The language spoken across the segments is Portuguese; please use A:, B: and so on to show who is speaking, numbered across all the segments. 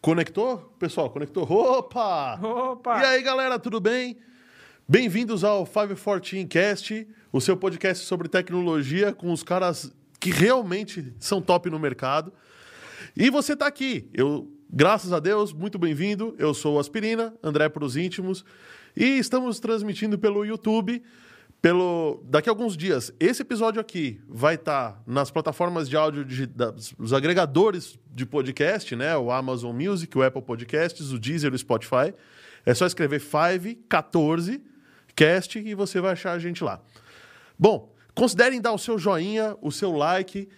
A: Conectou? Pessoal, conectou? Opa!
B: Opa!
A: E aí, galera, tudo bem? Bem-vindos ao 514 Cast, o seu podcast sobre tecnologia com os caras que realmente são top no mercado. E você está aqui. Eu, graças a Deus, muito bem-vindo. Eu sou o Aspirina, André para os íntimos, e estamos transmitindo pelo YouTube. Pelo daqui a alguns dias, esse episódio aqui vai estar nas plataformas de áudio de, das, agregadores de podcast, né? O Amazon Music, o Apple Podcasts, o Deezer, o Spotify. É só escrever 514 cast e você vai achar a gente lá. Bom, considerem dar o seu joinha, o seu like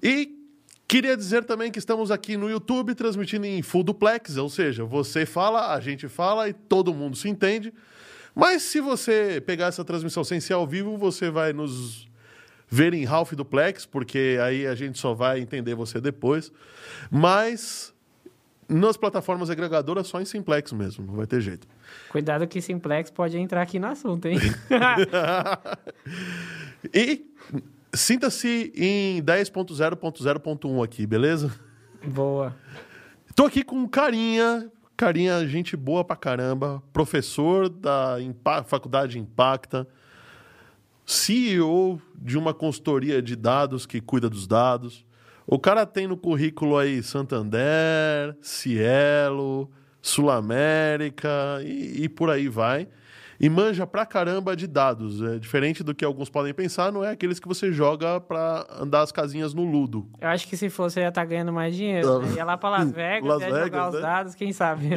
A: e queria dizer também que estamos aqui no YouTube transmitindo em full duplex, ou seja, você fala, a gente fala e todo mundo se entende. Mas se você pegar essa transmissão sem ser ao vivo, você vai nos ver em half duplex, porque aí a gente só vai entender você depois. Mas nas plataformas agregadoras só em simplex mesmo, não vai ter jeito.
B: Cuidado que simplex pode entrar aqui no assunto, hein?
A: e sinta-se em 10.0.0.1 aqui, beleza?
B: Boa.
A: Tô aqui com carinha, carinha, gente boa pra caramba, professor da Impa Faculdade Impacta, CEO de uma consultoria de dados que cuida dos dados. O cara tem no currículo aí Santander, Cielo, Sul América e, e por aí vai. E manja pra caramba de dados. É diferente do que alguns podem pensar, não é aqueles que você joga pra andar as casinhas no Ludo.
B: Eu acho que se fosse, ia estar tá ganhando mais dinheiro. Né? Ia lá pra Las Vegas,
A: Las
B: ia
A: Vegas,
B: jogar os
A: né?
B: dados, quem sabe.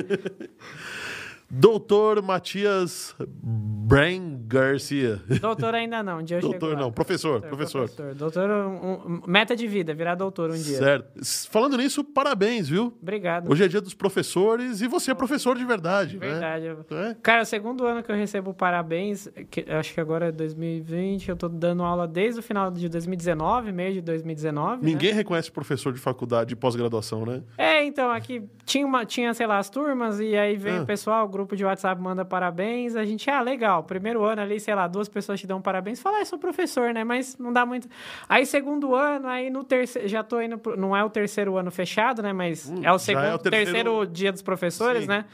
A: Doutor Matias Brain Garcia.
B: doutor ainda não, um dia eu
A: Doutor não, professor, professor.
B: Doutor, doutor um, um- meta de vida, virar doutor um dia.
A: Certo. Falando nisso, parabéns, viu?
B: Obrigado.
A: Hoje é dia dos professores e você é professor de verdade,
B: Verdade.
A: né?
B: Cara, é o segundo ano que eu recebo parabéns, que, acho que agora é 2020, eu tô dando aula desde o final de 2019, meio de 2019. né?
A: Ninguém reconhece professor de faculdade de pós-graduação, né?
B: É, então, aqui tinha, uma, tinha, sei lá, as turmas, e aí vem
A: Ah.
B: o pessoal, grupo de WhatsApp manda parabéns, a gente, ah, legal, primeiro ano ali, sei lá, duas pessoas te dão parabéns, fala, ah, eu sou professor, né, mas não dá muito... Aí, segundo ano, aí no terceiro, já tô indo, pro, não é o terceiro ano fechado, né, mas
A: Hum,
B: é o segundo,
A: é o terceiro-
B: terceiro dia dos professores,
A: Sim.
B: né,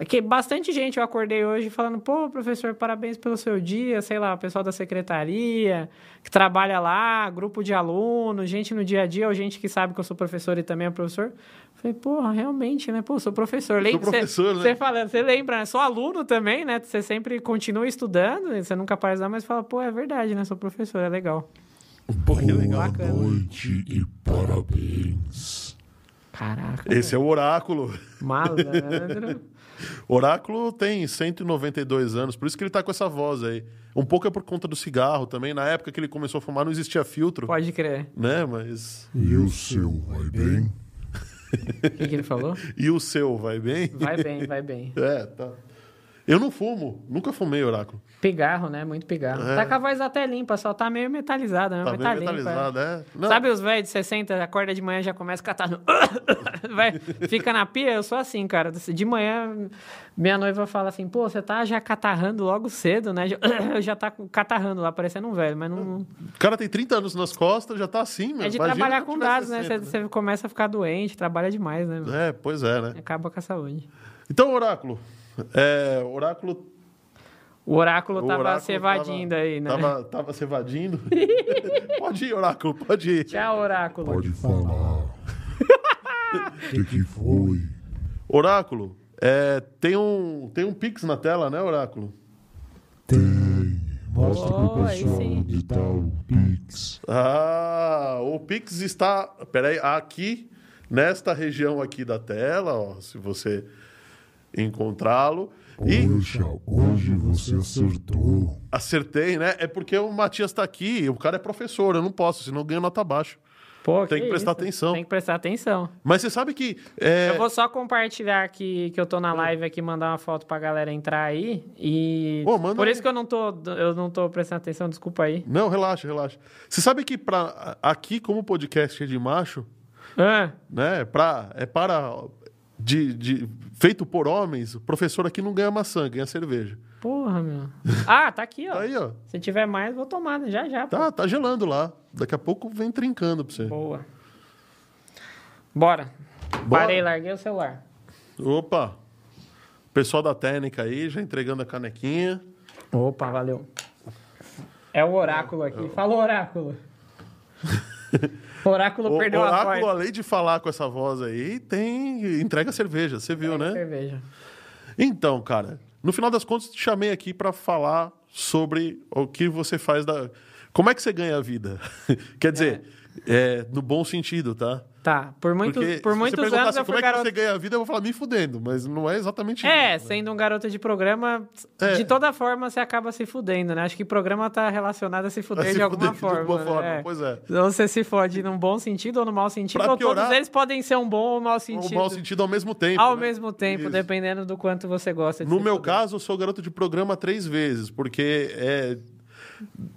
B: Aqui, bastante gente eu acordei hoje falando, pô, professor, parabéns pelo seu dia, sei lá, o pessoal da secretaria, que trabalha lá, grupo de alunos, gente no dia a dia, ou gente que sabe que eu sou professor e também é professor. Falei, porra, realmente, né? Pô, sou professor. Lembra,
A: professor,
B: você,
A: né?
B: Você fala, você lembra, né? Sou aluno também, né? Você sempre continua estudando, você nunca para de dar, mas fala, pô, é verdade, né? Sou professor, é legal.
A: Pô, que legal.
C: Boa
B: Bacana.
C: noite e parabéns.
B: Caraca,
A: Esse é o Oráculo.
B: malandro.
A: Oráculo tem 192 anos, por isso que ele tá com essa voz aí. Um pouco é por conta do cigarro também. Na época que ele começou a fumar, não existia filtro,
B: Pode crer.
A: né? Mas.
C: E o seu vai bem?
B: O que, que ele falou?
A: E o seu, vai bem?
B: Vai bem, vai bem.
A: É, tá. Eu não fumo, nunca fumei Oráculo.
B: Pigarro, né? Muito pigarro.
A: É.
B: Tá com a voz até limpa, só tá meio metalizada, né?
A: Tá bem
B: tá limpa.
A: metalizado, é? Não,
B: Sabe os velhos de 60, acorda de manhã já começa a catar no... Vai, fica na pia, eu sou assim, cara. De manhã, minha noiva fala assim, pô, você tá já catarrando logo cedo, né? Já, já tá catarrando lá, parecendo um velho, mas não...
A: O cara tem 30 anos nas costas, já tá assim, meu.
B: É de
A: Imagina
B: trabalhar com dados, né?
A: 60,
B: Você, você começa a ficar doente, trabalha demais, né?
A: É, pois é, né?
B: Acaba com a saúde.
A: Então, Oráculo. É, oráculo.
B: O oráculo
A: o
B: tava
A: oráculo
B: se evadindo
A: tava-
B: aí, né?
A: Tava, tava se evadindo. pode ir, Oráculo, pode ir.
B: Tchau, oráculo.
C: Pode falar. O que, que foi?
A: Oráculo, é, tem, um, tem um Pix na tela, né, Oráculo?
C: Tem. Mostra pro
B: Oh, aí
C: pessoal onde tá o Pix.
A: Ah, o Pix está. Peraí, aqui, nesta região aqui da tela, ó, se você encontrá-lo. E
C: Poxa, hoje você acertou.
A: acertei, né? É porque o Matias tá aqui, o cara é professor, eu não posso, senão eu ganho nota baixa.
B: Pô,
A: Tem que prestar
B: isso.
A: atenção.
B: Tem que prestar atenção.
A: Mas você sabe que. é,
B: Eu vou só compartilhar aqui que eu tô na live aqui, mandar uma foto pra galera entrar aí. E.
A: Ô, manda
B: Por
A: aí.
B: isso que eu não tô, eu não tô prestando atenção, desculpa aí.
A: Não, relaxa, relaxa. Você sabe que pra, aqui, como podcast é de macho,
B: Ah,
A: né? Pra, é para. De, de, feito por homens, o professor aqui não ganha maçã, ganha cerveja.
B: porra. Meu. Ah, tá aqui, ó.
A: Tá aí, ó.
B: Se tiver mais, vou tomar, né? já já. pô.
A: Tá, tá gelando lá. Daqui a pouco vem trincando pra você.
B: Boa. Bora.
A: Bora.
B: Parei, larguei o celular.
A: Opa! Pessoal da técnica aí, já entregando a canequinha.
B: Opa, valeu. É o oráculo aqui. Fala, oráculo. Oráculo
A: O
B: perdeu a
A: Oráculo, além de falar com essa voz aí, tem entrega cerveja, você viu, né?
B: Cerveja.
A: Então, cara, no final das contas, te chamei aqui pra falar sobre o que você faz da. Como é que você ganha a vida? Quer dizer, é, no bom sentido, tá?
B: Tá, por muitos,
A: Porque
B: por
A: se
B: muitos anos
A: perguntasse
B: eu
A: como é que
B: garoto...
A: você ganha a vida, eu vou falar me fudendo, mas não é exatamente
B: É,
A: isso. né?
B: sendo um garoto de programa,
A: É.
B: de toda forma você acaba se fudendo, né? Acho que programa tá relacionado a se fuder
A: Se
B: de alguma forma.
A: De alguma
B: né?
A: forma,
B: É.
A: pois é.
B: Ou você se fode num bom sentido ou no mau sentido,
A: Pra
B: ou
A: piorar-
B: todos eles podem ser um bom ou mau
A: No
B: sentido.
A: mau sentido ao mesmo tempo.
B: Ao
A: né?
B: mesmo tempo,
A: Isso.
B: dependendo do quanto você gosta de
A: No meu
B: fuder.
A: caso, eu sou garoto de programa três vezes, porque é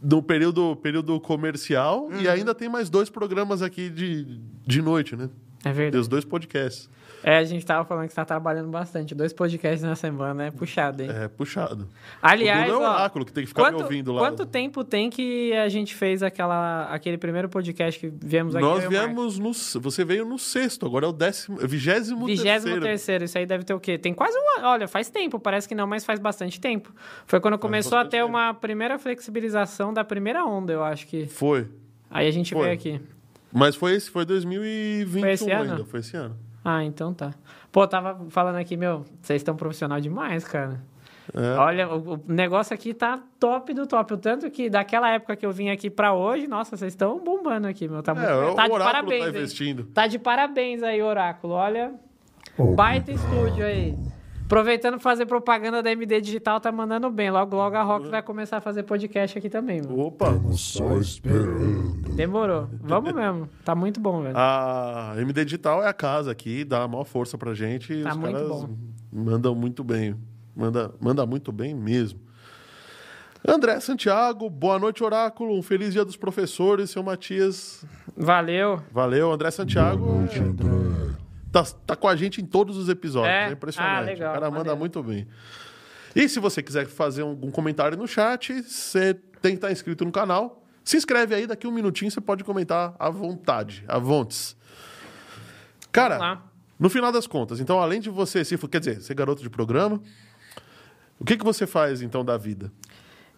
A: no período, período comercial
B: Uhum.
A: e ainda tem mais dois programas aqui de, de noite, né?
B: É
A: Tem
B: verdade.
A: os dois podcasts.
B: É, a gente tava falando que você tá trabalhando bastante. Dois podcasts na semana, é puxado, hein?
A: É puxado.
B: Aliás,
A: o é
B: ó,
A: oráculo que tem que ficar
B: quanto,
A: me ouvindo lá.
B: quanto tempo tem que a gente fez aquela, aquele primeiro podcast que viemos aqui?
A: Nós viemos no. Você veio no sexto, agora é o décimo. Vigésimo,
B: Vigésimo
A: terceiro.
B: terceiro, isso aí deve ter o quê? Tem quase um ano. Olha, faz tempo, parece que não, mas faz bastante tempo. Foi quando começou a ter
A: tempo.
B: uma primeira flexibilização da primeira onda, eu acho que.
A: Foi.
B: Aí a gente
A: Foi.
B: veio aqui.
A: Mas foi esse, foi 2021
B: Foi esse ano?
A: ainda. Foi esse ano.
B: Ah, então tá. Pô, tava falando aqui, meu, vocês estão profissional demais, cara.
A: É.
B: Olha, o, o negócio aqui tá top do top. O tanto que daquela época que eu vim aqui pra hoje, nossa, vocês estão bombando aqui, meu. Tá, muito,
A: É,
B: tá de
A: oráculo
B: parabéns.
A: tá investindo.
B: Tá de parabéns aí, Oráculo. Olha,
C: Oh,
B: baita estúdio aí. Aproveitando pra fazer propaganda da MD Digital, tá mandando bem. Logo, logo a Rox vai começar a fazer podcast aqui também, meu.
A: Opa!
C: Estamos só esperando.
B: Demorou. Vamos mesmo. Tá muito bom, velho.
A: A MD Digital é a casa aqui, dá a maior força pra gente.
B: Tá
A: os
B: muito
A: caras
B: bom.
A: mandam muito bem. Manda, manda muito bem mesmo. André Santiago, boa noite, Oráculo. Um feliz dia dos professores, seu Matias.
B: Valeu.
A: Valeu, André Santiago.
C: Noite, André.
A: Tá, tá com a gente em todos os episódios.
B: É?
A: É, impressionante.
B: Ah, legal,
A: o cara manda
B: maneiro.
A: muito bem. E se você quiser fazer algum comentário no chat, você tem que estar inscrito no canal. Se inscreve aí, daqui um minutinho você pode comentar à vontade, à vontes. Cara, no final das contas, então, além de você, se for, quer dizer, ser garoto de programa, o que, que você faz, então, da vida?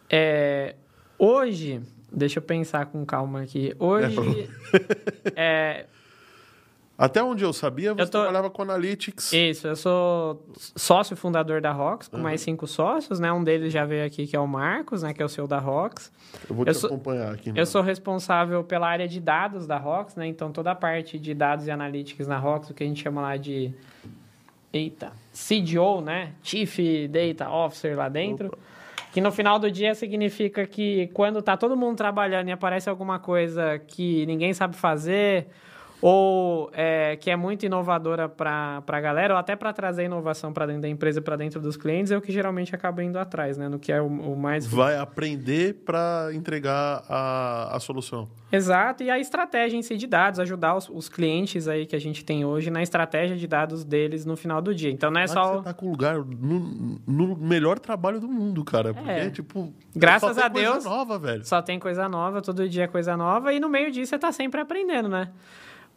B: É, hoje, deixa eu pensar com calma aqui. Hoje, é,
A: Até onde eu sabia, você
B: Eu tô-
A: trabalhava com Analytics.
B: isso, eu sou sócio fundador da Rox, com mais cinco sócios, né? Um deles já veio aqui, que é o Marcos, né? Que é o seu da Rox.
A: Eu vou te
B: eu sou-
A: acompanhar aqui. né?
B: Eu sou responsável pela área de dados da Rox, né? Então, toda a parte de dados e analytics na Rox, o que a gente chama lá de... Eita, CDO, né? Chief Data Officer lá dentro. Que no final do dia significa que quando tá todo mundo trabalhando e aparece alguma coisa que ninguém sabe fazer ou é, que é muito inovadora para a galera, ou até para trazer inovação para dentro da empresa, para dentro dos clientes, é o que geralmente acaba indo atrás, né? No que é o, o mais
A: Vai aprender para entregar a, a solução.
B: Exato, e a estratégia em si de dados, ajudar os, os clientes aí que a gente tem hoje na estratégia de dados deles no final do dia. Então não é
A: que
B: só.
A: Você tá com o lugar no, no melhor trabalho do mundo, cara. Porque,
B: É.
A: tipo.
B: Graças
A: só tem
B: a
A: coisa
B: Deus.
A: nova, velho.
B: Só tem coisa nova, todo dia é coisa nova, e no meio disso você tá sempre aprendendo, né?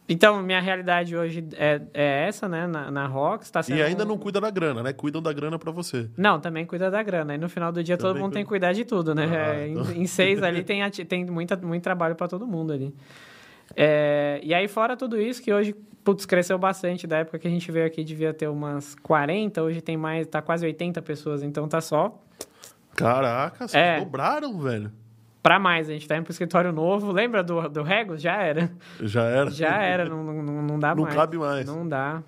B: Então, minha realidade hoje é, é essa, né? Na, na Rox. Tá sendo
A: E ainda não cuida da grana, né? Cuidam da grana pra você.
B: Não, também cuida da grana. E no final do dia todo
A: Também
B: mundo tem
A: cuida.
B: que cuidar de tudo, né?
A: Ah,
B: É, em-
A: então.
B: em, seis ali tem, tem muita, muito trabalho para todo mundo ali. É, e aí, fora tudo isso, que hoje, putz, cresceu bastante. Da época que a gente veio aqui, devia ter umas 40, hoje tem mais, tá quase 80 pessoas, então tá só
A: Caraca, vocês
B: É.
A: dobraram, velho.
B: Pra mais. A gente tá indo pro escritório novo. Lembra do, do Regos? Já era.
A: Já era.
B: Já era, não, não, não dá
A: Não
B: mais.
A: cabe mais.
B: Não dá.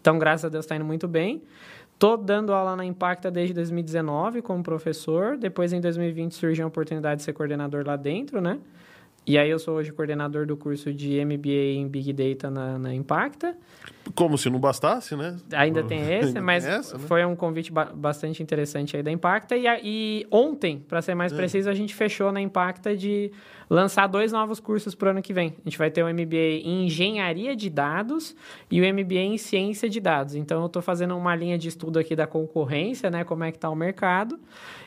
B: Então, graças a Deus, está indo muito bem. Tô dando aula na Impacta desde 2019 como professor. Depois, em 2020, surgiu a oportunidade de ser coordenador lá dentro, né? E aí, eu sou hoje coordenador do curso de MBA em Big Data na, na Impacta.
A: Como se não bastasse, né?
B: Ainda tem esse, mas
A: tem essa, né?
B: foi um convite ba- bastante interessante aí da Impacta. E, a- e ontem, para ser
A: É.
B: mais preciso, a gente fechou na Impacta de lançar dois novos cursos para o ano que vem. A gente vai ter o MBA em Engenharia de Dados e o MBA em Ciência de Dados. Então, eu estou fazendo uma linha de estudo aqui da concorrência, né? Como é que está o mercado.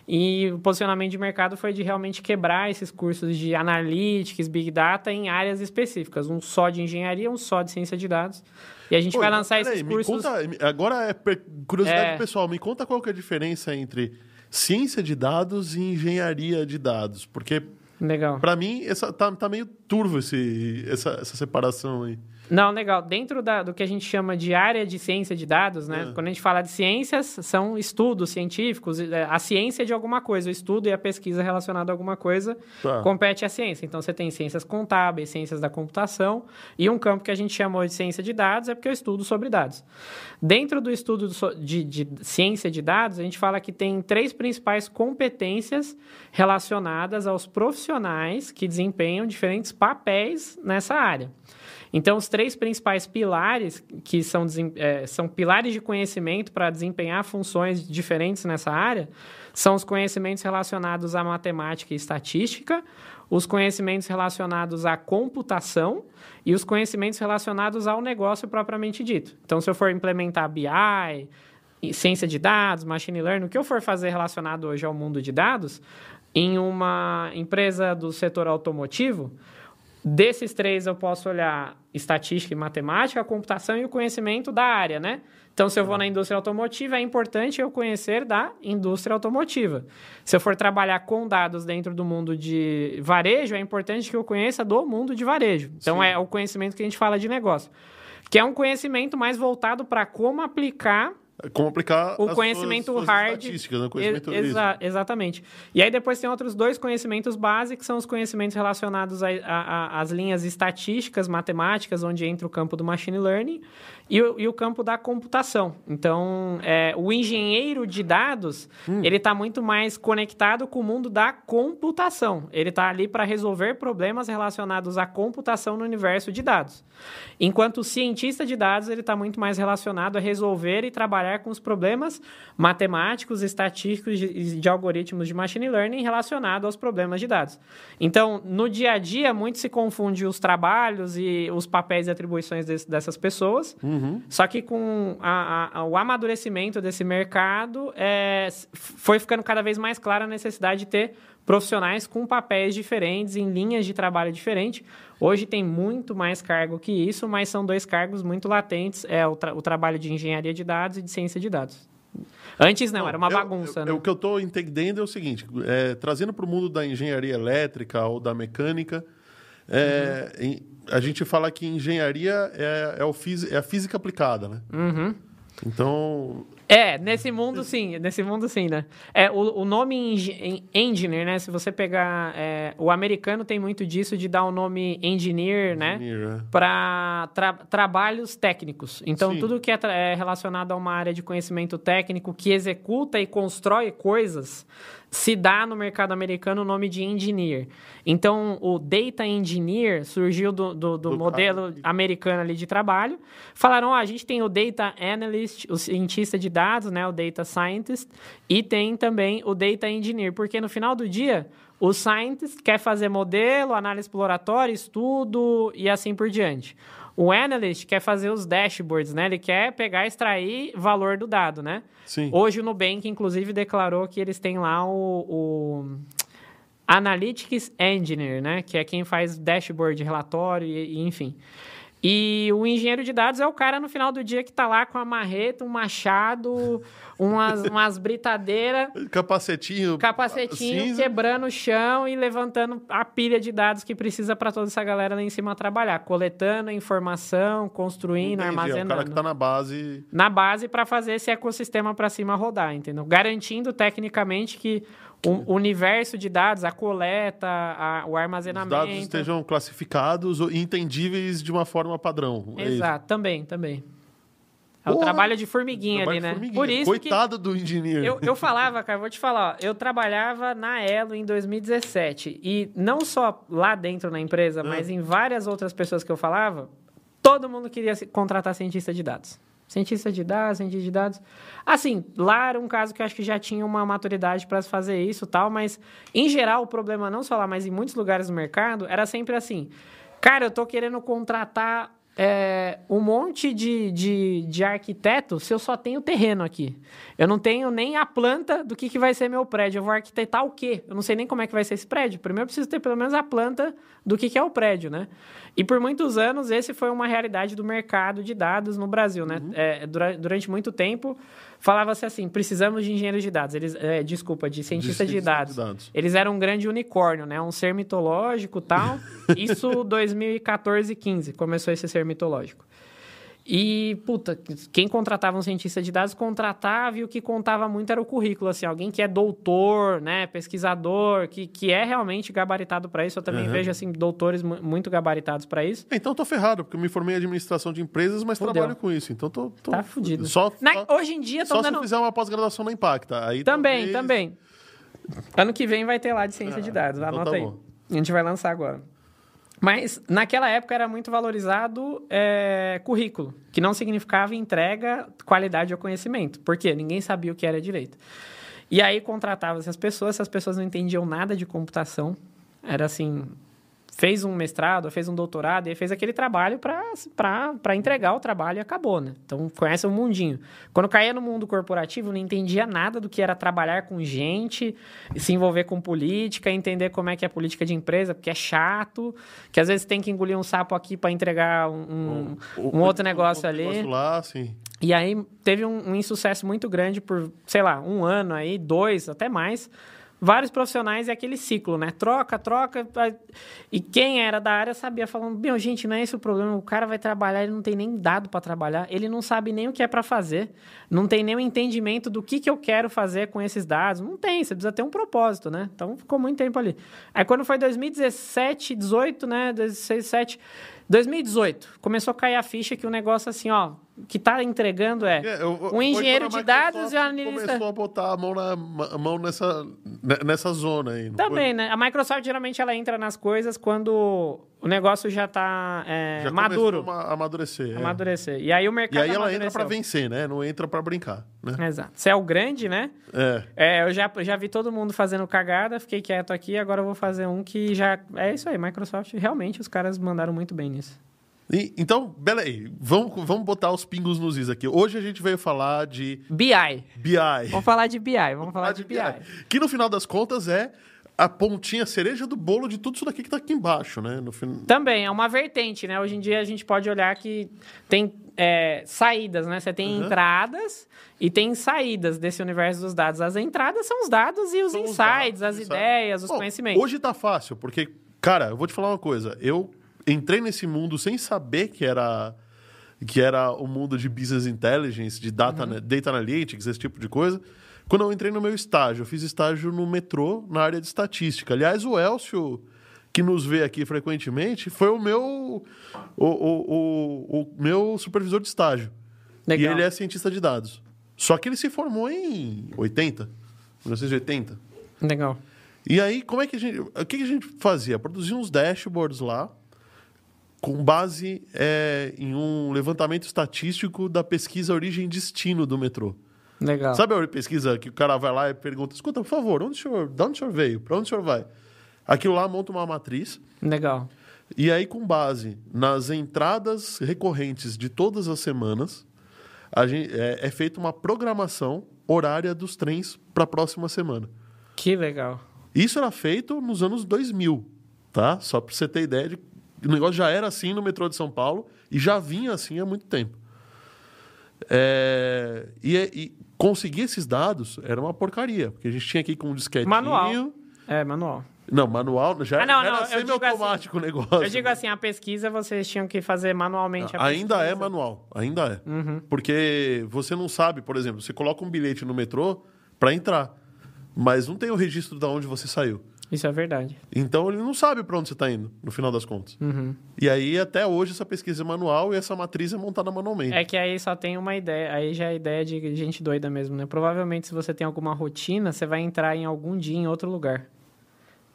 B: E o posicionamento de mercado foi de realmente quebrar esses cursos de Analytics, Big Data em áreas específicas. Um só de engenharia, um só de ciência de dados. E a gente
A: Pô,
B: vai lançar esses
A: me
B: cursos...
A: conta- agora é curiosidade
B: É.
A: pessoal, me conta qual que é a diferença entre ciência de dados e engenharia de dados. Porque,
B: Legal.
A: para mim, essa, tá, tá meio turvo esse, essa, essa separação aí.
B: Não, legal. Dentro da- do que a gente chama de área de ciência de dados, né?
A: É.
B: Quando a gente fala de ciências, são estudos científicos, é, a ciência de alguma coisa, o estudo e a pesquisa relacionada a alguma coisa
A: Tá.
B: compete à ciência. Então, você tem ciências contábeis, ciências da computação, e um campo que a gente chamou de ciência de dados é porque eu estudo sobre dados. Dentro do estudo de, de ciência de dados, a gente fala que tem três principais competências relacionadas aos profissionais que desempenham diferentes papéis nessa área. Então, os três principais pilares, que são, eh, são pilares de conhecimento para desempenhar funções diferentes nessa área, são os conhecimentos relacionados à matemática e estatística, os conhecimentos relacionados à computação e os conhecimentos relacionados ao negócio propriamente dito. Então, se eu for implementar BI, ciência de dados, machine learning, o que eu for fazer relacionado hoje ao mundo de dados, em uma empresa do setor automotivo, Desses três, eu posso olhar estatística e matemática, computação e o conhecimento da área, né? Então, se eu vou na indústria automotiva, é importante eu conhecer da indústria automotiva. Se eu for trabalhar com dados dentro do mundo de varejo, é importante que eu conheça do mundo de varejo. Então,
A: Sim.
B: é o conhecimento que a gente fala de negócio. Que é um conhecimento mais voltado para como aplicar
A: Como aplicar
B: o conhecimento
A: suas, suas
B: hard.
A: né? Conhecimento
B: Ex- exa- exatamente. E aí depois tem outros dois conhecimentos básicos, que são os conhecimentos relacionados às linhas estatísticas, matemáticas, onde entra o campo do machine learning, e o, e o campo da computação. Então, é, o engenheiro de dados,
A: Hum.
B: ele está muito mais conectado com o mundo da computação. Ele está ali para resolver problemas relacionados à computação no universo de dados. Enquanto o cientista de dados, ele está muito mais relacionado a resolver e trabalhar com os problemas matemáticos, estatísticos de, de algoritmos de machine learning relacionados aos problemas de dados. Então, no dia a dia, muito se confunde os trabalhos e os papéis e atribuições des- dessas pessoas. Só que com a- a- o amadurecimento desse mercado, é, foi ficando cada vez mais clara a necessidade de ter profissionais com papéis diferentes, em linhas de trabalho diferentes. Hoje tem muito mais cargo que isso, mas são dois cargos muito latentes, é o, tra- o trabalho de engenharia de dados e de ciência de dados. Antes não, era uma
A: eu-
B: bagunça,
A: eu-
B: né?
A: O que eu estou entendendo é o seguinte: é, trazendo para o mundo da engenharia elétrica ou da mecânica, é,
B: Uhum.
A: em- a gente fala que engenharia é, é o é a física aplicada, né?
B: Uhum.
A: Então,
B: É, nesse mundo sim, nesse mundo sim, né? É, o, o nome engi- en- engineer, né? Se você pegar. é, o americano tem muito disso de dar o nome engineer, né?
A: engenheiro, é.
B: para trabalhos técnicos. Então,
A: Sim.
B: tudo que é, tra- é relacionado a uma área de conhecimento técnico que executa e constrói coisas se dá no mercado americano o nome de engineer. Então, o data engineer surgiu do, do, do
A: Do
B: modelo
A: cara.
B: americano ali de trabalho. Falaram, ó, a gente tem o data analyst, o cientista de dados, né, o data scientist, e tem também o data engineer, porque no final do dia, o scientist quer fazer modelo, análise exploratória, estudo e assim por diante. O analyst quer fazer os dashboards, né? Ele quer pegar e extrair valor do dado, né?
A: Sim.
B: Hoje o Nubank, inclusive, declarou que eles têm lá o, o Analytics Engineer, né? Que é quem faz dashboard, relatório e, e enfim. E o engenheiro de dados é o cara no final do dia que tá lá com a marreta, um machado, umas, umas britadeiras,
A: Capacetinho.
B: capacetinho,
A: cinza.
B: quebrando o chão e levantando a pilha de dados que precisa para toda essa galera lá em cima trabalhar, coletando informação, construindo,
A: Entendi, É o
B: armazenando
A: cara que tá na base.
B: na base para fazer esse ecossistema para cima rodar, entendeu? Garantindo tecnicamente que o universo de dados, a coleta, a- o
A: Os
B: armazenamento.
A: dados estejam classificados e entendíveis de uma forma padrão. É.
B: Exato, também, também. É o
A: Porra!
B: trabalho de formiguinha
A: Trabalho
B: ali, né?
A: formiguinha.
B: Por isso
A: Coitado do engenheiro.
B: que eu, eu falava, cara, vou te falar, ó, eu trabalhava na Elo em 2017 e não só lá dentro na empresa,
A: Ah.
B: mas em várias outras pessoas que eu falava, Todo mundo queria se- contratar cientista de dados. Cientista de dados, cientista de dados. Assim, lá era um caso que eu acho que já tinha uma maturidade para fazer isso tal, mas em geral o problema não só lá, mas em muitos lugares do mercado, era sempre assim. Cara, eu tô querendo contratar é, um monte de, de, de arquiteto se eu só tenho terreno aqui. Eu não tenho nem a planta do que, que vai ser meu prédio. Eu vou arquitetar o quê? Eu não sei nem como é que vai ser esse prédio. Primeiro eu preciso ter pelo menos a planta do que, que é o prédio, né? E por muitos anos esse foi uma realidade do mercado de dados no Brasil, né? É, dura- durante muito tempo falava-se assim, precisamos de engenheiros de dados. Eles, é, desculpa, de cientistas de,
A: de
B: dados.
A: dados.
B: Eles eram um grande unicórnio, né? Um ser mitológico e tal. Isso 2014 e 15 começou esse ser mitológico. E, puta, quem contratava um cientista de dados contratava e o que contava muito era o currículo, assim, alguém que é doutor, né, pesquisador, que, que é realmente gabaritado para isso. Eu também
A: Uhum.
B: vejo, assim, doutores mu- muito gabaritados para isso.
A: Então tô ferrado, porque eu me formei em administração de empresas, mas
B: Fudeu.
A: trabalho com isso. Então tô. tô
B: Tá fudido.
A: Só,
B: Na-
A: só,
B: hoje em dia
A: só
B: estão
A: se
B: dando...
A: fizer uma pós-graduação na Impacta. Aí
B: Também,
A: talvez-
B: também. Ano que vem vai ter lá de ciência de dados.
A: então
B: Anota
A: tá
B: aí.
A: bom.
B: A gente vai lançar agora. Mas naquela época era muito valorizado é, currículo, que não significava entrega, qualidade ou conhecimento. Por quê? Ninguém sabia o que era direito. E aí contratava essas pessoas, essas pessoas não entendiam nada de computação. Era assim, fez um mestrado, fez um doutorado, e fez aquele trabalho para entregar o trabalho e acabou, né? Então, conhece o mundinho. Quando caía no mundo corporativo, não entendia nada do que era trabalhar com gente, se envolver com política, entender como é que é a política de empresa, porque é chato, que às vezes tem que engolir um sapo aqui para entregar um, um- um outro negócio ali.
A: negócio lá, assim.
B: E aí teve um, um insucesso muito grande por, sei lá, um ano aí, dois, até mais. Vários profissionais e aquele ciclo, né? Troca, troca. E quem era da área sabia, falando: Meu, gente, não é esse o problema. O cara vai trabalhar, ele não tem nem dado para trabalhar, ele não sabe nem o que é para fazer, não tem nem o entendimento do que, que eu quero fazer com esses dados. Não tem, você precisa ter um propósito, né? Então ficou muito tempo ali. Aí quando foi 2017, 18, né? 16, 17. 2018, começou a cair a ficha que o negócio assim, ó, que tá entregando é,
A: É, eu-
B: um
A: foi
B: engenheiro de dados e um analista.
A: começou a botar a mão, na, a mão nessa, ne- nessa zona aí.
B: Também, né? A Microsoft geralmente ela entra nas coisas quando o negócio já tá é,
A: foi? Já
B: maduro,
A: a amadurecer. é.
B: amadurecer. E aí o
A: E
B: mercado
A: aí ela entra pra vencer, né? Não entra pra brincar, né?
B: Exato. Você é o grande, né?
A: É.
B: É, eu já, já vi todo mundo fazendo cagada, fiquei quieto aqui, agora eu vou fazer um que já... É isso aí, Microsoft, realmente, os caras mandaram muito bem nisso.
A: E- então, beleza. Vamos, vamos botar os pingos nos is aqui. Hoje a gente veio falar de
B: BI.
A: BI.
B: Vamos falar de BI, vamos falar de BI.
A: Que no final das contas é a pontinha cereja do bolo de tudo isso daqui que tá aqui embaixo, né? No fin...
B: Também, é uma vertente, né? Hoje em dia a gente pode olhar que tem é, saídas, né? Você tem
A: Uhum.
B: entradas e tem saídas desse universo dos dados. As entradas são os dados e os
A: São os
B: insights,
A: dados,
B: as
A: insights.
B: ideias, os
A: Bom,
B: conhecimentos.
A: Hoje tá fácil, porque, cara, eu vou te falar uma coisa. Eu entrei nesse mundo sem saber que era que era o mundo de business intelligence, de data,
B: Uhum.
A: data analytics, esse tipo de coisa. Quando eu entrei no meu estágio, eu fiz estágio no metrô, na área de estatística. Aliás, o Elcio, que nos vê aqui frequentemente, foi o meu, o, o, o, o meu supervisor de estágio.
B: Legal.
A: E ele é cientista de dados. Só que ele se formou em 80, 1980.
B: Legal.
A: E aí, como é que a gente. O que a gente fazia? Produzia uns dashboards lá, com base é, em um levantamento estatístico da pesquisa origem e destino do metrô.
B: Legal.
A: Sabe a pesquisa que o cara vai lá e pergunta: escuta, por favor, onde o senhor, de onde o senhor veio? Para onde o senhor vai? Aquilo lá monta uma matriz.
B: Legal.
A: E aí, com base nas entradas recorrentes de todas as semanas, gente, é, é feita uma programação horária dos trens para a próxima semana.
B: Que legal.
A: Isso era feito nos anos 2000, tá? Só para você ter ideia de o negócio já era assim no metrô de São Paulo e já vinha assim há muito tempo. É, e, e conseguir esses dados era uma porcaria, porque a gente tinha aqui com um disquetinho.
B: Manual. É, manual.
A: Não, manual já
B: Ah, não,
A: era
B: não, digo
A: semi-automático o negócio.
B: Eu digo assim, a pesquisa vocês tinham que fazer manualmente. a
A: Ainda é
B: pesquisa.
A: manual, ainda é.
B: Uhum.
A: Porque você não sabe, por exemplo, você coloca um bilhete no metrô para entrar, mas não tem o registro de onde você saiu.
B: Isso é verdade.
A: Então ele não sabe para onde você está indo, no final das contas.
B: Uhum.
A: E aí, até hoje, essa pesquisa é manual e essa matriz é montada manualmente.
B: É que aí só tem uma ideia, aí já é ideia de gente doida mesmo, né? Provavelmente se você tem alguma rotina, você vai entrar em algum dia em outro lugar.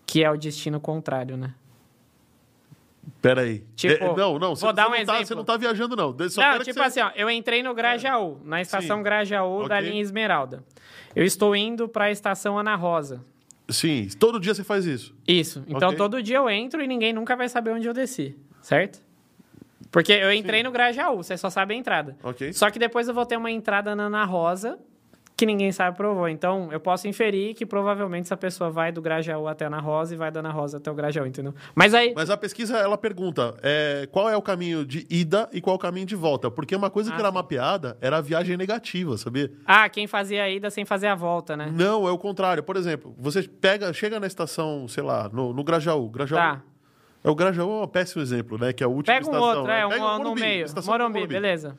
B: Que é o destino contrário, né?
A: Pera aí.
B: Tipo,
A: É, não, não,
B: vou
A: você,
B: dar
A: você
B: um
A: não tá,
B: exemplo.
A: você não tá viajando, não. Só
B: não, tipo
A: você-
B: assim, ó, eu entrei no Grajaú, na estação
A: Sim.
B: Grajaú da
A: Ok.
B: linha Esmeralda. Eu estou indo para a estação Ana Rosa.
A: Sim, todo dia você faz isso.
B: Isso. Então
A: Ok.
B: todo dia eu entro e ninguém nunca vai saber onde eu desci, certo? Porque eu entrei no Grajaú, você só sabe a entrada.
A: Ok.
B: Só que depois eu vou ter uma entrada na Ana Rosa que ninguém sabe pra eu vou. Então eu posso inferir que provavelmente essa pessoa vai do Grajaú até a Ana Rosa e vai da Ana Rosa até o Grajaú, entendeu? Mas aí.
A: Mas a pesquisa, ela pergunta é, qual é o caminho de ida e qual é o caminho de volta. Porque uma coisa que
B: Ah,
A: era
B: sim.
A: mapeada era a viagem negativa, sabia?
B: Ah, quem fazia a ida sem fazer a volta, né?
A: Não, é o contrário. Por exemplo, você pega, chega na estação, sei lá, no, no Grajaú. Grajaú
B: Tá.
A: é, o Grajaú é um péssimo exemplo, né? Que é a última
B: Pega um
A: estação.
B: outro,
A: né?
B: é, um
A: Pega o
B: no
A: Morumbi,
B: meio.
A: do
B: Morumbi, beleza.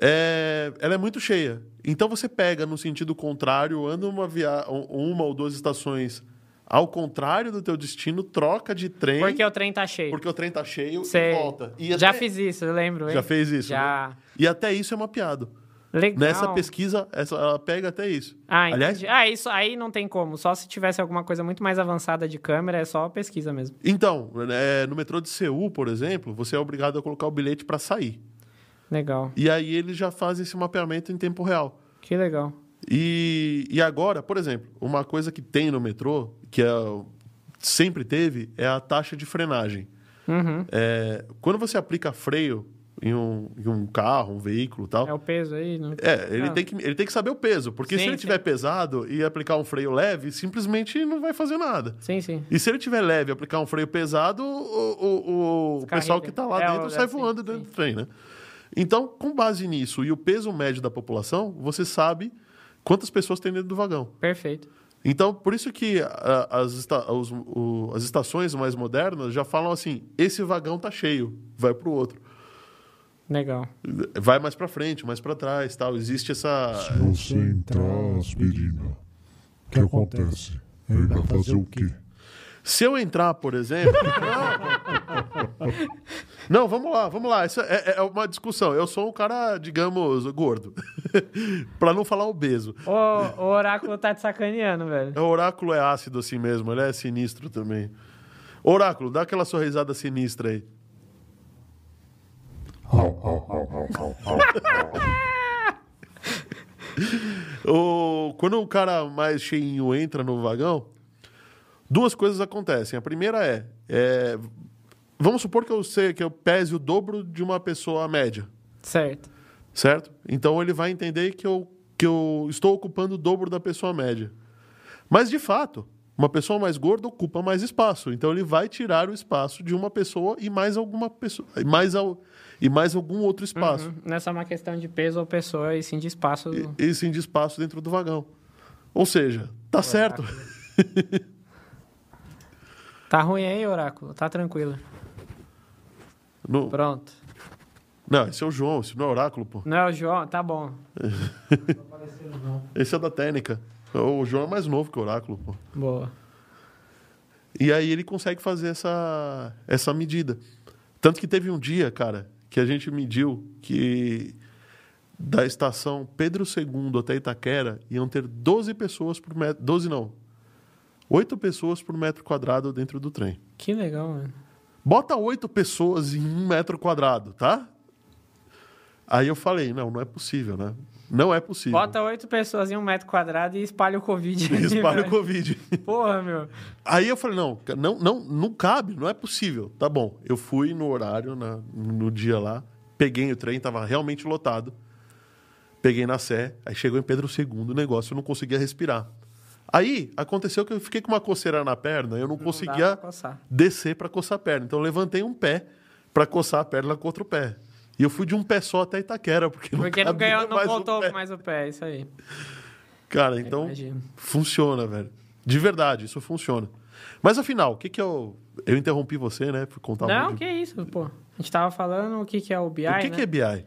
A: É, ela é muito cheia. Então você pega no sentido contrário, anda uma, via... uma ou duas estações ao contrário do teu destino, troca de trem,
B: Porque o trem tá cheio.
A: porque o trem tá cheio
B: Sei.
A: e volta. E
B: Já
A: até-
B: fiz isso, eu lembro. hein?
A: Já fez isso?
B: Já.
A: né? E até isso é mapeado.
B: Legal.
A: Nessa pesquisa, essa, ela pega até isso.
B: Ah,
A: Aliás,
B: entendi. Ah, isso aí não tem como. Só se tivesse alguma coisa muito mais avançada de câmera, é só pesquisa mesmo.
A: então, é, no metrô de Seul, por exemplo, você é obrigado a colocar o bilhete para sair.
B: Legal.
A: E aí eles já fazem esse mapeamento em tempo real.
B: Que legal.
A: E, e agora, por exemplo, uma coisa que tem no metrô, que é, sempre teve, é a taxa de frenagem.
B: Uhum.
A: É, quando você aplica freio em um, em um carro, um veículo e tal,
B: É o peso aí? Não...
A: É, ele,
B: Ah.
A: tem que, ele tem que saber o peso, porque
B: Sim,
A: se ele
B: sim.
A: tiver pesado e aplicar um freio leve, simplesmente não vai fazer nada.
B: Sim, sim.
A: E se ele tiver leve e aplicar um freio pesado, o, o, o- pessoal que está lá
B: É,
A: dentro sai
B: é, sim,
A: voando
B: sim.
A: dentro do trem, né? Então, com base nisso e o peso médio da população, você sabe quantas pessoas tem dentro do vagão.
B: Perfeito.
A: Então, por isso que a- as, esta- os- o- as estações mais modernas já falam assim: esse vagão tá cheio, vai para o outro.
B: Legal.
A: Vai mais para frente, mais para trás, tal. Existe essa
C: Se você entrar, aspirina, o que acontece? Ele vai fazer o quê?
A: Se eu entrar, por exemplo. Não, vamos lá, vamos lá. Isso é, é uma discussão. Eu sou um cara, digamos, gordo. pra não falar obeso.
B: O, o oráculo tá te sacaneando, velho.
A: O oráculo é ácido assim mesmo, ele é sinistro também. Oráculo, dá aquela sorrisada sinistra aí. O, quando um cara mais cheinho entra no vagão, duas coisas acontecem. A primeira é, é, vamos supor que eu sei que eu pese o dobro de uma pessoa média,
B: Certo.
A: certo? Então ele vai entender que eu, que eu estou ocupando o dobro da pessoa média. Mas de fato, uma pessoa mais gorda ocupa mais espaço. Então ele vai tirar o espaço de uma pessoa e mais alguma pessoa, e mais, al, e mais algum outro espaço.
B: Uhum. Não é só uma questão de peso ou pessoa, e sim de espaço.
A: E, e sim de espaço dentro do vagão. Ou seja, tá certo.
B: Tá ruim aí, oráculo? Tá tranquilo.
A: No-
B: Pronto.
A: Não, esse é o João, esse não é o oráculo, pô.
B: Não é o João? Tá bom.
A: Esse é da técnica. O João é mais novo que o oráculo, pô.
B: Boa.
A: E aí ele consegue fazer essa, essa medida. Tanto que teve um dia, cara, que a gente mediu que da estação Pedro II até Itaquera iam ter 12 pessoas por metro. 12 não. 8 pessoas por metro quadrado dentro do trem.
B: Que legal, mano.
A: Bota oito pessoas em um metro quadrado, tá? Aí eu falei, não, não é possível, né? Não é possível.
B: Bota oito pessoas em um metro quadrado e espalha o Covid.
A: Espalha o. Covid.
B: Porra, meu.
A: Aí eu falei, não, não, não, não cabe, não é possível. Tá bom. Eu fui no horário, na- no dia lá, peguei o trem, tava realmente lotado. Peguei na Sé, aí chegou em Pedro II o negócio, eu não conseguia respirar. Aí aconteceu que eu fiquei com uma coceira na perna, eu não,
B: dá
A: conseguia descer para coçar a perna. Então eu levantei um pé para coçar a perna com outro pé. E eu fui de um pé só até Itaquera, porque não,
B: Porque não ganhou, não
A: um
B: voltou
A: pé.
B: mais o pé, isso aí.
A: Cara, então
B: Imagino.
A: funciona, velho. De verdade, isso funciona. Mas afinal, o que que eu eu interrompi você, né? Fui contar um
B: Não,
A: monte
B: que
A: de-
B: isso, pô. A gente tava falando o que, que é o BI,
A: O que,
B: né?
A: que é BI?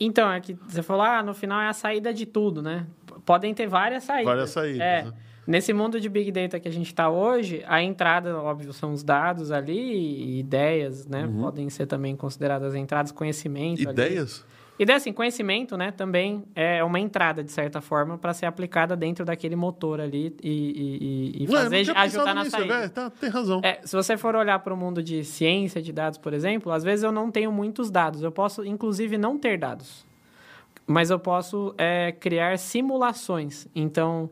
B: Então, é que você falou, ah, no final é a saída de tudo, né? Podem ter várias saídas.
A: Várias saídas,
B: É.
A: né?
B: Nesse mundo de Big Data que a gente está hoje, a entrada, óbvio, são os dados ali, e ideias, né? Podem ser também consideradas entradas, conhecimento. ali.
A: Uhum. Ideias?
B: E daí, assim, conhecimento, né, também é uma entrada, de certa forma, para ser aplicada dentro daquele motor ali e, e, e
A: Ué,
B: fazer, ajudar na
A: nisso,
B: saída.
A: velho. Tá, tem razão.
B: É, se você for olhar para o mundo de ciência de dados, por exemplo, às vezes eu não tenho muitos dados. Eu posso, inclusive, não ter dados. Mas eu posso é, criar simulações. Então,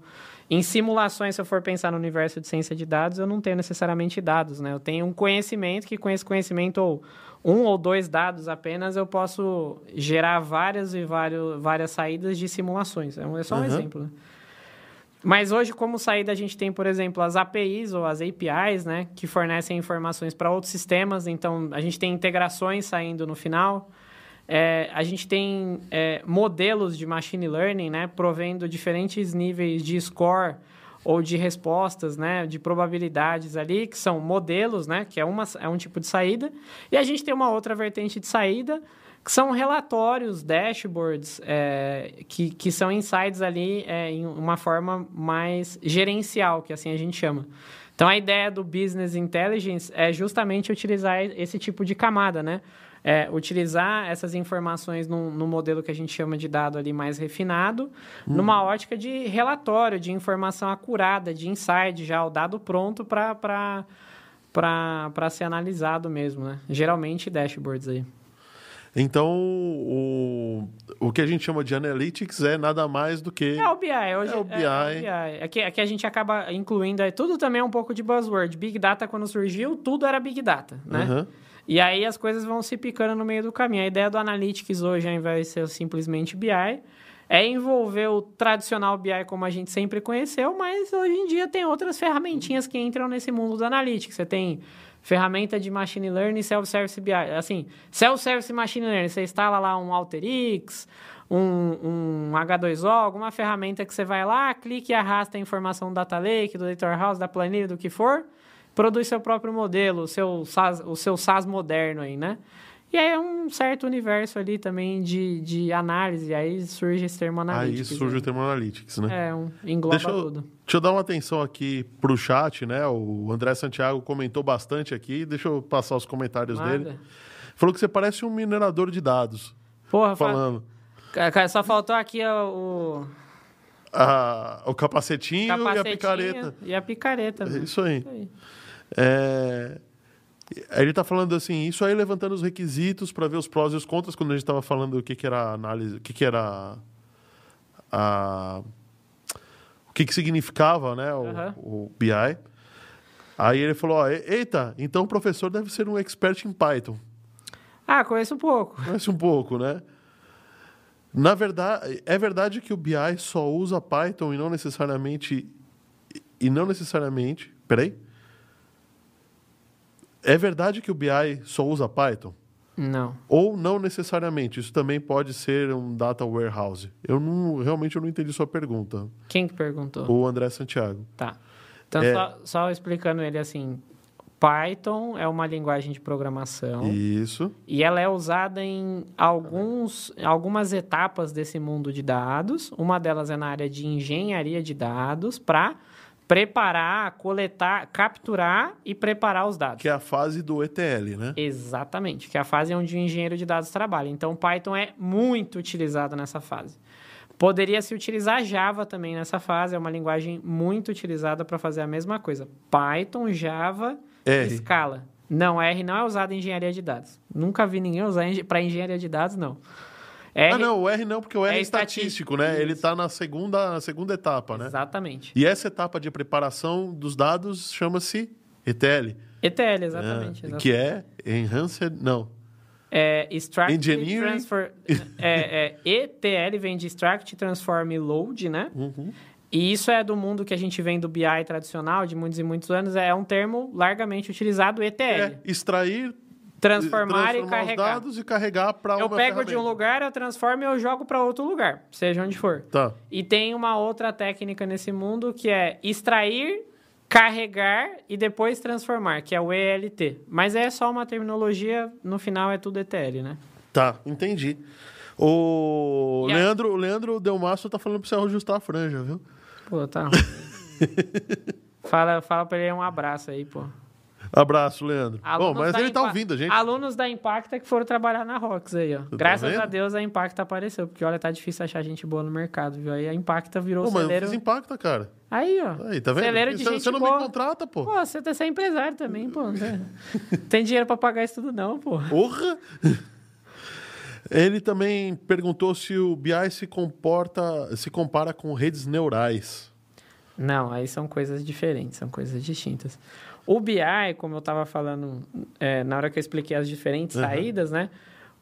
B: em simulações, se eu for pensar no universo de ciência de dados, eu não tenho necessariamente dados, né? Eu tenho um conhecimento que com esse conhecimento, ou um ou dois dados apenas, eu posso gerar várias e vários, várias saídas de simulações. É um- é só um
A: Aham.
B: exemplo, né? Mas hoje, como saída, a gente tem, por exemplo, as APIs ou as APIs, né, que fornecem informações para outros sistemas. Então, a gente tem integrações saindo no final. É, a gente tem é, modelos de machine learning, né, provendo diferentes níveis de score ou de respostas, né, de probabilidades ali, que são modelos, né, que é, uma, é um tipo de saída. E a gente tem uma outra vertente de saída, que são relatórios, dashboards, é, que, que são insights ali é, em uma forma mais gerencial, que assim a gente chama. Então, a ideia do Business Intelligence é justamente utilizar esse tipo de camada, né? É, utilizar essas informações num, num modelo que a gente chama de dado ali mais refinado, numa ótica de relatório, de informação acurada, de insight, já o dado pronto para ser analisado mesmo, né? Geralmente dashboards aí.
A: Então, o, o que a gente chama de analytics é nada mais do que.
B: É o BI. Hoje,
A: É o BI.
B: É, o BI. Aqui, aqui a gente acaba incluindo aí, tudo também é um pouco de buzzword. Big Data, quando surgiu, tudo era Big Data, né?
A: Aham.
B: E aí as coisas vão se picando no meio do caminho. A ideia do Analytics hoje, ao invés de ser simplesmente BI, é envolver o tradicional BI como a gente sempre conheceu, mas hoje em dia tem outras ferramentinhas que entram nesse mundo do Analytics. Você tem ferramenta de Machine Learning Self-Service BI. Assim, Self-Service Machine Learning, você instala lá um AlterX, um, um H2O, alguma ferramenta que você vai lá, clica e arrasta a informação do Data Lake, do Data Warehouse, da planilha, do que for, produz seu próprio modelo, o seu SaaS, o seu SaaS moderno aí, né? E aí é um certo universo ali também de, de análise, aí surge esse termo
A: Aí
B: analytics.
A: surge o
B: né?
A: termo analytics, né?
B: É, um, engloba
A: Deixa eu,
B: tudo.
A: deixa eu dar uma atenção aqui pro chat, né? O André Santiago comentou bastante aqui. Deixa eu passar os comentários dele.
B: Nada.
A: Falou que você parece um minerador de dados.
B: Porra, fa-
A: Falando.
B: Ca- ca- só faltou aqui o, o
A: Ah, o capacetinho, e a
B: capacetinho
A: picareta.
B: e a picareta.
A: É
B: mano.
A: Isso aí.
B: Isso aí.
A: É, Ele tá falando assim, isso aí levantando os requisitos para ver os prós e os contras, quando a gente estava falando o que, que era a análise, o que, que era a. O que, que significava né, o,
B: Aham.
A: o BI. Aí ele falou: ó, eita, então o professor deve ser um expert em Python.
B: Ah, conheço um pouco.
A: Conhece um pouco, né? Na verdade, é verdade que o BI só usa Python e não necessariamente. E não necessariamente. Peraí. É verdade que o BI só usa Python?
B: Não.
A: Ou não necessariamente? Isso também pode ser um data warehouse. Eu não, realmente eu não entendi sua pergunta.
B: Quem que perguntou?
A: O André Santiago.
B: Tá. Então,
A: É.
B: só, só explicando ele assim, Python é uma linguagem de programação
A: Isso.
B: e ela é usada em alguns, algumas etapas desse mundo de dados. Uma delas é na área de engenharia de dados para preparar, coletar, capturar e preparar os dados.
A: Que é a fase do ETL, né?
B: Exatamente, que é a fase onde o engenheiro de dados trabalha. Então, Python é muito utilizado nessa fase. Poderia se utilizar Java também nessa fase, é uma linguagem muito utilizada para fazer a mesma coisa. Python, Java,
A: R.
B: Scala. Não, R não é usado em engenharia de dados. Nunca vi ninguém usar para engenharia de dados, não. R,
A: Ah, não, o R não, porque o R é,
B: É
A: estatístico,
B: estatístico,
A: né? Ele
B: isso.
A: está na segunda, na segunda etapa, né?
B: Exatamente.
A: E essa etapa de preparação dos dados chama-se ETL.
B: ETL, exatamente.
A: né?
B: exatamente.
A: Que é Enhanced... Não.
B: É, extract
A: Engineering.
B: Transfer, é, é, ETL vem de Extract, Transform e Load, né?
A: Uhum.
B: E isso é do mundo que a gente vem do BI tradicional, de muitos e muitos anos, é um termo largamente utilizado, ETL.
A: É extrair,
B: Transformar, e
A: os
B: carregar.
A: dados e carregar para
B: Eu pego de um lugar, eu transformo e eu jogo para outro lugar, seja onde for.
A: Tá.
B: E tem uma outra técnica nesse mundo que é extrair, carregar e depois transformar, que é o ELT. Mas é só uma terminologia, no final é tudo ETL, né?
A: Tá, entendi. O
B: E
A: Leandro, o Leandro Delmasso tá falando para você ajustar a franja, viu?
B: Pô, tá fala, fala pra ele um abraço aí, pô.
A: Abraço, Leandro.
B: Alunos
A: Bom, mas ele tá
B: Impa-
A: ouvindo a gente.
B: Alunos da Impacta que foram trabalhar na Rox aí, ó.
A: tá
B: Graças a Deus a Impacta apareceu, porque olha, tá difícil achar gente boa no mercado, viu? Aí a Impacta virou
A: Pô, mas
B: celeiro.
A: fiz impacta, cara.
B: Aí, ó.
A: Aí, tá vendo?
B: Celeiro de
A: você,
B: gente
A: você não
B: boa.
A: me contrata, pô.
B: Pô, você tá sendo empresário também, pô. Tem dinheiro pra pagar isso tudo não, pô.
A: Porra! Ele também perguntou se o BI se comporta, se compara com redes neurais.
B: Não, aí são coisas diferentes, são coisas distintas. O BI, como eu estava falando é, na hora que eu expliquei as diferentes
A: Uhum.
B: saídas, né?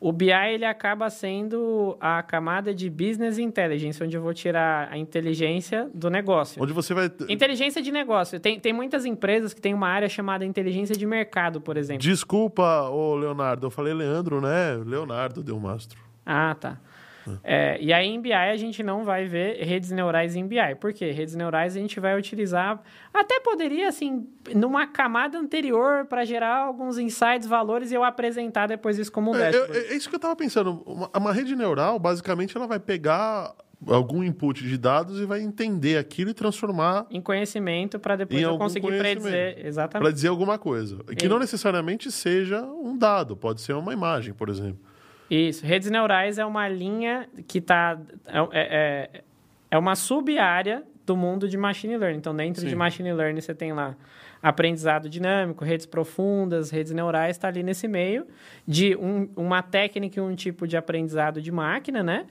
B: O BI ele acaba sendo a camada de business intelligence, onde eu vou tirar a inteligência do negócio.
A: Onde você vai.
B: Inteligência de negócio. Tem, tem muitas empresas que têm uma área chamada inteligência de mercado, por exemplo.
A: Desculpa, ô Leonardo. Eu falei Leandro, né? Leonardo deu mastro.
B: Ah, tá. É, e aí em BI a gente não vai ver redes neurais em BI. Por quê? Redes neurais a gente vai utilizar. Até poderia, assim, numa camada anterior para gerar alguns insights, valores e eu apresentar depois isso como um
A: É,
B: dashboard.
A: é isso que eu tava pensando. Uma, uma rede neural, basicamente, ela vai pegar algum input de dados e vai entender aquilo e transformar
B: Em conhecimento para depois eu conseguir predizer.
A: para
B: Exatamente.
A: dizer alguma coisa. Que
B: Isso.
A: não necessariamente seja um dado, pode ser uma imagem, por exemplo.
B: Isso. Redes neurais é uma linha que está. É, é, é uma sub-área do mundo de machine learning. Então, dentro
A: Sim.
B: de machine learning, você tem lá aprendizado dinâmico, redes profundas, redes neurais, está ali nesse meio de um- uma técnica e um tipo de aprendizado de máquina, né?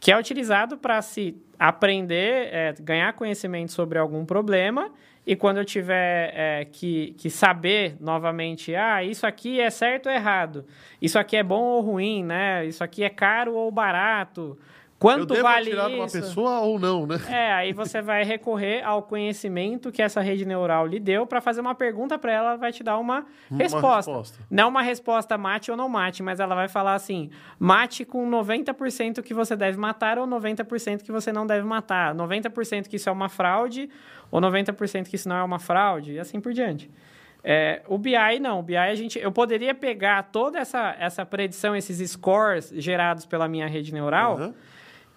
B: Que é utilizado para se aprender, é, ganhar conhecimento sobre algum problema. E quando eu tiver é, que, que saber novamente, ah, isso aqui é certo ou errado, isso aqui é bom ou ruim, né? Isso aqui é caro ou barato,
A: eu
B: quanto
A: devo
B: vale
A: atirar numa
B: isso?
A: pessoa ou não, né?
B: É, aí você vai recorrer ao conhecimento que essa rede neural lhe deu para fazer uma pergunta para ela, ela vai te dar uma,
A: Uma
B: resposta.
A: resposta.
B: Não uma resposta mate ou não mate, mas ela vai falar assim: mate com 90% que você deve matar ou 90% que você não deve matar. 90% que isso é uma fraude ou 90% que isso não é uma fraude, e assim por diante. É, o BI não, o BI a gente, eu poderia pegar toda essa, essa predição, esses scores gerados pela minha rede neural
A: Aham.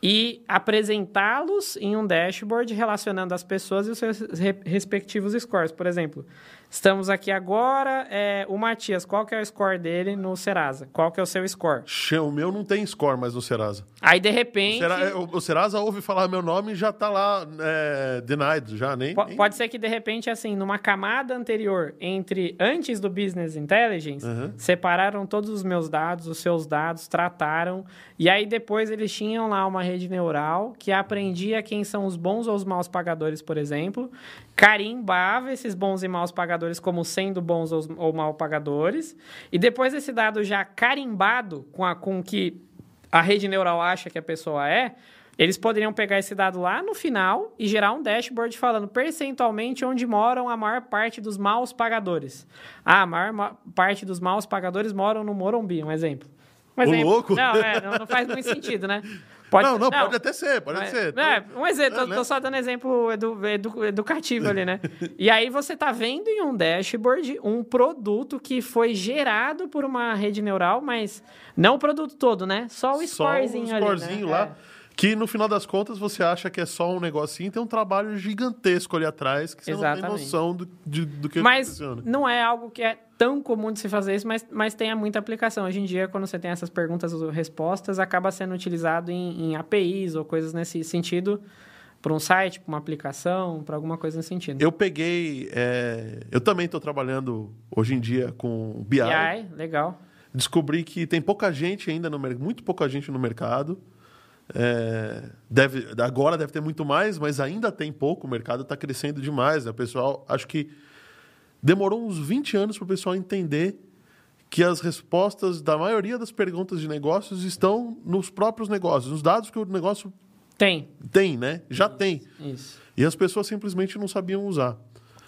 B: e apresentá-los em um dashboard relacionando as pessoas e os seus re- respectivos scores. Por exemplo, estamos aqui agora, é, o Matias, qual que é o score dele no Serasa? Qual que é o seu score?
A: O meu não tem score mais no Serasa.
B: Aí, de
A: O,
B: repente...
A: Sera- o- o Serasa ouve falar meu nome e já tá lá é, denied, já, nem... nem-
B: Pode ser que, de repente, assim, numa camada anterior, entre antes do Business Intelligence,
A: Uhum.
B: separaram todos os meus dados, os seus dados, trataram, e aí depois eles tinham lá uma rede neural que aprendia quem são os bons ou os maus pagadores, por exemplo, carimbava esses bons e maus pagadores como sendo bons ou, ou mal pagadores, e depois esse dado já carimbado com, a, com o que a rede neural acha que a pessoa é, eles poderiam pegar esse dado lá no final e gerar um dashboard falando percentualmente onde moram a maior parte dos maus pagadores. Ah, a maior ma- parte dos maus pagadores moram no Morumbi, um exemplo. Um exemplo.
A: louco!
B: Não, é, não, não faz muito sentido, né?
A: não, não, pode até ser, pode
B: Mas-
A: ser.
B: É, um exemplo,
A: É, né?
B: tô só dando exemplo edu- edu- educativo ali, né? E aí você tá vendo em um dashboard um produto que foi gerado por uma rede neural, mas não o produto todo, né? Só o
A: Só
B: scorezinho
A: o
B: ali,
A: scorezinho
B: né?
A: lá.
B: É.
A: Que no final das contas você acha que é só um negocinho, tem um trabalho gigantesco ali atrás que você não tem
B: Exatamente.
A: noção do, de- do que
B: Mas
A: funciona.
B: não é algo que é tão comum de se fazer isso, mas, mas tem muita aplicação. Hoje em dia, quando você tem essas perguntas ou respostas, acaba sendo utilizado em, em APIs ou coisas nesse sentido, para um site, para uma aplicação, para alguma coisa nesse sentido.
A: Eu peguei. é, eu também estou trabalhando hoje em dia com BI.
B: BI, legal.
A: Descobri que tem pouca gente ainda no mercado, muito pouca gente no mercado. É, deve, agora deve ter muito mais, mas ainda tem pouco. O mercado está crescendo demais. Né? O pessoal, acho que demorou uns 20 anos para o pessoal entender que as respostas da maioria das perguntas de negócios estão nos próprios negócios, nos dados que o negócio
B: Tem.
A: tem, né? Já tem.
B: Isso.
A: E as pessoas simplesmente não sabiam usar.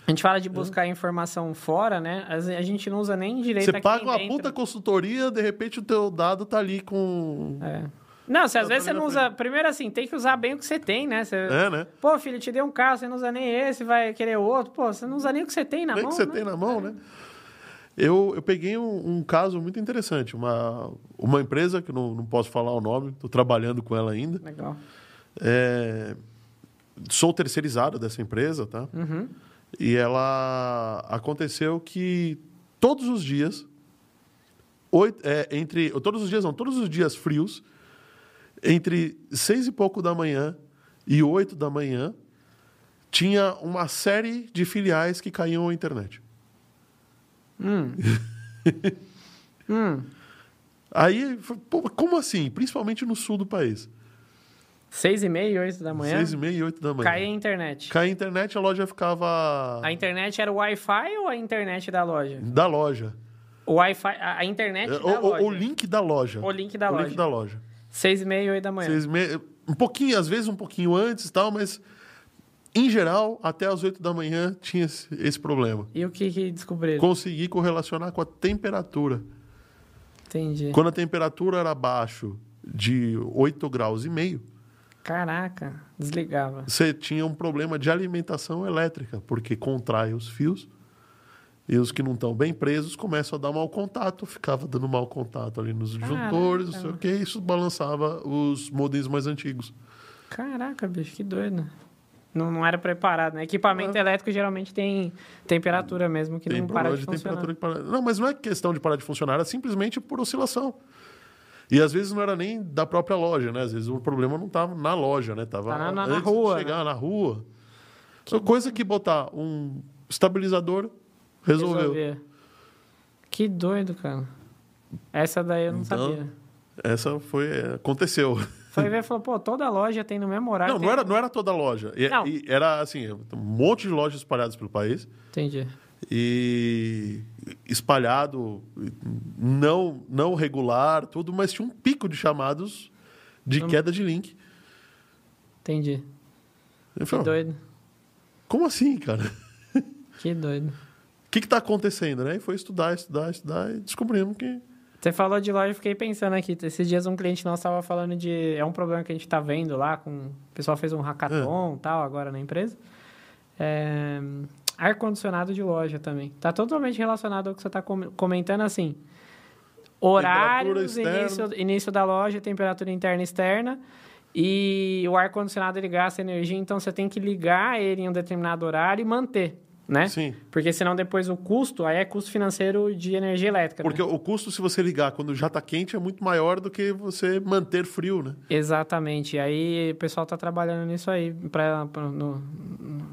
B: A gente fala de buscar informação fora, né? A gente não usa nem direito
A: Você paga uma
B: dentro.
A: puta consultoria, de repente o teu dado tá ali com.
B: É. Não, se às vezes você não usa... Primeiro assim, tem que usar bem o que você tem, né? Você...
A: É, né?
B: Pô, filho, te dei um carro, você não usa nem esse, vai querer outro. Pô, você não usa nem o que você tem na
A: Nem
B: mão,
A: que você
B: né?
A: tem na mão, né? Eu, eu peguei um, um caso muito interessante. Uma, uma empresa, que eu não, não posso falar o nome, estou trabalhando com ela ainda.
B: Legal.
A: É, sou terceirizado dessa empresa, tá?
B: Uhum.
A: E ela. Aconteceu que todos os dias, oito, é, entre todos os dias não, todos os dias frios, entre seis e pouco da manhã e oito da manhã, tinha uma série de filiais que caíam à internet.
B: Hum,
A: Aí, foi, pô, como assim? Principalmente no sul do país.
B: seis e meia, oito da manhã.
A: Seis e meia e oito da manhã.
B: Caía a internet.
A: Caía a internet, a loja ficava
B: A internet era o Wi-Fi ou a internet da loja?
A: da loja.
B: O Wi-Fi, a, internet
A: É,
B: da
A: O, o-
B: loja.
A: o link da loja.
B: O link da
A: o
B: loja.
A: link da loja.
B: Seis e meia, oito da manhã.
A: Seis e meia- um pouquinho, às vezes um pouquinho antes e tal, mas em geral, até as 8 da manhã tinha esse, problema.
B: E o que, que descobriram?
A: Consegui correlacionar com a temperatura.
B: Entendi.
A: Quando a temperatura era abaixo de 8 graus e meio,
B: Caraca, desligava.
A: você tinha um problema de alimentação elétrica, porque contrai os fios e os que não estão bem presos começam a dar mau contato, ficava dando mau contato ali nos disjuntores, não sei o que, isso balançava os modems mais antigos.
B: Caraca, bicho, que doido. Não, não era preparado, né? Equipamento
A: É.
B: elétrico geralmente tem temperatura mesmo, que
A: Tem
B: não para de,
A: de,
B: funcionar.
A: que para... Não, mas não é questão de parar de funcionar, era simplesmente por oscilação. E às vezes não era nem da própria loja, né? Às vezes o problema não estava na loja, né? Tava
B: Tá na- na- na rua,
A: chegar na rua. Só coisa que botar um estabilizador resolveu.
B: Resolver. Que doido, cara. Essa daí eu não
A: Então,
B: sabia.
A: Essa foi aconteceu.
B: Foi ver e falou, pô, toda loja tem no mesmo horário.
A: Não,
B: tem-
A: não era, não era toda a loja. E-
B: Não.
A: e era assim, um monte de lojas espalhadas pelo país.
B: Entendi.
A: e espalhado, não não regular, tudo, mas tinha um pico de chamados de
B: Hum.
A: queda de link.
B: Entendi.
A: Eu
B: Que
A: falei,
B: doido.
A: como assim, cara?
B: Que doido.
A: O que está acontecendo, né? E foi estudar, estudar, estudar e descobrimos que
B: Você falou de loja, eu fiquei pensando aqui. Esses dias um cliente nosso estava falando de. É um problema que a gente está vendo lá. Com... O pessoal fez um hackathon e tal agora na empresa. É... Ar-condicionado de loja também. Tá totalmente relacionado ao que você está comentando assim. Horários, início, início da loja, temperatura interna e externa. E o ar-condicionado ele gasta energia, então você tem que ligar ele em um determinado horário e manter, né?
A: sim.
B: Porque senão depois o custo, aí é custo financeiro de energia elétrica. né?
A: Porque o custo, se você ligar quando já está quente, é muito maior do que você manter frio, né?
B: Exatamente. Aí o pessoal está trabalhando nisso aí, pra, pra- no,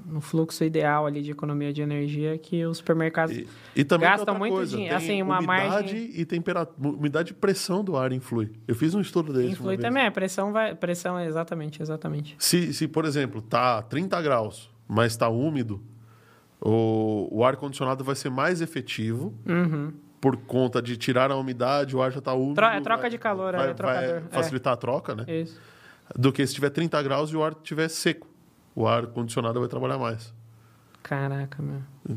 B: no fluxo ideal ali de economia de energia que os supermercados.
A: E, e também
B: Gastam muito
A: coisa,
B: dinheiro, assim, uma
A: umidade
B: margem-
A: e temperatura, umidade e pressão do ar influi. Eu fiz um estudo desse.
B: Influi
A: vez.
B: também, a pressão vai. Pressão, exatamente, exatamente.
A: Se, se, por exemplo, tá 30 graus, mas está úmido, o, o ar-condicionado vai ser mais efetivo
B: Uhum.
A: por conta de tirar a umidade, o ar já está úmido.
B: Tro- é troca
A: vai-
B: de calor,
A: vai,
B: é trocador,
A: vai
B: é.
A: facilitar a troca, né?
B: Isso.
A: Do que se tiver 30 graus e o ar estiver seco. O ar-condicionado vai trabalhar mais.
B: Caraca, meu.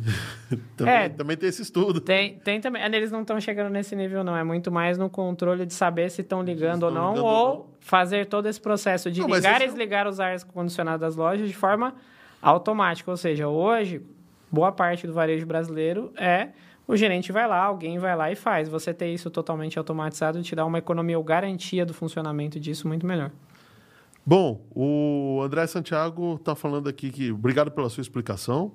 A: Também,
B: É.
A: também tem esse estudo.
B: Tem, tem também. Eles não estão chegando nesse nível, não. É muito mais no controle de saber se estão ligando ou não,
A: ligando ou
B: ou fazer todo esse processo de
A: Não,
B: ligar e
A: é
B: desligar os ar condicionados das lojas de forma automática. Ou seja, hoje, boa parte do varejo brasileiro é o gerente vai lá, alguém vai lá e faz. Você ter isso totalmente automatizado te dá uma economia ou garantia do funcionamento disso muito melhor.
A: Bom, o André Santiago está falando aqui que obrigado pela sua explicação.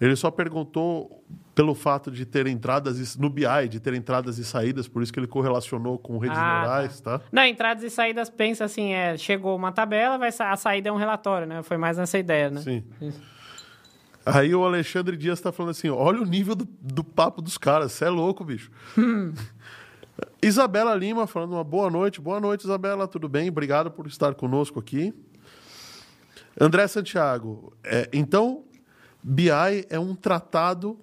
A: Ele só perguntou pelo fato de ter entradas e- no BI, de ter entradas e saídas, por isso que ele correlacionou com redes
B: Ah,
A: neurais, tá?
B: Não, entradas e saídas, pensa assim, é, chegou uma tabela, vai a saída é um relatório, né? Foi mais nessa ideia, né?
A: Sim.
B: Isso.
A: Aí o Alexandre Dias está falando assim: olha o nível do, do papo dos caras, você é louco, bicho. Isabela Lima falando uma boa noite. Boa noite, Isabela, tudo bem? Obrigado por estar conosco aqui. André Santiago, é, então, BI é um tratado.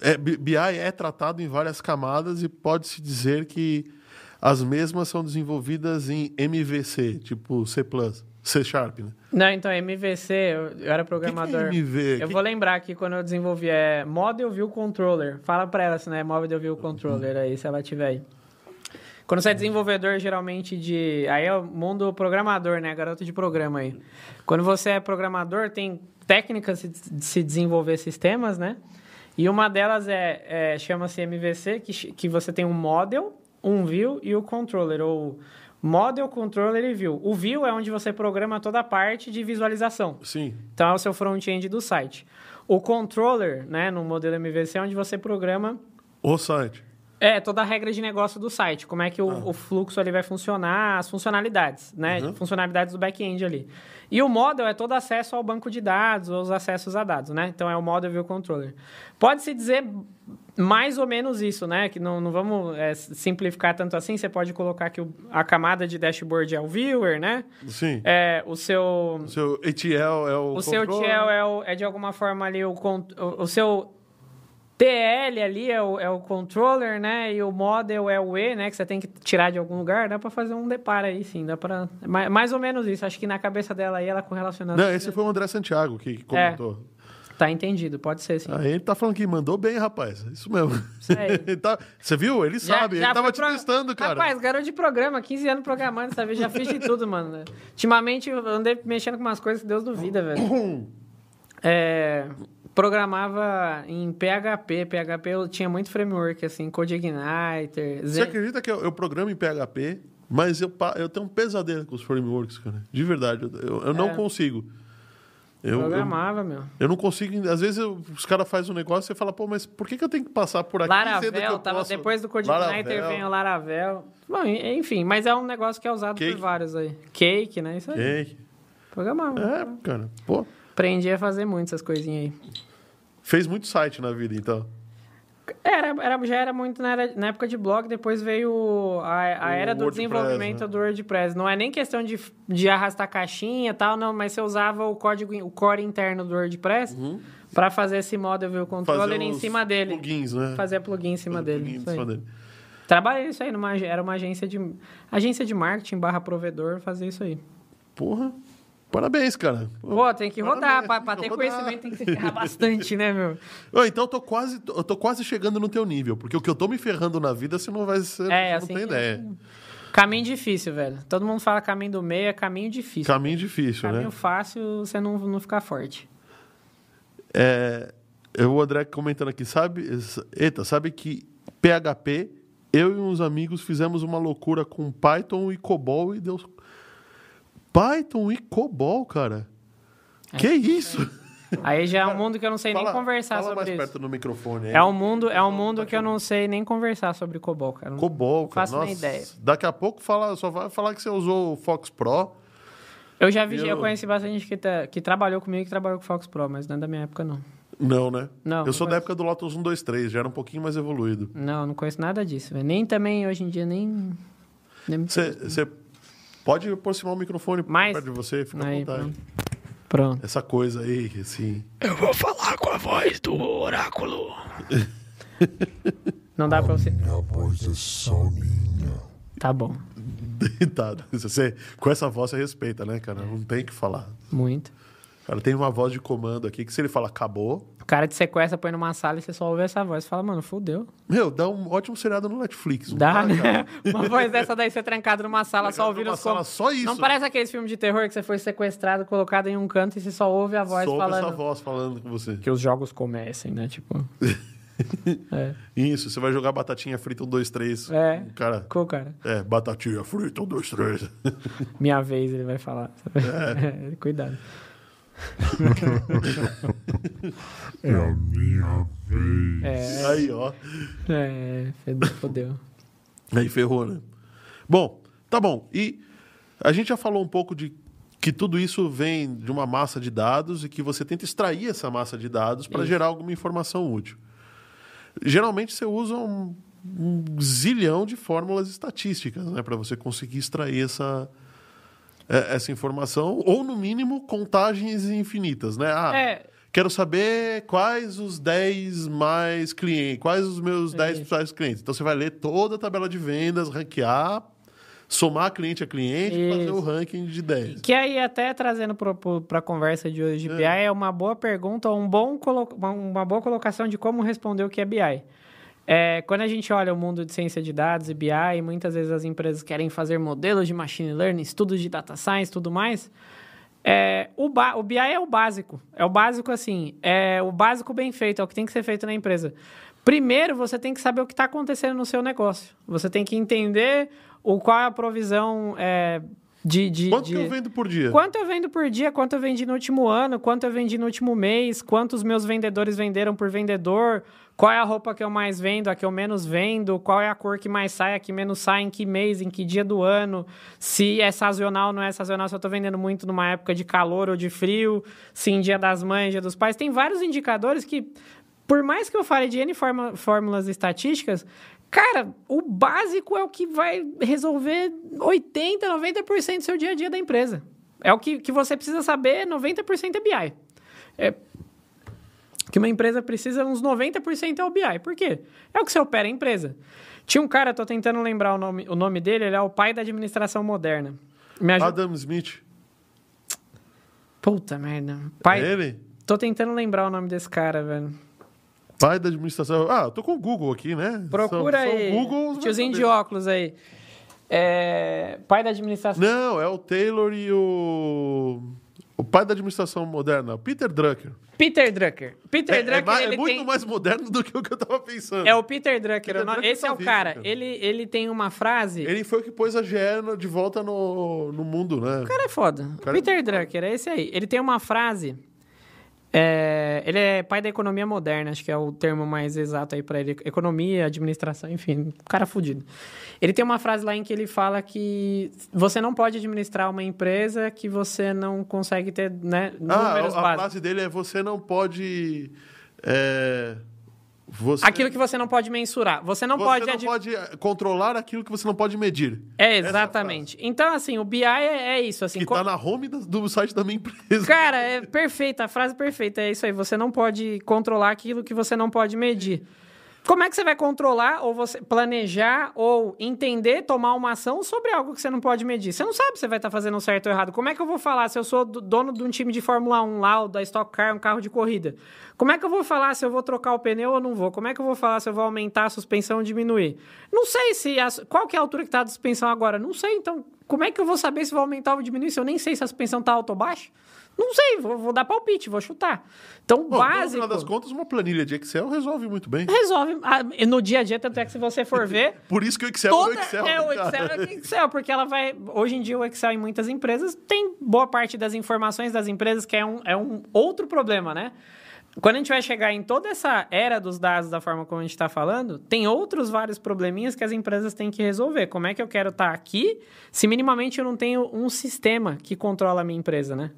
A: É, BI é tratado em várias camadas e pode-se dizer que as mesmas são desenvolvidas em MVC, tipo C, C Sharp, né?
B: Não, então, MVC, eu, eu era programador.
A: Que que é MV?
B: Eu
A: Que-
B: vou lembrar aqui quando eu desenvolvi é Model View Controller. Fala pra ela se não é Model View Controller aí, se ela tiver aí. Quando você é desenvolvedor, geralmente, de. Aí é o mundo programador, né? Garoto de programa aí. Quando você é programador, tem técnicas de se desenvolver sistemas, né? E uma delas é, é- chama-se MVC, que, que você tem um model, um view e o controller, ou model, controller e view. O view é onde você programa toda a parte de visualização.
A: Sim.
B: Então é o seu front-end do site. O controller, né, no modelo MVC, é onde você programa
A: O site.
B: É, toda a regra de negócio do site, como é que o, o fluxo ali vai funcionar, as funcionalidades, né?
A: Uhum.
B: Funcionalidades do back-end ali. E o model é todo acesso ao banco de dados, ou os acessos a dados, né? Então é o model view controller. Pode-se dizer mais ou menos isso, né? Que não, não vamos é, simplificar tanto assim. Você pode colocar que o- a camada de dashboard é o viewer, né?
A: Sim.
B: É, o seu
A: O seu ETL é o.
B: o seu
A: controller.
B: TL é, o- é de alguma forma ali o, o, o seu TL ali é o, é o controller, né? E o model é o E, né? Que você tem que tirar de algum lugar. Dá pra fazer um deparo aí, sim. Dá pra... Mais, mais ou menos isso. Acho que na cabeça dela aí, ela correlacionando...
A: Não, esse foi o André Santiago que comentou.
B: Tá entendido. Pode ser, sim.
A: Aí ele tá falando que mandou bem, rapaz. Isso mesmo.
B: Isso
A: tá- Você viu? Ele sabe. ele tava te
B: pro-
A: testando, cara.
B: Rapaz, garoto de programa, 15 anos programando, sabe? Já fiz de tudo, mano. Ultimamente eu andei mexendo com umas coisas que Deus duvida, velho. É, programava em PHP. PHP eu tinha muito framework, assim, CodeIgniter.
A: Você
B: Zen-
A: acredita que eu, eu programo em PHP, mas eu, eu tenho um pesadelo com os frameworks, cara. De verdade. Eu, eu- eu não
B: É.
A: consigo. Eu, eu,
B: Programava, meu.
A: eu não consigo. Às vezes eu- os caras fazem um negócio e você fala, pô, mas por que, que eu tenho que passar por aqui? eu
B: Laravel, tava,
A: posso-
B: depois do CodeIgniter vem o Laravel. Bom, en- enfim, mas é um negócio que é usado
A: Cake.
B: por vários aí. Cake, né? Isso aí.
A: Ok.
B: Programava.
A: É, cara. Pô,
B: Aprendi a fazer muito essas coisinhas aí.
A: Fez muito site na vida, então.
B: Era, era, já era muito na, era- na época de blog, depois veio a, a era do
A: WordPress,
B: desenvolvimento
A: né?
B: do WordPress. Não é nem questão de, de arrastar caixinha e tal, não, mas você usava o código, o core interno do WordPress para fazer esse model view controller em cima dele.
A: Plugins, né?
B: Fazer plugin em cima
A: Fazer
B: dele.
A: plugin em cima dele.
B: Trabalhei isso aí, numa, era uma agência de agência de marketing barra provedor, fazer isso aí.
A: Porra. Parabéns, cara.
B: Pô, tem que rodar,
A: tem
B: ter
A: rodar.
B: conhecimento tem que se ferrar bastante, né, meu?
A: Ô, então eu tô quase, eu tô quase chegando no teu nível, porque o que eu tô me ferrando na vida, você não vai ser,
B: É, assim
A: não tem ideia.
B: Caminho difícil, velho. Todo mundo fala caminho do meio, é caminho difícil.
A: Caminho difícil,
B: Caminho
A: né?
B: fácil, você não, não ficar forte.
A: É, eu, o André comentando aqui, sabe? Eita, sabe que PHP, eu e uns amigos fizemos uma loucura com Python e COBOL e deu. Python e COBOL, cara. que isso?
B: Aí já é um mundo que eu não sei nem
A: Fala-
B: conversar
A: fala
B: sobre
A: mais
B: isso.
A: perto no microfone aí.
B: É um mundo, é um mundo que eu não sei nem conversar sobre COBOL, cara. Não-
A: COBOL, cara.
B: Faço nem
A: Nossa,
B: ideia.
A: Daqui a pouco fala, só vai falar que você usou o Fox Pro.
B: Eu já vi,
A: Eu-
B: eu conheci bastante gente que, tá- que trabalhou comigo que trabalhou com Fox Pro, mas não é da minha época, não.
A: Não, né?
B: Não,
A: Eu
B: não
A: sou da
B: conheço.
A: época do Lotus 1, 2, 3, já era um pouquinho mais evoluído.
B: Não, não conheço nada disso, velho. Nem também, hoje em dia, nem... nem
A: você pode aproximar o microfone
B: Mais?
A: perto de você, fica à
B: Aí,
A: vontade.
B: pronto. Pronto.
A: Essa coisa aí, assim.
D: Eu vou falar com a voz do oráculo.
B: Não dá pra você...
C: Minha voz é só minha.
B: Tá bom.
A: tá, você, com essa voz você respeita, né, cara? Não tem o que falar.
B: Muito.
A: Cara, tem uma voz de comando aqui que se ele fala acabou,
B: O cara te sequestra, põe numa sala e você só ouve essa voz. Você fala, mano, fudeu.
A: meu, dá um ótimo seriado no Netflix.
B: Dá, né?
A: cara?
B: Uma voz dessa daí, você trancado numa sala, só ouvindo os
A: sala,
B: com-
A: só isso.
B: Não parece aqueles filmes de terror que você foi sequestrado, colocado em um canto e você só ouve a voz
A: Só ouve
B: falando.
A: essa voz falando com você.
B: Que os jogos comecem, né? Tipo. é.
A: Isso, você vai jogar batatinha frita 1, 2, 3.
B: É.
A: Cara.
B: Cool, cara.
A: É, batatinha frita 1, 2, 3.
B: Minha vez, ele vai falar. É. Cuidado.
C: É a minha vez.
B: É,
A: Aí, ó.
B: é, fedeu, fodeu.
A: Aí ferrou, né? Bom, tá bom. E a gente já falou um pouco de que tudo isso vem de uma massa de dados e que você tenta extrair essa massa de dados para gerar alguma informação útil. Geralmente você usa um, um zilhão de fórmulas estatísticas né, para você conseguir extrair essa, é, essa informação, ou no mínimo contagens infinitas. Né? Ah,
B: É.
A: Quero saber quais os 10 mais clientes, quais os meus 10
B: Isso.
A: principais clientes. Então você vai ler toda a tabela de vendas, ranquear, somar cliente a cliente e fazer o ranking de 10.
B: Que aí, até trazendo para a conversa de hoje de BI, é uma boa pergunta, um bom uma boa colocação de como responder o que é BI. É, quando a gente olha o mundo de ciência de dados e BI, muitas vezes as empresas querem fazer modelos de machine learning, estudos de data science e tudo mais. É, o, o BI é o básico. É o básico, assim, é o básico bem feito, é o que tem que ser feito na empresa. Primeiro, você tem que saber o que está acontecendo no seu negócio. Você tem que entender o, qual é a provisão é, De, de,
A: Quanto
B: de...
A: eu vendo por dia?
B: Quanto eu vendo por dia, quanto eu vendi no último ano, quanto eu vendi no último mês, quantos meus vendedores venderam por vendedor, qual é a roupa que eu mais vendo, a que eu menos vendo, qual é a cor que mais sai, a que menos sai, em que mês, em que dia do ano, se é sazonal, não é sazonal, se eu tô vendendo muito numa época de calor ou de frio, se em dia das mães, dia dos pais. Tem vários indicadores que, por mais que eu fale de N fórmulas estatísticas, Cara, o básico é o que vai resolver 80%, 90% do seu dia a dia da empresa. É o que, que você precisa saber, 90% é BI. É, que uma empresa precisa, uns 90% é o BI. Por quê? É o que você opera a empresa. Tinha um cara, tô tentando lembrar o nome, o nome dele, ele é o pai da administração moderna. Me ajuda.
A: Adam Smith.
B: Puta merda. Pai,
A: Ele?
B: tô tentando lembrar o nome desse cara, velho.
A: Pai da administração. Ah, eu tô com o Google aqui, né?
B: Procura
A: São- são
B: aí.
A: Google, vai
B: Tiozinho de óculos aí. É, pai da administração.
A: Não, é o Taylor e o. O pai da administração moderna, o Peter Drucker.
B: Peter Drucker. Peter
A: É, é
B: Drucker,
A: mais- é
B: ele
A: muito
B: tem...
A: mais moderno do que o que eu tava pensando.
B: É o Peter Drucker.
A: Peter Drucker
B: Esse é
A: tá
B: o
A: vivo,
B: cara.
A: cara.
B: Ele, ele tem uma frase...
A: Ele foi o que pôs a GE de volta no, no mundo, né?
B: O cara é foda.
A: cara-
B: Peter Drucker, é esse aí. Ele tem uma frase... é, ele é pai da economia moderna, acho que é o termo mais exato aí pra ele. Economia, administração, enfim, cara fudido. Ele tem uma frase lá em que ele fala que você não pode administrar uma empresa que você não consegue ter né,
A: Ah,
B: números
A: a, a
B: básicos.
A: frase dele é: você não pode. é, você,
B: Aquilo que você não pode mensurar. Você não
A: você
B: pode...
A: não
B: admi-
A: pode eh, controlar aquilo que você não pode medir.
B: É,
A: Essa
B: exatamente. Então, assim, o BI é, é isso. Assim,
A: Que
B: co-
A: tá na home do, do site da minha empresa.
B: Cara, é perfeita, a frase perfeita. É isso aí. Você não pode controlar aquilo que você não pode medir. Como é que você vai controlar, ou você planejar, ou entender, tomar uma ação sobre algo que você não pode medir? Você não sabe se vai estar fazendo certo ou errado. Como é que eu vou falar se eu sou do- dono de um time de Fórmula 1 lá, ou da Stock Car, um carro de corrida? Como é que eu vou falar se eu vou trocar o pneu ou não vou? Como é que eu vou falar se eu vou aumentar a suspensão ou diminuir? Não sei se... a- qual que é a altura que está a suspensão agora? Não sei, então... Como é que eu vou saber se vou aumentar ou diminuir se eu nem sei se a suspensão está alta ou baixa? Não sei, vou, vou dar palpite, vou chutar. Então,
A: Bom, no
B: básico...
A: final das contas, uma planilha de Excel resolve muito bem.
B: Resolve. Ah, no dia a dia, tanto é que se você for ver...
A: Por isso que o Excel
B: Toda,
A: é o Excel.
B: é, o
A: né, cara?
B: Excel é o Excel, porque ela vai. Hoje em dia, o Excel em muitas empresas tem boa parte das informações das empresas, que é um, é um outro problema, né? Quando a gente vai chegar em toda essa era dos dados da forma como a gente está falando, tem outros vários probleminhas que as empresas têm que resolver. Como é que eu quero estar aqui se minimamente eu não tenho um sistema que controla a minha empresa, né?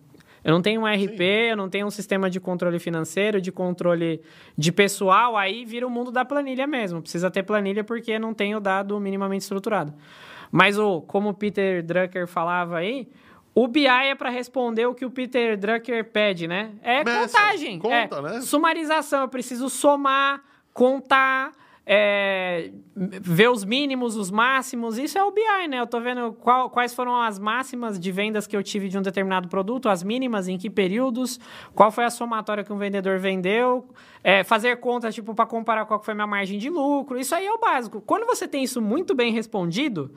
B: Eu não tenho um RP, eu não tenho um sistema de controle financeiro, de controle de pessoal, aí vira o mundo da planilha mesmo. Precisa ter planilha porque não tem o dado minimamente estruturado. Mas o, como o Peter Drucker falava aí, o BI é para responder o que o Peter Drucker pede, né? É contagem.
A: conta,
B: é
A: né?
B: Sumarização, eu preciso somar, contar, é, ver os mínimos, os máximos. Isso é o BI, né? Eu tô vendo qual- quais foram as máximas de vendas que eu tive de um determinado produto, as mínimas, em que períodos, qual foi a somatória que um vendedor vendeu, é, fazer contas, tipo, para comparar qual foi a minha margem de lucro. Isso aí é o básico. Quando você tem isso muito bem respondido,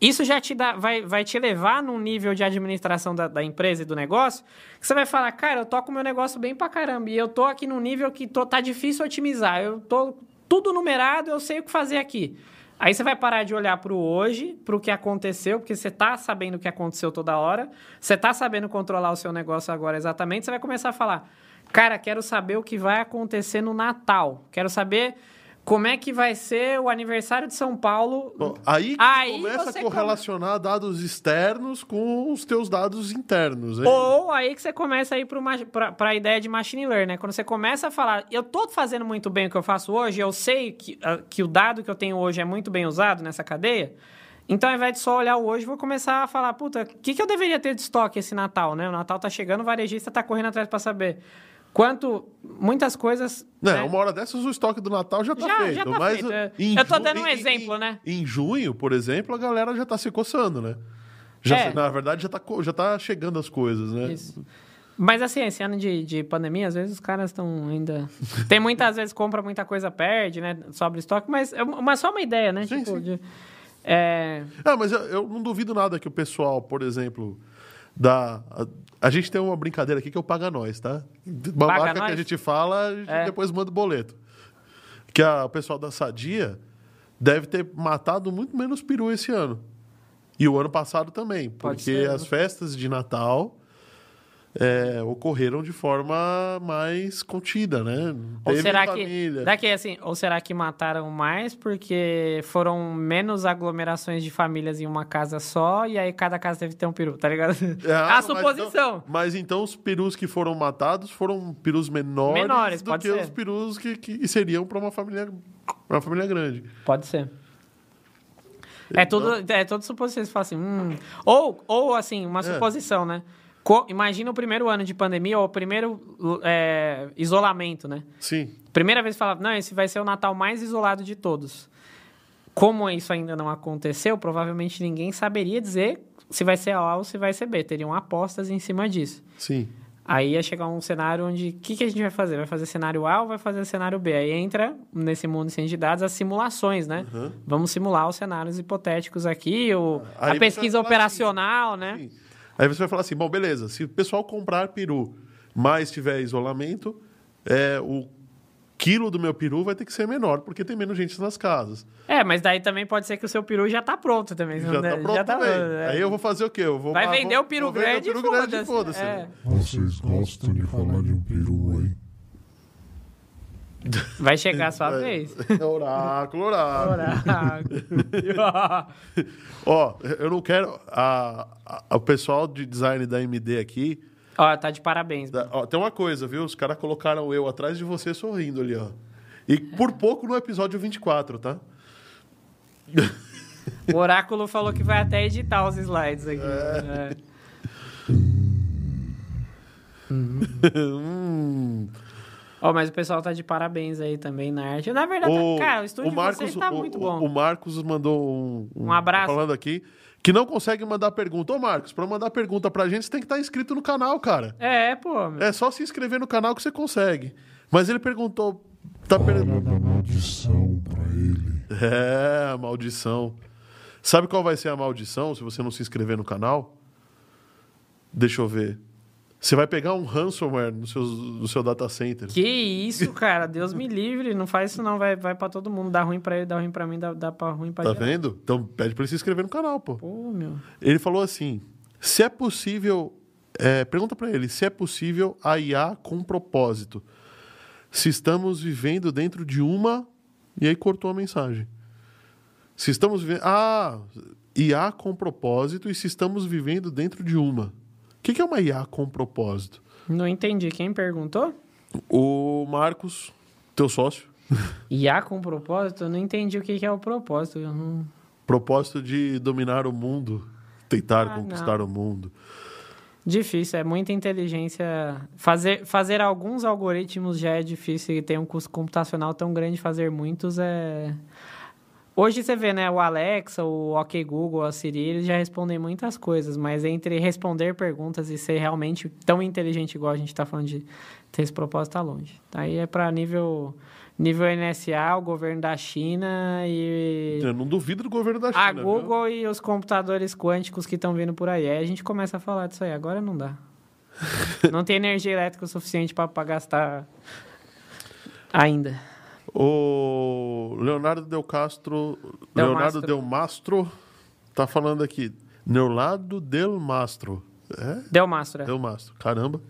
B: isso já te dá, vai, vai te levar num nível de administração da, da empresa e do negócio, que você vai falar, cara, eu toco meu negócio bem pra caramba, e eu tô aqui num nível que tô, tá difícil otimizar, eu tô tudo numerado, eu sei o que fazer aqui. Aí você vai parar de olhar para o hoje, para o que aconteceu, porque você está sabendo o que aconteceu toda hora, você está sabendo controlar o seu negócio agora exatamente, você vai começar a falar, cara, quero saber o que vai acontecer no Natal, quero saber como é que vai ser o aniversário de São Paulo.
A: Bom, aí que
B: Aí
A: começa a correlacionar dados externos com os teus dados internos. hein?
B: Ou aí que você começa a ir para a ideia de machine learning, né? Quando você começa a falar, eu tô fazendo muito bem o que eu faço hoje, eu sei que, ah, que o dado que eu tenho hoje é muito bem usado nessa cadeia, então ao invés de só olhar o hoje, vou começar a falar, puta, o que, que eu deveria ter de estoque esse Natal, né? O Natal tá chegando, o varejista tá correndo atrás para saber quanto, muitas coisas...
A: Não,
B: né?
A: uma hora dessas o estoque do Natal já tá
B: Já-
A: feito.
B: já tá
A: mas
B: feito, é.
A: em
B: Eu tô dando um
A: em-
B: exemplo,
A: em-
B: né?
A: Em junho, por exemplo, a galera já tá se coçando, né? Já,
B: É.
A: Na verdade, já tá, já tá chegando as coisas, né?
B: Isso. Mas assim, esse ano de, de pandemia, às vezes os caras estão ainda. Tem muitas vezes compra muita coisa, perde, né? Sobre estoque, mas é uma, só uma ideia, né?
A: Sim,
B: tipo,
A: sim.
B: de- é,
A: Ah, mas eu, eu não duvido nada que o pessoal, por exemplo, da. A, gente tem uma brincadeira aqui que é o Paga Nós, tá? Uma
B: Paga
A: marca que
B: Nós?
A: a gente fala, a gente
B: É.
A: depois manda o boleto. Que a- o pessoal da Sadia deve ter matado muito menos peru esse ano. E o ano passado também,
B: Pode
A: porque
B: ser,
A: as
B: né?
A: festas de Natal é, ocorreram de forma mais contida, né?
B: Ou
A: teve
B: será
A: família.
B: que daqui assim, ou será que mataram mais porque foram menos aglomerações de famílias em uma casa só e aí cada casa teve que ter um peru, tá ligado?
A: Ah,
B: a
A: mas
B: suposição.
A: então- Mas então os perus que foram matados foram perus menores,
B: Menores,
A: do que
B: ser.
A: os perus que, que seriam para uma família, uma família grande.
B: Pode ser. É tudo, é tudo suposição. Você fala assim, hum. Ou, ou assim, uma suposição, né? Co- imagina o primeiro ano de pandemia ou o primeiro é, isolamento, né?
A: Sim.
B: Primeira vez que falava, não, esse vai ser o Natal mais isolado de todos. Como isso ainda não aconteceu, provavelmente ninguém saberia dizer se vai ser A ou se vai ser B. Teriam apostas em cima disso.
A: Sim.
B: Aí ia chegar um cenário onde o que, que a gente vai fazer? Vai fazer cenário A ou vai fazer cenário B? Aí entra nesse mundo sem de dados as simulações, né? Vamos simular os cenários hipotéticos aqui, o,
A: Aí
B: a pesquisa
A: falar
B: operacional, né?
A: Sim. Aí você vai falar assim, bom, beleza, se o pessoal comprar peru, mas tiver isolamento, é, o quilo do meu peru vai ter que ser menor, porque tem menos gente nas casas.
B: É, mas daí também pode ser que o seu peru já tá pronto também.
A: Já tá pronto também.
B: é.
A: Aí eu vou fazer o quê? Eu vou,
B: Vai
A: vou-
B: vender o peru
A: vou vender o peru
B: e
A: grande,
B: foda-se.
A: foda-se.
B: É.
C: Vocês gostam de falar de um peru?
B: Vai chegar a sua
A: Vai.
B: vez.
A: Oráculo, oráculo.
B: Oráculo.
A: Ó, eu não quero... A, a- o pessoal de design da MD aqui...
B: Ó, tá de parabéns.
A: da- ó, tem uma coisa, viu? Os caras colocaram eu atrás de você sorrindo ali, ó. E por pouco no episódio 24, tá?
B: O Oráculo falou que vai até editar os slides aqui. É.
A: Hum.
B: Ó, mas o pessoal tá de parabéns aí também na arte. Na verdade,
A: O,
B: cara, o estúdio
A: o Marcos,
B: de vocês tá
A: o-
B: muito bom.
A: O Marcos mandou um,
B: Um abraço.
A: Falando aqui, que não consegue mandar pergunta. Ô, Marcos, pra mandar pergunta pra gente, você tem que estar inscrito no canal, cara.
B: É, pô. meu.
A: É só se inscrever no canal que você consegue. Mas ele perguntou. Tá per...
C: Olha da maldição pra ele.
A: É, maldição. Sabe qual vai ser a maldição se você não se inscrever no canal? Deixa eu ver. Você vai pegar um ransomware no seu, no seu data center.
B: Que isso, cara. Deus me livre. Não faz isso não. Vai, vai pra todo mundo. Dá ruim pra ele, dá ruim pra mim, dá, dá pra ruim pra
A: Tá
B: geral.
A: vendo? Então pede pra ele se inscrever no canal, pô.
B: Pô, meu.
A: Ele falou assim: se é possível. é, pergunta pra ele se é possível a IA com propósito. Se estamos vivendo dentro de uma. E aí cortou a mensagem. Se estamos vivendo. Ah, IA com propósito e se estamos vivendo dentro de uma. O que, que é uma IA com propósito?
B: Não entendi. Quem perguntou?
A: O Marcos, teu sócio,
B: IA com propósito? Eu não entendi o que que é o propósito. Não...
A: propósito de dominar o mundo, tentar
B: Ah,
A: conquistar
B: não.
A: o mundo.
B: Difícil, é muita inteligência. Fazer, fazer alguns algoritmos já é difícil e tem um custo computacional tão grande, fazer muitos é. Hoje você vê, né, o Alexa, o OK Google, a Siri, eles já respondem muitas coisas, mas entre responder perguntas e ser realmente tão inteligente igual a gente está falando de ter esse propósito, tá longe. Aí é para nível, nível NSA, o governo da China e
A: Eu não duvido do governo da China.
B: a
A: viu?
B: Google e os computadores quânticos que estão vindo por aí. Aí a gente começa a falar disso aí. Agora não dá. não tem energia elétrica o suficiente para gastar ainda.
A: O Leonardo Del Castro.
B: Del
A: Leonardo
B: Mastro.
A: Del Mastro tá falando aqui. Leonardo Del Mastro. É?
B: Deu mastro. é.
A: Del Mastro. Caramba.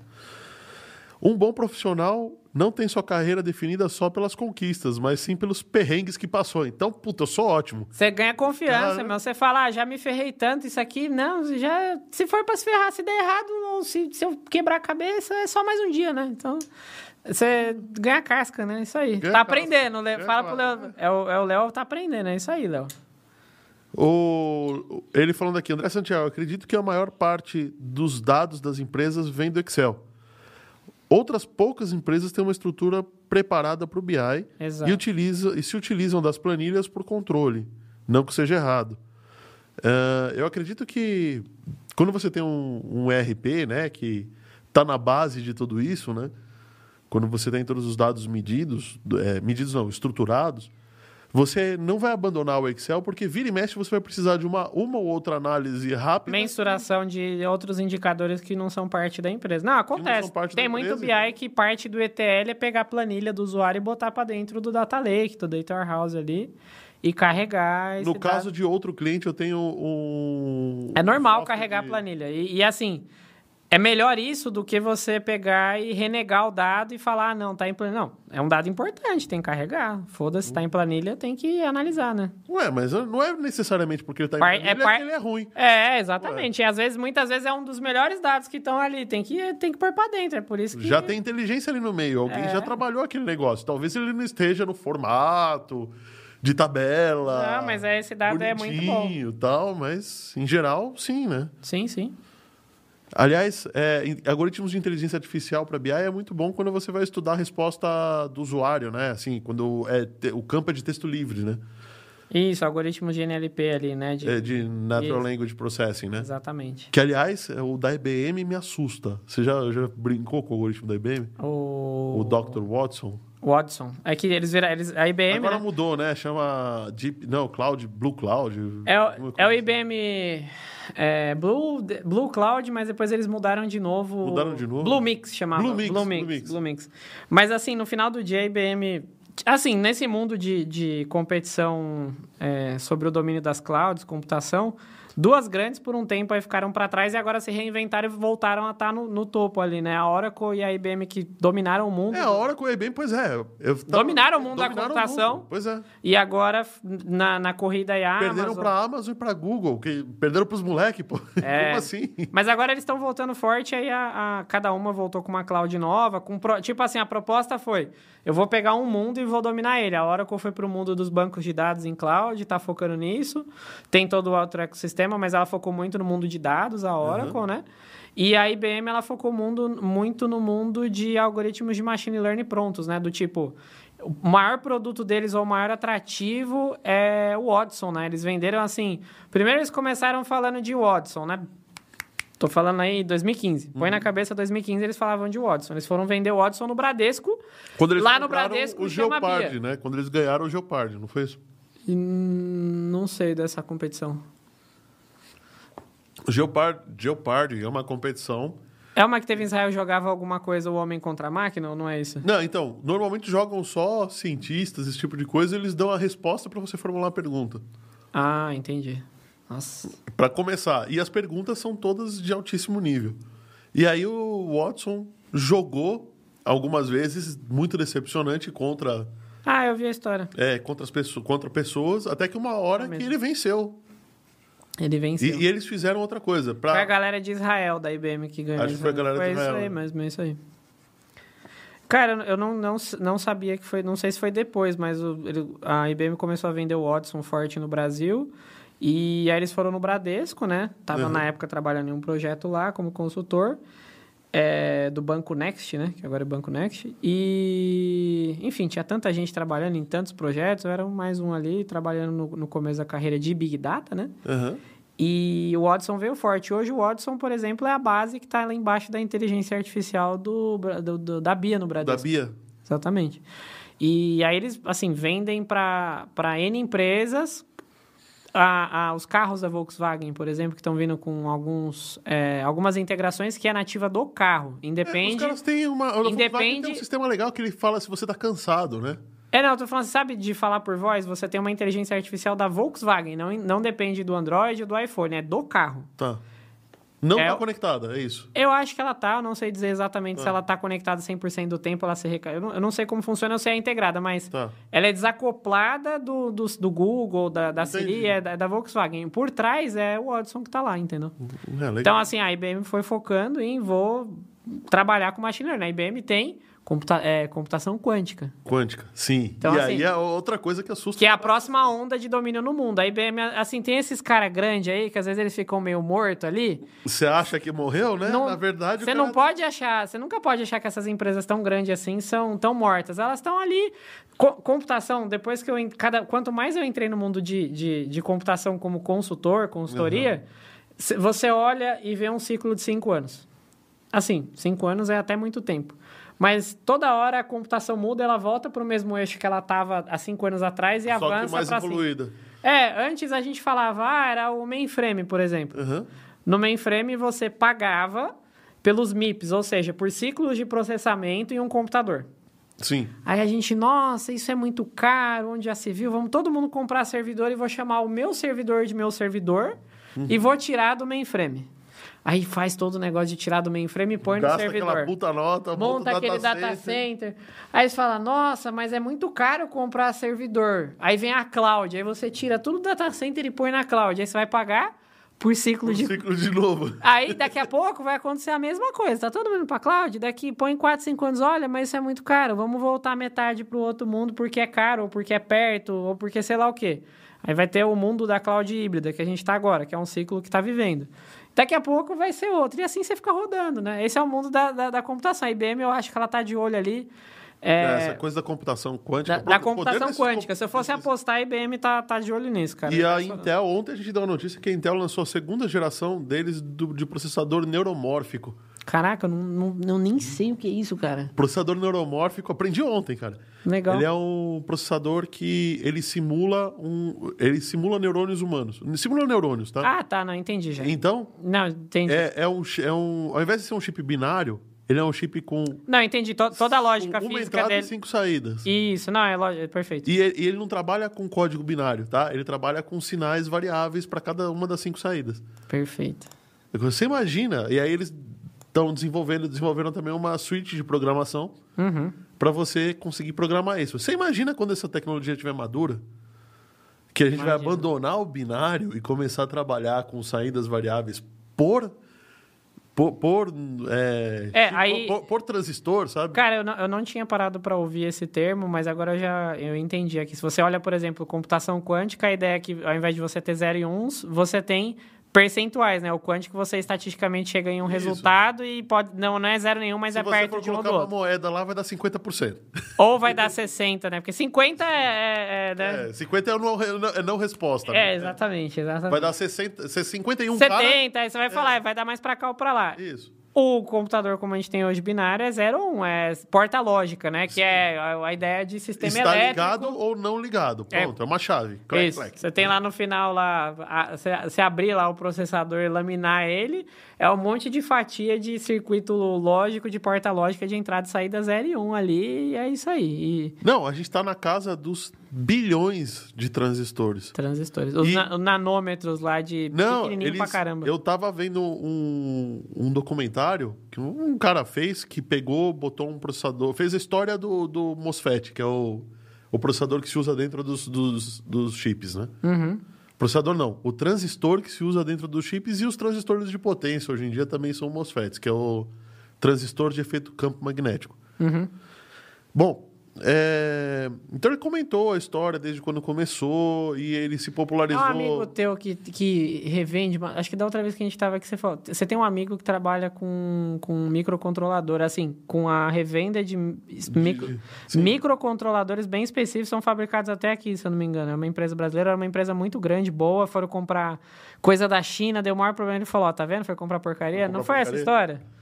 A: Um bom profissional não tem sua carreira definida só pelas conquistas, mas sim pelos perrengues que passou. Então, puta, eu sou ótimo.
B: Você ganha confiança,
A: Cara.
B: meu. Você fala, ah, já me ferrei tanto, isso aqui, não, já. Se for pra se ferrar, se der errado, ou se, se eu quebrar a cabeça, é só mais um dia, né? Então. Você ganha casca, né? Isso aí.
A: Ganha
B: tá
A: casca.
B: aprendendo, Léo.
A: Ganha
B: Fala pro
A: casca.
B: Léo. É o é o Léo tá aprendendo, é isso aí, Léo.
A: O, ele falando aqui, André Santiago, acredito que a maior parte dos dados das empresas vem do Excel. Outras poucas empresas têm uma estrutura preparada para o BI
B: Exato.
A: e, utiliza, e se utilizam das planilhas por controle. Não que seja errado. Ah, eu acredito que quando você tem um, um ERP, né, que está na base de tudo isso, né, quando você tem todos os dados medidos, é, medidos não, estruturados, Você não vai abandonar o Excel, porque vira e mexe você vai precisar de uma, uma ou outra análise rápida.
B: Mensuração de outros indicadores que não são parte da empresa. Não, acontece.
A: parte
B: Tem muito
A: empresa,
B: BI que parte do ETL é pegar a planilha do usuário e botar para dentro do Data Lake, do Data Warehouse ali, e carregar
A: No caso
B: dado.
A: de outro cliente, eu tenho um.
B: É normal carregar a
A: de-
B: planilha. E, e, assim, é melhor isso do que você pegar e renegar o dado e falar, ah, não, tá em planilha. Não, é um dado importante, tem que carregar. Foda-se, tá em planilha, tem que analisar, né?
A: Ué, mas não é necessariamente porque ele tá em
B: é
A: planilha
B: par-
A: que ele é ruim.
B: É, exatamente. E às vezes, muitas vezes, é um dos melhores dados que estão ali. Tem que, tem que pôr pra dentro. É por isso que.
A: Já tem inteligência ali no meio. Alguém
B: É.
A: já trabalhou aquele negócio. Talvez ele não esteja no formato de tabela.
B: Não, mas é- esse dado é muito bom.
A: e tal, mas em geral, sim, né?
B: Sim, sim.
A: Aliás, é, algoritmos de inteligência artificial para BI é muito bom quando você vai estudar a resposta do usuário, né? Assim, quando é te- o campo é de texto livre, né?
B: Isso, algoritmo de NLP ali, né? De-
A: É de Natural
B: Isso.
A: Language Processing, né?
B: Exatamente.
A: Que, aliás, é, o da IBM me assusta. Você já, já brincou com o algoritmo da IBM?
B: O,
A: O Dr. Watson?
B: Watson. É que eles viram. Eles, a IBM.
A: Agora
B: né?
A: mudou, né? Chama Deep... Não, Cloud, Blue Cloud.
B: É, o, é o
A: coisa
B: IBM é, Blue, Blue Cloud, mas depois eles mudaram de novo.
A: Mudaram de novo?
B: Blue Mix chamava.
A: Blue Mix,
B: Blue
A: Blue
B: Mix,
A: Mix.
B: Blue Mix. Mas assim, no final do dia, a IBM. Assim, nesse mundo de, de competição é, sobre o domínio das clouds, computação, duas grandes por um tempo aí ficaram para trás e agora se reinventaram e voltaram a estar no, no topo ali, né? A Oracle e a IBM que dominaram o mundo.
A: É, a hora com o IBM, pois é. eu tava-
B: Dominaram o mundo da
A: dominaram o
B: computação.
A: mundo, Pois é.
B: E agora, na, na corrida aí, a
A: Perderam
B: Amazon...
A: pra Amazon e pra Google. Que perderam pros moleques, pô.
B: É.
A: Como assim?
B: Mas agora eles estão voltando forte, aí a, a- cada uma voltou com uma cloud nova. Com pro- tipo assim, a proposta foi: eu vou pegar um mundo e vou dominar ele. A Oracle foi para o mundo dos bancos de dados em cloud, está focando nisso. Tem todo o outro ecossistema, mas ela focou muito no mundo de dados, a Oracle, né? E a IBM ela focou mundo, muito no mundo de algoritmos de machine learning prontos, né? Do tipo, o maior produto deles, ou o maior atrativo, é o Watson, né? Eles venderam assim. Primeiro eles começaram falando de Watson, né? Tô falando aí 2015. Põe
A: Uhum.
B: na cabeça 2015, eles falavam de Watson. Eles foram vender o Watson no Bradesco.
A: Quando eles
B: Lá no Bradesco
A: o Geopard, né? Quando eles ganharam o Geopard, não foi isso?
B: E, hum, não sei dessa competição.
A: O Geopard, Geopard é uma competição.
B: É uma que teve em Israel jogava alguma coisa o homem contra a máquina ou não é isso?
A: Não, então, normalmente jogam só cientistas, esse tipo de coisa, e eles dão a resposta pra você formular a pergunta.
B: Ah, entendi. Nossa.
A: Pra começar. E as perguntas são todas de altíssimo nível. E aí o Watson jogou algumas vezes muito decepcionante contra
B: Ah, eu vi a história.
A: é, contra as pessoas, contra pessoas, até que uma hora
B: É
A: que ele venceu.
B: Ele venceu.
A: E, e eles fizeram outra coisa. Pra...
B: Foi a galera de Israel, da IBM, que ganhou.
A: Acho que foi a galera de
B: Foi
A: Israel,
B: isso aí
A: né?
B: mesmo, é isso aí. Cara, eu não, não, não sabia que foi... Não sei se foi depois, mas o- ele- a IBM começou a vender o Watson forte no Brasil. E aí eles foram no Bradesco, né? Tava
A: Uhum.
B: na época trabalhando em um projeto lá como consultor. é, do Banco Next, né? Que agora é Banco Next. E, enfim, tinha tanta gente trabalhando em tantos projetos. Eu era mais um ali, trabalhando no, no começo da carreira de Big Data, né?
A: Aham.
B: E o Watson veio forte. Hoje o Watson, por exemplo, é a base que está lá embaixo da inteligência artificial do, do- do- da Bia no
A: Da
B: Bradesco.
A: Bia.
B: Exatamente. E aí eles, assim, vendem para N empresas. A, a- os carros da Volkswagen, por exemplo, que estão vindo com alguns, é, algumas integrações que é nativa do carro.
A: É,
B: Independe...
A: os caras têm uma.
B: Independe-
A: tem um sistema legal que ele fala se você tá cansado, né?
B: É, não, eu tô falando, sabe, de falar por voz, você tem uma inteligência artificial da Volkswagen, não, não depende do Android ou do iPhone, é do carro.
A: Tá. Não
B: É
A: tá conectada, é isso.
B: Eu acho que ela tá, eu não sei dizer exatamente se
A: Ah.
B: ela tá conectada 100% do tempo, ela se eu, não, eu não sei como funciona, eu sei é integrada, mas
A: Tá.
B: ela é desacoplada do, do, do Google, da, da
A: Entendi.
B: Siri, é da, da Volkswagen. Por trás é o Watson que tá lá, entendeu?
A: É, legal.
B: Então, assim, a IBM foi focando em vou trabalhar com machine learning. A IBM tem computa é, computação quântica.
A: Quântica, sim.
B: Então,
A: e
B: assim,
A: aí é outra coisa que assusta.
B: Que é a próxima onda de domínio no mundo. A IBM, assim, tem esses caras grandes aí, que às vezes eles ficam meio mortos ali.
A: Você acha que morreu, né?
B: Não-
A: Na verdade,
B: Você
A: cara-
B: não pode achar, você nunca pode achar que essas empresas tão grandes assim são tão mortas. Elas estão ali. Co- computação, depois que eu. Cada, quanto mais eu entrei no mundo de, de, de computação como consultor, consultoria, cê- você olha e vê um ciclo de cinco anos. Assim, cinco anos é até muito tempo. Mas toda hora a computação muda, ela volta para o mesmo eixo que ela estava há cinco anos atrás e
A: Só
B: avança
A: mais
B: para cima.
A: evoluída.
B: É, antes a gente falava, ah, era o mainframe, por exemplo.
A: Aham.
B: No mainframe você pagava pelos MIPS, ou seja, por ciclos de processamento em um computador.
A: Sim.
B: Aí a gente, nossa, isso é muito caro, onde já se viu? Vamos todo mundo comprar servidor e vou chamar o meu servidor de meu servidor
A: Uhum.
B: e vou tirar do mainframe. Aí faz todo o negócio de tirar do mainframe e põe no
A: Gasta
B: servidor.
A: aquela puta nota,
B: Monta
A: o
B: aquele data center. Aí você fala, nossa, mas é muito caro comprar servidor. Aí vem a cloud, aí você tira tudo do data center e põe na cloud. Aí você vai pagar por ciclo
A: Um
B: de
A: ciclo de novo.
B: Aí, daqui a pouco, vai acontecer a mesma coisa. Tá todo mundo pra cloud, daqui põe 4, 5 anos, olha, mas isso é muito caro. Vamos voltar metade pro outro mundo porque é caro, ou porque é perto, ou porque sei lá o quê. Aí vai ter o mundo da cloud híbrida, que a gente tá agora, que é um ciclo que tá vivendo. Daqui a pouco vai ser outro. E assim você fica rodando, né? Esse é o mundo da, da, da computação. A IBM, eu acho que ela tá de olho ali. é,
A: Essa coisa da computação quântica.
B: da, da computação quântica. Se eu fosse apostar, a IBM tá, tá de olho nisso, cara.
A: E a. Intel, ontem a gente deu a notícia que a Intel lançou a segunda geração deles do- de processador neuromórfico.
B: Caraca, eu não, não, eu nem sei o que é isso, cara.
A: Processador neuromórfico, aprendi ontem, cara.
B: Legal.
A: Ele é um processador que ele simula um, ele simula neurônios humanos. Simula neurônios, tá?
B: Ah, tá, não, entendi já.
A: Então,
B: Não, entendi.
A: é, é, um, é um. Ao invés de ser um chip binário, ele é um chip com
B: Não, entendi. To- toda a lógica
A: uma
B: física
A: entrada
B: dele.
A: e cinco saídas.
B: Isso, não, é lógico, é perfeito.
A: E ele, e ele não trabalha com código binário, tá? Ele trabalha com sinais variáveis para cada uma das cinco saídas.
B: Perfeito.
A: Você imagina, e aí eles estão desenvolvendo, desenvolveram também uma suite de programação
B: Uhum.
A: para você conseguir programar isso. Você imagina quando essa tecnologia estiver madura? Que a gente vai
B: Imagino.
A: abandonar o binário e começar a trabalhar com saídas variáveis por. Por, por, é,
B: É,
A: tipo,
B: aí-
A: por, por transistor, sabe?
B: Cara, eu não, eu não tinha parado para ouvir esse termo, mas agora eu já eu entendi aqui. Se você olha, por exemplo, computação quântica, a ideia é que ao invés de você ter zero e uns, você tem percentuais, né? O quântico você estatisticamente chega em um
A: Isso.
B: resultado e pode não não é zero nenhum, mas
A: Se
B: é
A: você
B: perto de um ou
A: colocar
B: do
A: uma
B: outro.
A: moeda lá, vai dar 50%.
B: Ou vai dar 60, né? Porque 50 é, é, é, né?
A: É, 50 é não, é não resposta.
B: É,
A: né?
B: exatamente, exatamente.
A: Vai dar 60, 51
B: 70,
A: cara...
B: aí você vai falar, vai dar mais pra cá ou pra lá.
A: Isso.
B: O computador, como a gente tem hoje, binário, é 0 ou 1, um, é porta lógica, né? Que é a, ideia de sistema
A: Está
B: elétrico.
A: ligado ou não ligado. Pronto, é, uma chave. Clac,
B: Isso.
A: clac.
B: Você tem lá no final, lá, você abrir lá o processador e laminar ele, é um monte de fatia de circuito lógico, de porta lógica de entrada e saída 0 e 1 um ali, e é isso aí. E
A: Não, a gente está na casa dos bilhões de transistores.
B: transistores. Os
A: E-
B: na- nanômetros lá de
A: Não,
B: pequenininho
A: eles,
B: pra caramba.
A: eu tava vendo um, um documentário que um cara fez que pegou, botou um processador, fez a história do, do MOSFET, que é o, o processador que se usa dentro dos, dos, dos chips, né?
B: Uhum.
A: Processador não, o transistor que se usa dentro dos chips e os transistores de potência hoje em dia também são MOSFETs, que é o transistor de efeito campo magnético.
B: Uhum.
A: Bom, é, então ele comentou a história desde quando começou e ele se popularizou.
B: um amigo teu que, que revende. Acho que da outra vez que a gente tava aqui, você falou. Você tem um amigo que trabalha com, com microcontrolador, assim, com a revenda de, micro,
A: sim.
B: microcontroladores bem específicos, são fabricados até aqui, se eu não me engano. É uma empresa brasileira, é uma empresa muito grande, boa. Foram comprar coisa da China, deu o maior problema. Ele falou: Ó, tá vendo? Foi comprar porcaria.
A: Foi
B: não
A: comprar
B: foi essa
A: porcaria?
B: história?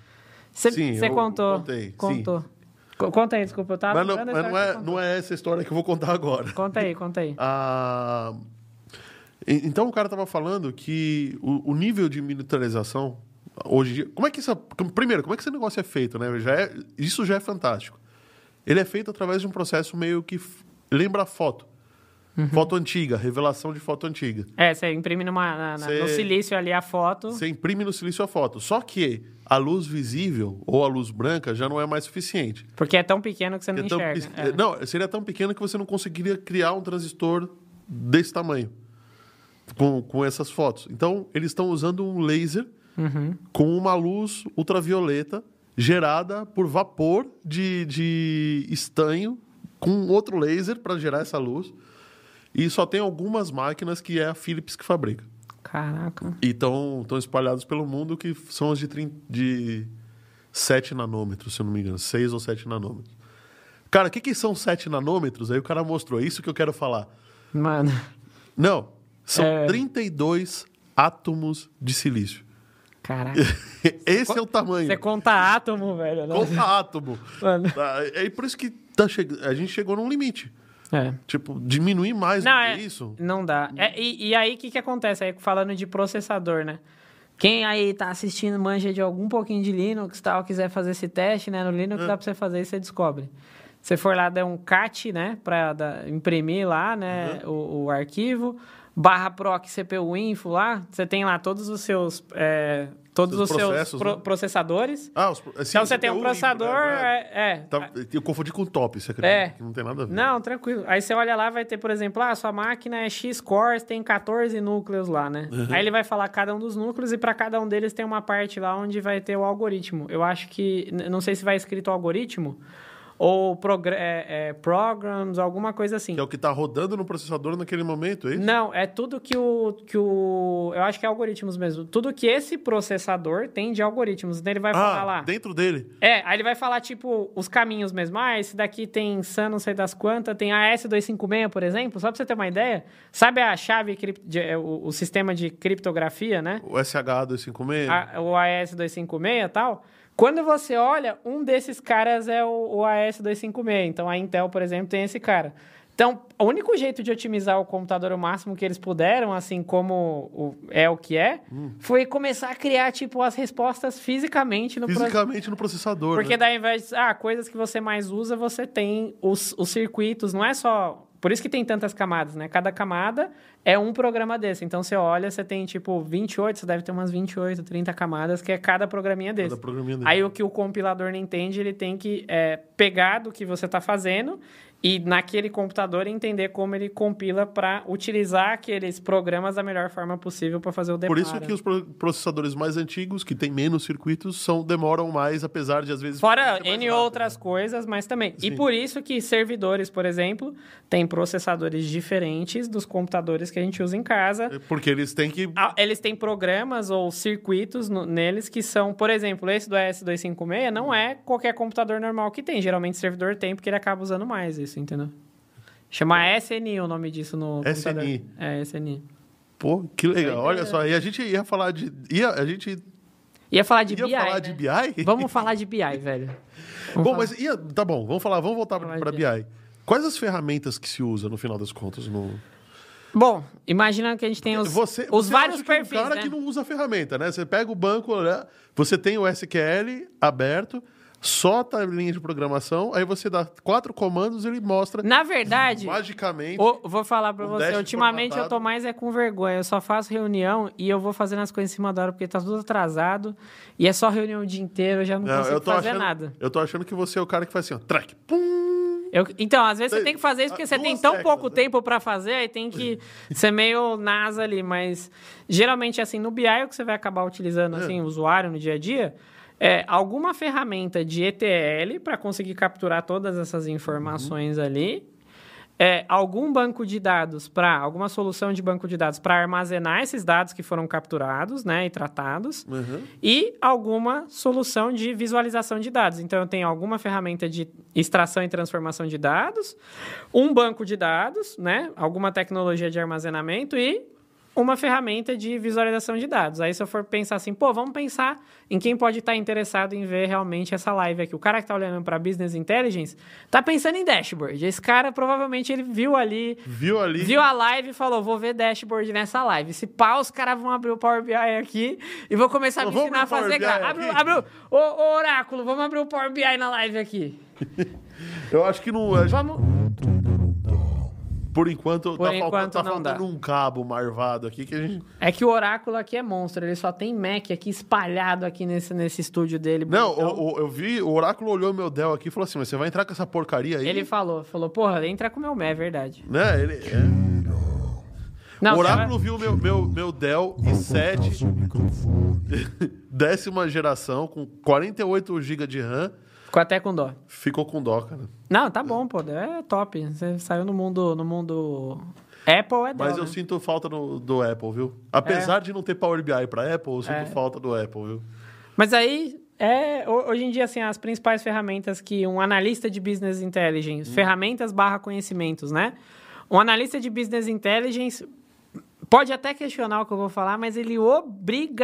B: Você
A: Sim,
B: você contou.
A: contei, sim.
B: Contou. Co- Conta aí, desculpa, eu tava
A: Mas, não, mas não, é, não é essa história que eu vou contar agora.
B: Conta aí, conta aí.
A: Ah, então o cara estava falando que o, o nível de militarização hoje em dia. Como é que isso. Primeiro, como é que esse negócio é feito, né? Já é, isso já é fantástico. Ele é feito através de um processo meio que lembra foto.
B: Uhum.
A: Foto antiga, revelação de foto antiga.
B: É, você imprime numa, na- na- no silício ali a foto.
A: Você imprime no silício a foto. Só que a luz visível ou a luz branca já não é mais suficiente.
B: Porque é tão pequeno que você não
A: É
B: enxerga. É.
A: Não, seria tão pequeno que você não conseguiria criar um transistor desse tamanho com, com essas fotos. Então, eles estão usando um laser
B: Uhum.
A: com uma luz ultravioleta gerada por vapor de, de estanho com outro laser para gerar essa luz. E só tem algumas máquinas que é a Philips que fabrica.
B: Caraca.
A: E estão espalhados pelo mundo, que são as de, 30, de 7 nanômetros, se eu não me engano. 6 ou 7 nanômetros. Cara, o que, que são 7 nanômetros? Aí o cara mostrou. É isso que eu quero falar.
B: Mano,
A: Não. São
B: É.
A: 32 átomos de silício.
B: Caraca.
A: Esse é o tamanho.
B: Você conta átomo, velho. né?
A: Conta átomo.
B: Mano.
A: Tá, É por isso que tá cheg... a gente chegou num limite.
B: É.
A: Tipo, diminuir mais
B: Não,
A: do
B: é,
A: que isso.
B: não dá. É, e, e aí, o que, que acontece? Aí, falando de processador, né? Quem aí tá assistindo manja de algum pouquinho de Linux e tal, quiser fazer esse teste, né? No Linux dá pra você fazer e você descobre. Você for lá, der um cat, né? Pra dar- imprimir lá, né? O, o arquivo. Barra proc CPU info lá. Você tem lá todos os seus... é, todos
A: Seus
B: os seus pro-
A: né?
B: processadores.
A: Ah, os... pro- sim,
B: então, você tem um processador...
A: né?
B: É, é.
A: Tá- Eu confundi com top, você acredita?
B: É.
A: Que não tem nada a ver.
B: Não, tranquilo. Aí você olha lá, vai ter, por exemplo, ah, sua máquina é X cores, tem 14 núcleos lá, né?
A: Uhum.
B: Aí ele vai falar cada um dos núcleos e para cada um deles tem uma parte lá onde vai ter o algoritmo. Eu acho que, não sei se vai escrito algoritmo ou progr é, é, programs, alguma coisa assim.
A: Que é o que tá rodando no processador naquele momento, é isso?
B: Não, é tudo que o, que o. Eu acho que é algoritmos mesmo. Tudo que esse processador tem de algoritmos. Então ele vai falar
A: Ah,
B: lá.
A: dentro dele.
B: É, aí ele vai falar, tipo, os caminhos mesmo. Ah, esse daqui tem SAN não sei das quantas, tem AS256, por exemplo, só pra você ter uma ideia. Sabe a chave, de- é, o, o sistema de criptografia, né?
A: O SH256.
B: A- o AS256 e tal. Quando você olha, um desses caras é o, o AS256. Então a Intel, por exemplo, tem esse cara. Então, o único jeito de otimizar o computador o máximo que eles puderam, assim como o- é o que é, foi começar a criar, tipo, as respostas fisicamente no processo.
A: Fisicamente no processador.
B: Porque
A: né?
B: daí, ao invés de, ah, coisas que você mais usa, você tem os, os circuitos, não é só... Por isso que tem tantas camadas, né? Cada camada é um programa desse. Então, você olha, você tem, tipo, 28, você deve ter umas 28, 30 camadas, que é cada programinha desse.
A: Cada programinha dele.
B: Aí, o que o compilador não entende, ele tem que é, pegar do que você está fazendo e, naquele computador, entender como ele compila para utilizar aqueles programas da melhor forma possível para fazer o
A: Por
B: deparo.
A: isso que os pro- processadores mais antigos, que têm menos circuitos, são, demoram mais, apesar de às vezes.
B: Fora N
A: rápido.
B: outras coisas, mas também. E
A: Sim.
B: por isso que servidores, por exemplo, têm processadores diferentes dos computadores que a gente usa em casa.
A: É Porque eles têm que.
B: Ah, Eles têm programas ou circuitos no- neles que são, por exemplo, esse do S256 não é qualquer computador normal que tem. Geralmente servidor tem porque ele acaba usando mais isso, entendeu? Chama SNI o nome disso no computador.
A: SNI.
B: É, SNI.
A: Pô, que legal.
B: Então,
A: Olha
B: é-
A: só. E a gente ia falar de. Ia, a gente
B: Ia falar de
A: ia
B: BI,
A: falar
B: né?
A: de BI?
B: Vamos falar de BI, velho. Vamos
A: Bom,
B: falar-
A: mas ia, tá bom, vamos falar, vamos voltar para BI. Quais as ferramentas que se usa no final das contas no
B: Bom, imagina que a gente tem os,
A: você,
B: os
A: você
B: vários perfis,
A: um cara
B: né?
A: que não usa ferramenta, né? Você pega o banco, né? você tem o SQL aberto, só tá a linha de programação, aí você dá quatro comandos e ele mostra
B: Na verdade,
A: magicamente.
B: ô, vou falar
A: um
B: você, ultimamente eu
A: formatado.
B: tô mais é com vergonha. Eu só faço reunião e eu vou fazendo as coisas em cima da hora porque tá tudo atrasado. E é só reunião o dia inteiro, eu já não,
A: Não,
B: consigo
A: eu
B: fazer
A: achando,
B: nada.
A: Eu tô achando que você é o cara que faz assim, ó, track, pum.
B: Eu- então, às vezes você
A: Tem-
B: tem que fazer isso porque
A: ah,
B: você tem
A: duas
B: tão
A: teclas,
B: pouco
A: né?
B: tempo pra fazer, aí tem que ser meio NASA ali, mas geralmente assim, no BI o que você vai acabar utilizando
A: É.
B: assim, o usuário no dia a dia, é alguma ferramenta de ETL para conseguir capturar todas essas informações
A: Uhum.
B: ali. É, algum banco de dados para alguma solução de banco de dados para armazenar esses dados que foram capturados, né, e tratados
A: Uhum.
B: e alguma solução de visualização de dados. Então, eu tenho alguma ferramenta de extração e transformação de dados, um banco de dados, né? alguma tecnologia de armazenamento e uma ferramenta de visualização de dados. Aí, se eu for pensar assim, pô, vamos pensar em quem pode estar interessado em ver realmente essa live aqui. O cara que está olhando para Business Intelligence está pensando em dashboard. Esse cara, provavelmente, ele viu ali
A: Viu ali?
B: Viu a live e falou: vou ver dashboard nessa live. Se pá, os caras vão abrir o Power BI aqui e vou começar a me ensinar a fazer. Abre, abre o ô, ô, Oráculo, vamos abrir o Power BI na live aqui.
A: Eu acho que não.
B: Vamos.
A: Por enquanto,
B: Por
A: tá
B: enquanto
A: faltando, tá
B: não
A: faltando
B: dá.
A: um cabo marvado aqui que a gente.
B: É que o Oráculo aqui é monstro, ele só tem Mac aqui espalhado aqui nesse, nesse estúdio dele.
A: Não,
B: bonitão.
A: o- o- eu vi, o Oráculo olhou meu Dell aqui e falou assim: mas você vai entrar com essa porcaria aí?
B: Ele falou, falou, porra, entra com o meu Mac, é verdade.
A: Né? Ele, é.
B: Não,
A: o Oráculo viu meu, meu, meu Dell
C: Vou
A: i7
C: botar seu microfone.
A: décima geração com 48 GB de RAM,
B: ficou até com dó.
A: ficou com dó, cara.
B: Não, tá bom, pô, é top. Você saiu no mundo, no mundo Apple, é
A: Mas eu
B: né?
A: sinto falta no- do Apple, viu? Apesar de não ter Power BI para Apple, eu sinto
B: É.
A: falta do Apple, viu?
B: Mas aí, é, ho- hoje em dia, assim, as principais ferramentas que um analista de business intelligence, ferramentas barra conhecimentos, né? Um analista de business intelligence, pode até questionar o que eu vou falar, mas ele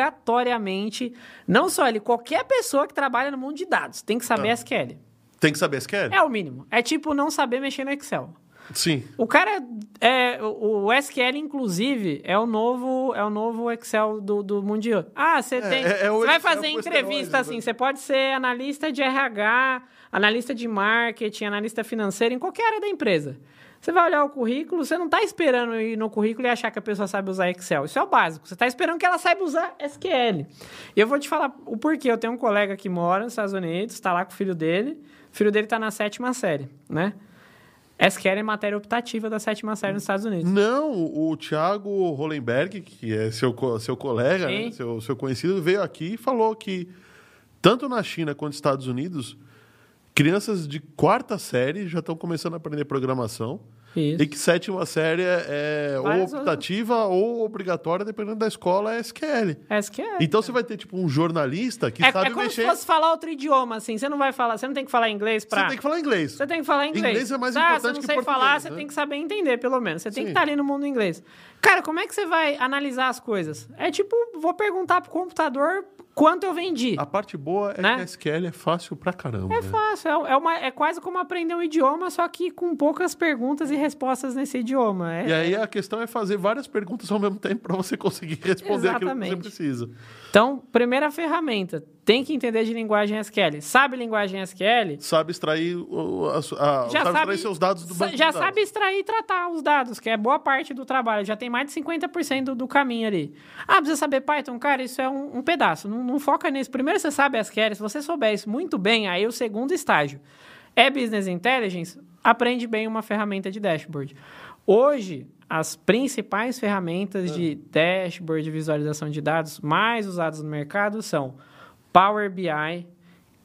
B: obrigatoriamente, não só ele, qualquer pessoa que trabalha no mundo de dados tem que saber
A: Ah.
B: SQL.
A: Tem que saber SQL?
B: É o mínimo. É tipo não saber mexer no Excel.
A: Sim.
B: O cara é o, o SQL inclusive é o novo é o novo Excel do, do mundo de hoje. Ah, você tem
A: é- é
B: você vai fazer entrevista assim,
A: né?
B: você pode ser analista de RH, analista de marketing, analista financeiro em qualquer área da empresa. Você vai olhar o currículo, você não está esperando ir no currículo e achar que a pessoa sabe usar Excel. Isso é o básico. Você está esperando que ela saiba usar SQL. E eu vou te falar o porquê. Eu tenho um colega que mora nos Estados Unidos, está lá com o filho dele. O filho dele está na sétima série, né? SQL é matéria optativa da sétima série nos Estados Unidos.
A: Não, o, Thiago Hollenberg, que é seu, seu colega, né, seu, seu conhecido, veio aqui e falou que tanto na China quanto nos Estados Unidos, crianças de quarta série já estão começando a aprender programação.
B: Isso.
A: E que sétima série é, é ou optativa ou obrigatória, dependendo da escola, é SQL.
B: SQL.
A: Então você vai ter, tipo, um jornalista que
B: é,
A: sabe
B: é como
A: mexer.
B: se fosse falar outro idioma, assim. Você não vai falar, você não tem que falar inglês pra.
A: Você tem que falar inglês.
B: Você tem que falar inglês.
A: Inglês é mais
B: tá,
A: importante
B: você não
A: que
B: sei
A: português,
B: falar, você
A: né?
B: tem que saber entender, pelo menos. Você tem que
A: Sim.
B: estar ali no mundo inglês. Cara, como é que você vai analisar as coisas? É tipo, vou perguntar pro computador quanto eu vendi.
A: A parte boa é
B: Né?
A: que a SQL é fácil pra caramba.
B: É
A: né?
B: fácil, é, é uma, é quase como aprender um idioma, só que com poucas perguntas e respostas nesse idioma. É,
A: E aí a questão é fazer várias perguntas ao mesmo tempo para você conseguir responder aquilo que você
B: Exatamente.
A: precisa.
B: Então, primeira ferramenta, tem que entender de linguagem SQL. Sabe linguagem SQL?
A: Sabe extrair, o, a, a-
B: já
A: sabe
B: sabe,
A: extrair seus dados do banco
B: Já
A: dados.
B: sabe extrair e tratar os dados, que é boa parte do trabalho. Já tem mais de 50% do, do caminho ali. Ah, precisa saber Python? Cara, isso é um, um pedaço. Não, não foca nisso. Primeiro você sabe SQL. Se você souber isso muito bem, aí o segundo estágio é Business Intelligence, aprende bem uma ferramenta de dashboard. Hoje, as principais ferramentas de dashboard de visualização de dados mais usadas no mercado são Power BI,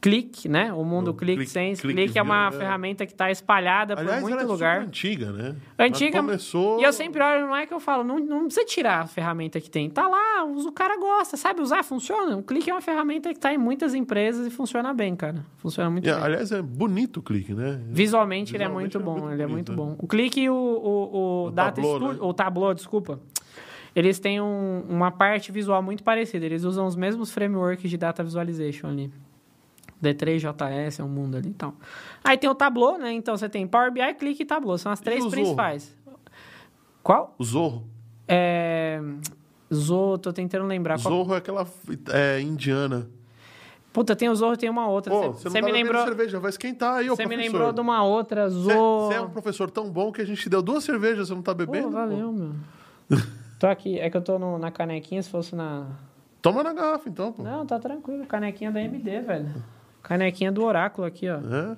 B: Click, né? O mundo Click
A: Click-
B: Sense.
A: Click
B: Click é uma
A: é.
B: ferramenta que está espalhada
A: Aliás,
B: por muito
A: ela é
B: lugar.
A: super antiga, né?
B: Antiga,
A: Ela começou...
B: e eu sempre olho, não é que eu falo, não, não precisa tirar a ferramenta que tem. Tá lá, o cara gosta, sabe usar, funciona. O Click é uma ferramenta que tá em muitas empresas e funciona bem, cara. Funciona muito
A: E,
B: bem.
A: aliás, é bonito o clique, né?
B: Visualmente, ele é
A: Visualmente
B: muito
A: é
B: bom,
A: muito
B: ele é
A: bonito,
B: muito
A: né?
B: bom. O Click e o, o, o,
A: O
B: Data
A: Tableau,
B: Studio,
A: né?
B: o Tableau, desculpa, eles têm um- uma parte visual muito parecida. Eles usam os mesmos frameworks de Data Visualization ali. D3JS é um mundo ali e tal. Aí tem o Tableau, né? Então você tem Power BI, Click e Tableau. São as três principais. Qual?
A: O Zorro.
B: É... Zorro, tô tentando lembrar. Qual...
A: Zorro é aquela é, indiana.
B: Puta, tem o Zorro, tem uma outra.
A: Pô,
B: Você
A: você não
B: você
A: tá
B: me lembrou...
A: cerveja, vai esquentar aí, ô
B: Você me lembrou de uma outra, Zorro...
A: você é um professor tão bom que a gente te deu duas cervejas, você não tá
B: Pô,
A: bebendo? pô?
B: valeu, meu. tô aqui, é que eu tô no- na canequinha, se fosse na...
A: Toma na garrafa, então, pô.
B: Não, tá tranquilo, canequinha da MD, velho. Canequinha do Oráculo aqui, ó.
A: É?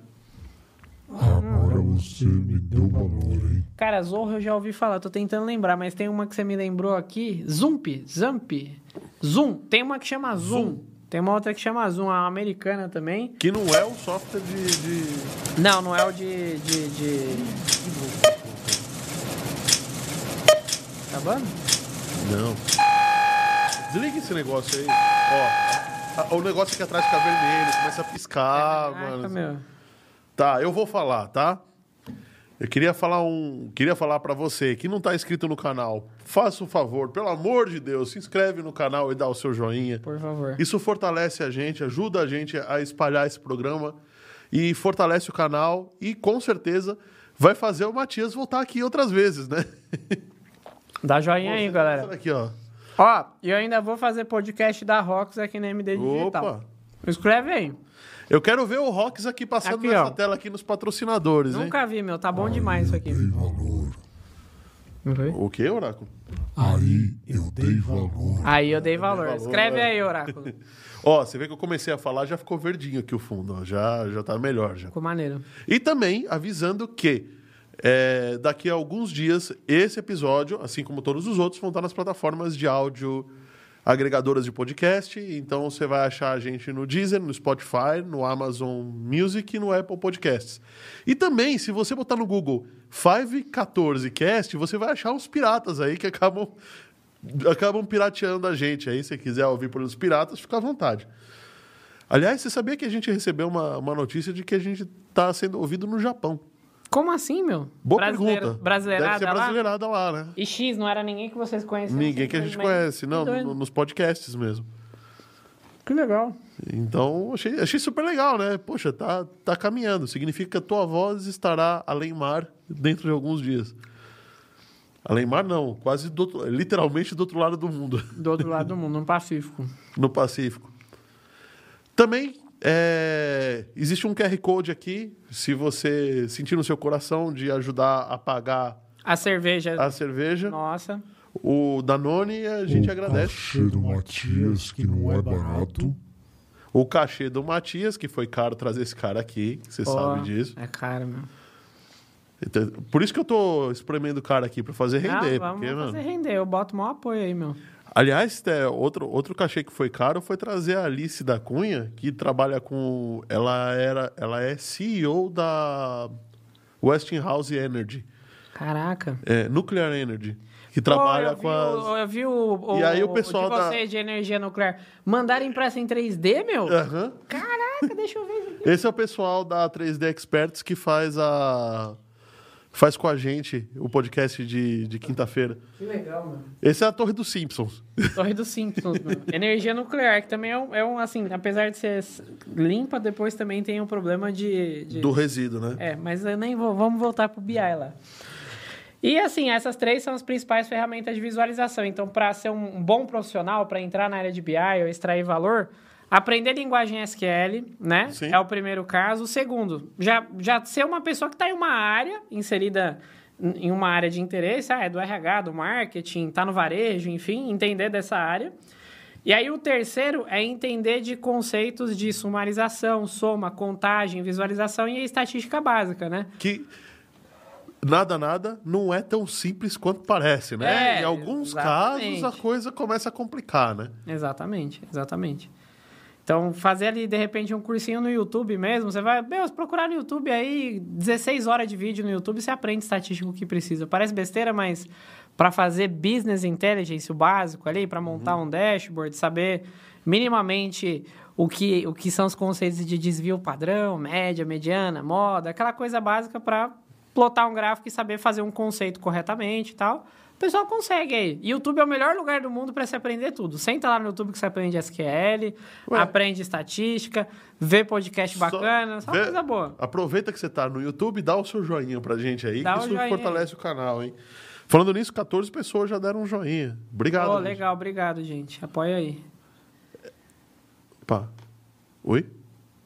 C: Agora você me deu valor, hein?
B: Cara, Zorro eu já ouvi falar, tô tentando lembrar, mas tem uma que você me lembrou aqui, Zump, Zamp, Zoom. Tem uma que chama Zoom. Tem uma outra que chama Zoom, a americana também.
A: Que não é um software de... de...
B: Não, não é o de... de, de... Acabando?
A: Não. Desliga esse negócio aí. Ó, o negócio aqui atrás fica vermelho, começa a piscar,
B: Caraca,
A: mano.
B: meu.
A: Tá, eu vou falar, tá? Eu queria falar um, queria falar para você que não tá inscrito no canal. Faça um favor, pelo amor de Deus, se inscreve no canal e dá o seu joinha.
B: Por favor.
A: Isso fortalece a gente, ajuda a gente a espalhar esse programa e fortalece o canal e com certeza vai fazer o Matias voltar aqui outras vezes, né?
B: Dá joinha aí, galera.
A: Aqui, ó.
B: Ó, e eu ainda vou fazer podcast da Rox aqui na MD Digital.
A: Opa.
B: Escreve aí.
A: Eu quero ver o Rox aqui passando
B: Aqui,
A: nessa
B: ó.
A: tela aqui nos patrocinadores, hein?
B: Nunca vi, meu. Tá bom demais isso aqui.
C: Dei valor.
A: O que, Oráculo?
C: Aí eu dei valor.
B: Aí eu dei valor.
A: valor,
B: Escreve
A: é.
B: aí, Oráculo.
A: Ó, você vê que eu comecei a falar, já ficou verdinho aqui o fundo, ó. Já, já tá melhor, já.
B: Ficou maneiro.
A: E também avisando que é, daqui a alguns dias, esse episódio, assim como todos os outros, vão estar nas plataformas de áudio agregadoras de podcast. Então você vai achar a gente no Deezer, no Spotify, no Amazon Music e no Apple Podcasts. E também, se você botar no Google 514cast, você vai achar uns piratas aí que acabam, acabam pirateando a gente. Aí, se quiser ouvir por os piratas, fica à vontade. Aliás, você sabia que a gente recebeu uma, uma notícia de que a gente está sendo ouvido no Japão?
B: Como assim, meu?
A: Boa
B: Brasileiro-
A: pergunta.
B: Brasileirada
A: Deve ser
B: lá?
A: brasileirada lá, né?
B: E X, não era ninguém que vocês conheciam?
A: Ninguém que a gente conhece, não, no- nos podcasts mesmo.
B: Que legal.
A: Então, achei, achei super legal, né? Poxa, tá, tá caminhando. Significa que a tua voz estará além mar dentro de alguns dias. Além mar, não. Quase do outro- literalmente do outro lado do mundo,
B: Do outro lado do mundo, no Pacífico.
A: no Pacífico. Também é, existe um QR Code aqui. Se você sentir no seu coração de ajudar a pagar
B: A cerveja.
A: a cerveja,
B: Nossa.
A: o Danone, a gente
C: o
A: agradece.
C: cachê do Matias, que não é barato.
A: O cachê do Matias, que foi caro trazer esse cara aqui, você
B: Pô,
A: sabe disso.
B: É caro, meu.
A: Então, Por isso que eu tô espremendo o cara aqui, pra fazer render.
B: Ah, vamos
A: porque,
B: fazer
A: mano...
B: render. Eu boto maior apoio aí, meu.
A: Aliás, é, outro, outro cachê que foi caro foi trazer a Alice da Cunha, que trabalha com. Ela, era, ela é CEO da Westinghouse Energy,
B: Caraca.
A: é, Nuclear Energy, que trabalha com as.
B: o- Eu vi o, o,
A: E aí o pessoal
B: de
A: da-
B: vocês de energia nuclear. Mandaram impresso em 3D, meu?
A: Aham.
B: Caraca, deixa eu ver.
A: Esse é o pessoal da 3D Experts que faz a. Faz com a gente o podcast de, de quinta-feira.
B: Que legal, mano.
A: Esse é a Torre dos Simpsons.
B: Torre dos Simpsons, meu. Energia nuclear, que também é um, é um, assim, apesar de ser limpa, depois também tem um problema de... de-
A: Do resíduo, né?
B: É, mas eu nem vou. Vamos voltar pro BI lá. E assim, essas três são as principais ferramentas de visualização. Então, para ser um bom profissional, para entrar na área de BI ou extrair valor, aprender linguagem SQL, né?
A: Sim.
B: É o primeiro caso. O segundo, já, já ser uma pessoa que está em uma área, inserida em uma área de interesse, ah, é do RH, do marketing, está no varejo, enfim, entender dessa área. E aí o terceiro é entender de conceitos de sumarização, soma, contagem, visualização e estatística básica, né?
A: Que nada, nada não é tão simples quanto parece, né?
B: É,
A: em alguns
B: exatamente.
A: casos a coisa começa a complicar, né?
B: Exatamente, exatamente. Então, fazer ali, de repente, um cursinho no YouTube mesmo, você vai, meu, procurar no YouTube aí, 16 horas de vídeo no YouTube, você aprende estatístico que precisa. Parece besteira, mas para fazer business intelligence, o básico ali, para montar um dashboard, saber minimamente o que, o que são os conceitos de desvio padrão, média, mediana, moda, aquela coisa básica para plotar um gráfico e saber fazer um conceito corretamente e tal. O pessoal consegue aí. YouTube é o melhor lugar do mundo para se aprender tudo. Senta lá no YouTube que você aprende SQL,
A: Ué.
B: aprende estatística, vê podcast
A: Só
B: bacana, só
A: vê-
B: coisa boa.
A: Aproveita que você tá no YouTube, dá o seu joinha pra gente aí,
B: Dá
A: que
B: o
A: isso
B: joinha
A: fortalece o canal, hein? Falando nisso, 14 pessoas já deram um joinha. Obrigado. Gente.
B: legal, obrigado, gente. Apoia aí.
A: Pá. Oi?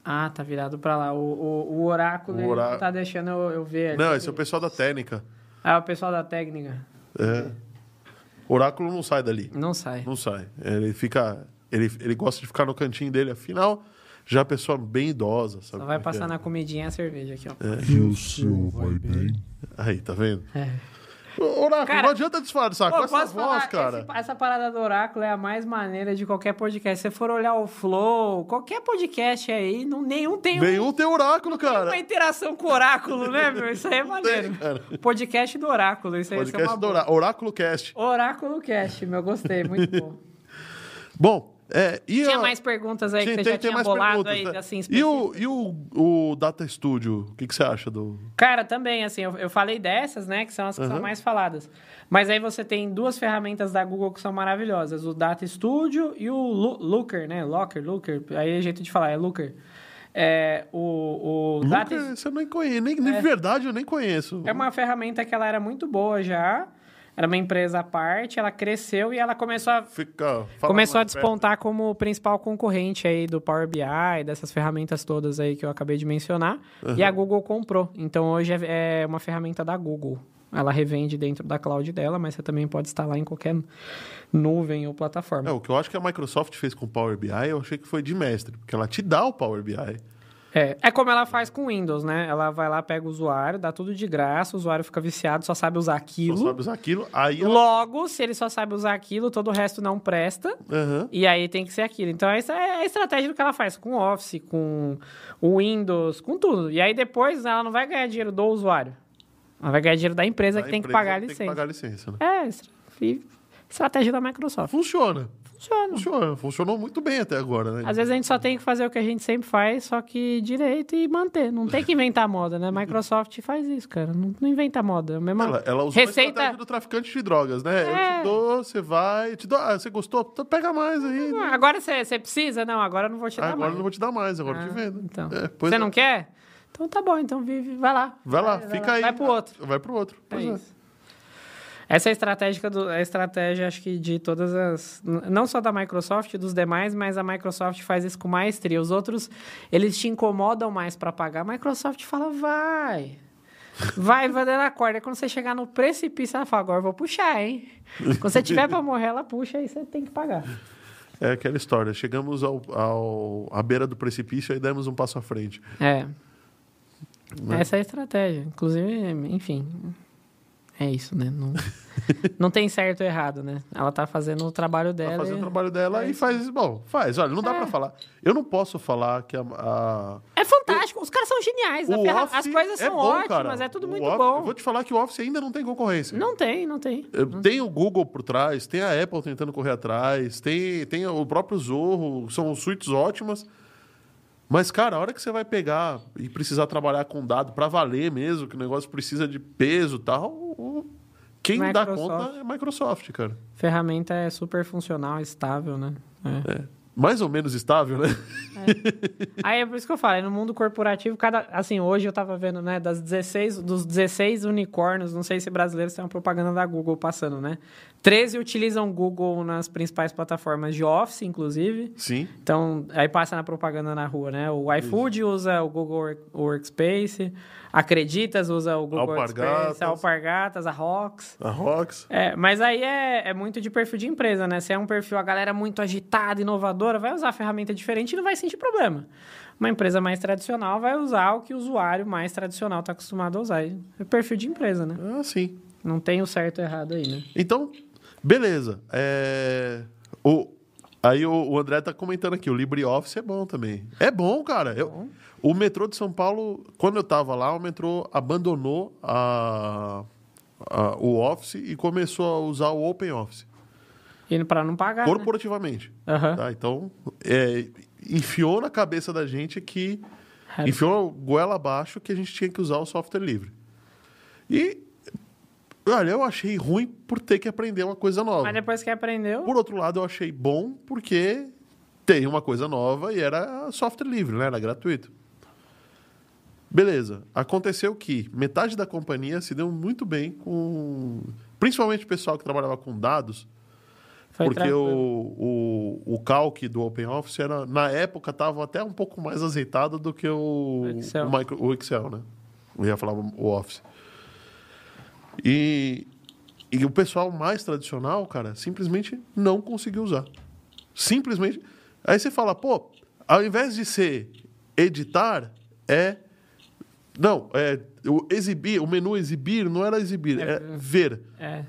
B: Ah, tá virado pra lá. O, o, o oráculo
A: O orá-
B: não tá deixando eu, eu ver.
A: Não, esse é o pessoal da técnica.
B: Ah, o pessoal da técnica.
A: É. Oráculo não sai dali.
B: Não sai.
A: Não sai. Ele fica. Ele, ele gosta de ficar no cantinho dele, afinal, já é pessoa bem idosa, sabe?
B: Só vai
A: é que
B: passar
A: é?
B: na comidinha a cerveja aqui, ó.
C: E o seu vai bem?
A: Aí, tá vendo?
B: É.
A: Oráculo,
B: Cara,
A: não adianta disfarçar
B: Pô,
A: com essa voz,
B: falar,
A: cara.
B: esse- essa parada do oráculo é a mais maneira de qualquer podcast. Se você for olhar o Flow, qualquer podcast aí, não, nenhum tem um-
A: Nenhum tem oráculo, cara.
B: uma interação com o oráculo, né, meu? Isso aí é maneiro.
A: cara.
B: Podcast do oráculo, isso aí isso é
A: Podcast
B: uma
A: do. Oráculo. Oráculo Cast.
B: Oráculo Cast, meu, gostei, muito bom.
A: Bom, é.
B: Tinha
A: a-
B: mais perguntas aí que você
A: tem-
B: já
A: tem
B: tinha bolado aí,
A: né?
B: assim,
A: E, o, e o, o Data Studio? O que, que você acha do.
B: Cara, também, assim, eu, eu falei dessas, né, que são as que são
A: Aham.
B: mais faladas. Mas aí você tem duas ferramentas da Google que são maravilhosas, o Data Studio e o Looker, né, Locker, Looker, aí é jeito de falar, é Looker. É, o, o Data
A: Nunca, você não conhece, nem, de verdade eu nem conheço.
B: é uma ferramenta que ela era muito boa já, era uma empresa à parte, ela cresceu e ela começou a
A: Fica,
B: Começou a
A: mais perto.
B: despontar como principal concorrente aí do Power BI, dessas ferramentas todas aí que eu acabei de mencionar. E a Google comprou. Então hoje é é uma ferramenta da Google. Ela revende dentro da cloud dela, mas você também pode instalar em qualquer nuvem ou plataforma.
A: É, o que eu acho que a Microsoft fez com o Power BI, eu achei que foi de mestre, porque ela te dá o Power BI.
B: É, é como ela faz com Windows, né? Ela vai lá, pega o usuário, dá tudo de graça, o usuário fica viciado, só sabe usar
A: Só
B: aquilo.
A: sabe usar aquilo, aí ela...
B: Logo, se ele só sabe usar aquilo, todo o resto não presta.
A: Aham.
B: E aí tem que ser aquilo. Então, essa é a estratégia do que ela faz com o Office, com o Windows, com tudo. E aí depois ela não vai ganhar dinheiro do usuário. Ela vai ganhar dinheiro da empresa
A: A
B: que tem que pagar a
A: Tem
B: licença.
A: que pagar a licença, né?
B: É, estra- estratégia da Microsoft.
A: Funciona.
B: Funciona.
A: Funciona. Funcionou muito bem até agora, né?
B: Às vezes a gente só tem que fazer o que a gente sempre faz, só que direito e manter. Não tem que inventar moda, né? Microsoft faz isso, cara. Não, não inventa moda. É a mesma...
A: Ela, ela usou a
B: Receita-
A: estratégia do traficante de drogas, né? Eu
B: É.
A: te dou, você vai, eu te dou. Ah, você gostou? Então pega mais aí.
B: Ah, Agora você precisa? Não, agora eu não vou te dar
A: agora
B: mais.
A: eu não vou te dar mais, agora eu
B: Ah,
A: te vendo.
B: Então.
A: É,
B: você
A: é.
B: não quer? Então tá bom, então vive, vai lá.
A: Vai lá,
B: vai
A: fica
B: lá.
A: aí.
B: Vai pro outro.
A: Vai pro outro.
B: É
A: Pois é.
B: isso. Essa é a estratégia, do, a estratégia, acho que de todas as. Não só da Microsoft, dos demais, mas a Microsoft faz isso com maestria. Os outros, eles te incomodam mais para pagar. A Microsoft fala, vai. Vai, vai dando a corda. Quando você chegar no precipício, ela fala, agora eu vou puxar, hein? Quando você tiver para morrer, ela puxa, aí você tem que pagar.
A: É aquela história. Chegamos ao, ao, à beira do precipício e demos um passo à frente.
B: É.
A: Né?
B: Essa é a estratégia. Inclusive, enfim. É isso, né? Não, não tem certo ou errado, né? Ela tá fazendo o trabalho
A: Tá
B: dela.
A: fazendo
B: e-
A: o trabalho dela
B: é
A: e faz. Bom, faz. Olha, não dá
B: É.
A: pra falar. Eu não posso falar que a. a-
B: É fantástico, os caras são geniais.
A: Office
B: As coisas
A: é
B: são
A: bom,
B: ótimas,
A: cara.
B: é tudo muito
A: Office-
B: bom.
A: Eu vou te falar que o Office ainda não tem concorrência.
B: Não tem, não tem.
A: Eu- Tem o Google por trás, tem a Apple tentando correr atrás, tem, tem o próprio Zorro, são suítes ótimas. Mas, cara, a hora que você vai pegar e precisar trabalhar com dado pra valer mesmo, que o negócio precisa de peso e tal, quem dá
B: Microsoft.
A: conta é Microsoft, cara.
B: Ferramenta é super funcional, estável, né? É.
A: É. Mais ou menos estável, né?
B: Aí é por isso que eu falo, é no mundo corporativo, cada. Assim, hoje eu tava vendo, né, das 16, dos 16 unicórnios, não sei se brasileiros tem uma propaganda da Google passando, né? 13 utilizam Google nas principais plataformas de Office, inclusive.
A: Sim.
B: Então, aí passa na propaganda na rua, né? O iFood usa o Google Work- Workspace, Acreditas usa o Google
A: Alpargatas.
B: Workspace, a Alpargatas, a Rox.
A: A Rox.
B: É, mas aí é, é muito de perfil de empresa, né? Se é um perfil, a galera muito agitada, inovadora, vai usar a ferramenta diferente e não vai sentir problema. Uma empresa mais tradicional vai usar o que o usuário mais tradicional está acostumado a usar. É perfil de empresa, né?
A: Ah, sim.
B: Não tem o certo e o errado aí, né?
A: Então, beleza. É, O... Aí o, o André tá comentando aqui, o LibreOffice é bom também. É bom, cara. Eu... O metrô de São Paulo, quando eu tava lá, o metrô abandonou a... a- o Office e começou a usar o OpenOffice,
B: E para não pagar, né?
A: corporativamente.
B: Aham.
A: Tá? Então, é, enfiou na cabeça da gente que... Enfiou goela abaixo que a gente tinha que usar o software livre. E... Olha, eu achei ruim por ter que aprender uma coisa nova.
B: Mas depois que aprendeu,
A: Por outro lado, eu achei bom porque tem uma coisa nova e era software livre, né? Era gratuito. Beleza. Aconteceu que metade da companhia se deu muito bem com. Principalmente o pessoal que trabalhava com dados,
B: foi
A: porque
B: tranquilo.
A: o, o, o calc do OpenOffice era, na época, estava até um pouco mais azeitado do que o,
B: O Excel.
A: o, micro- o Excel, né? Eu ia falar o Office. E, e o pessoal mais tradicional, cara, simplesmente não conseguiu usar. Simplesmente. Aí você fala, pô, ao invés de ser editar, é. Não, é. O exibir, o menu exibir não era exibir,
B: É
A: é ver.
B: É.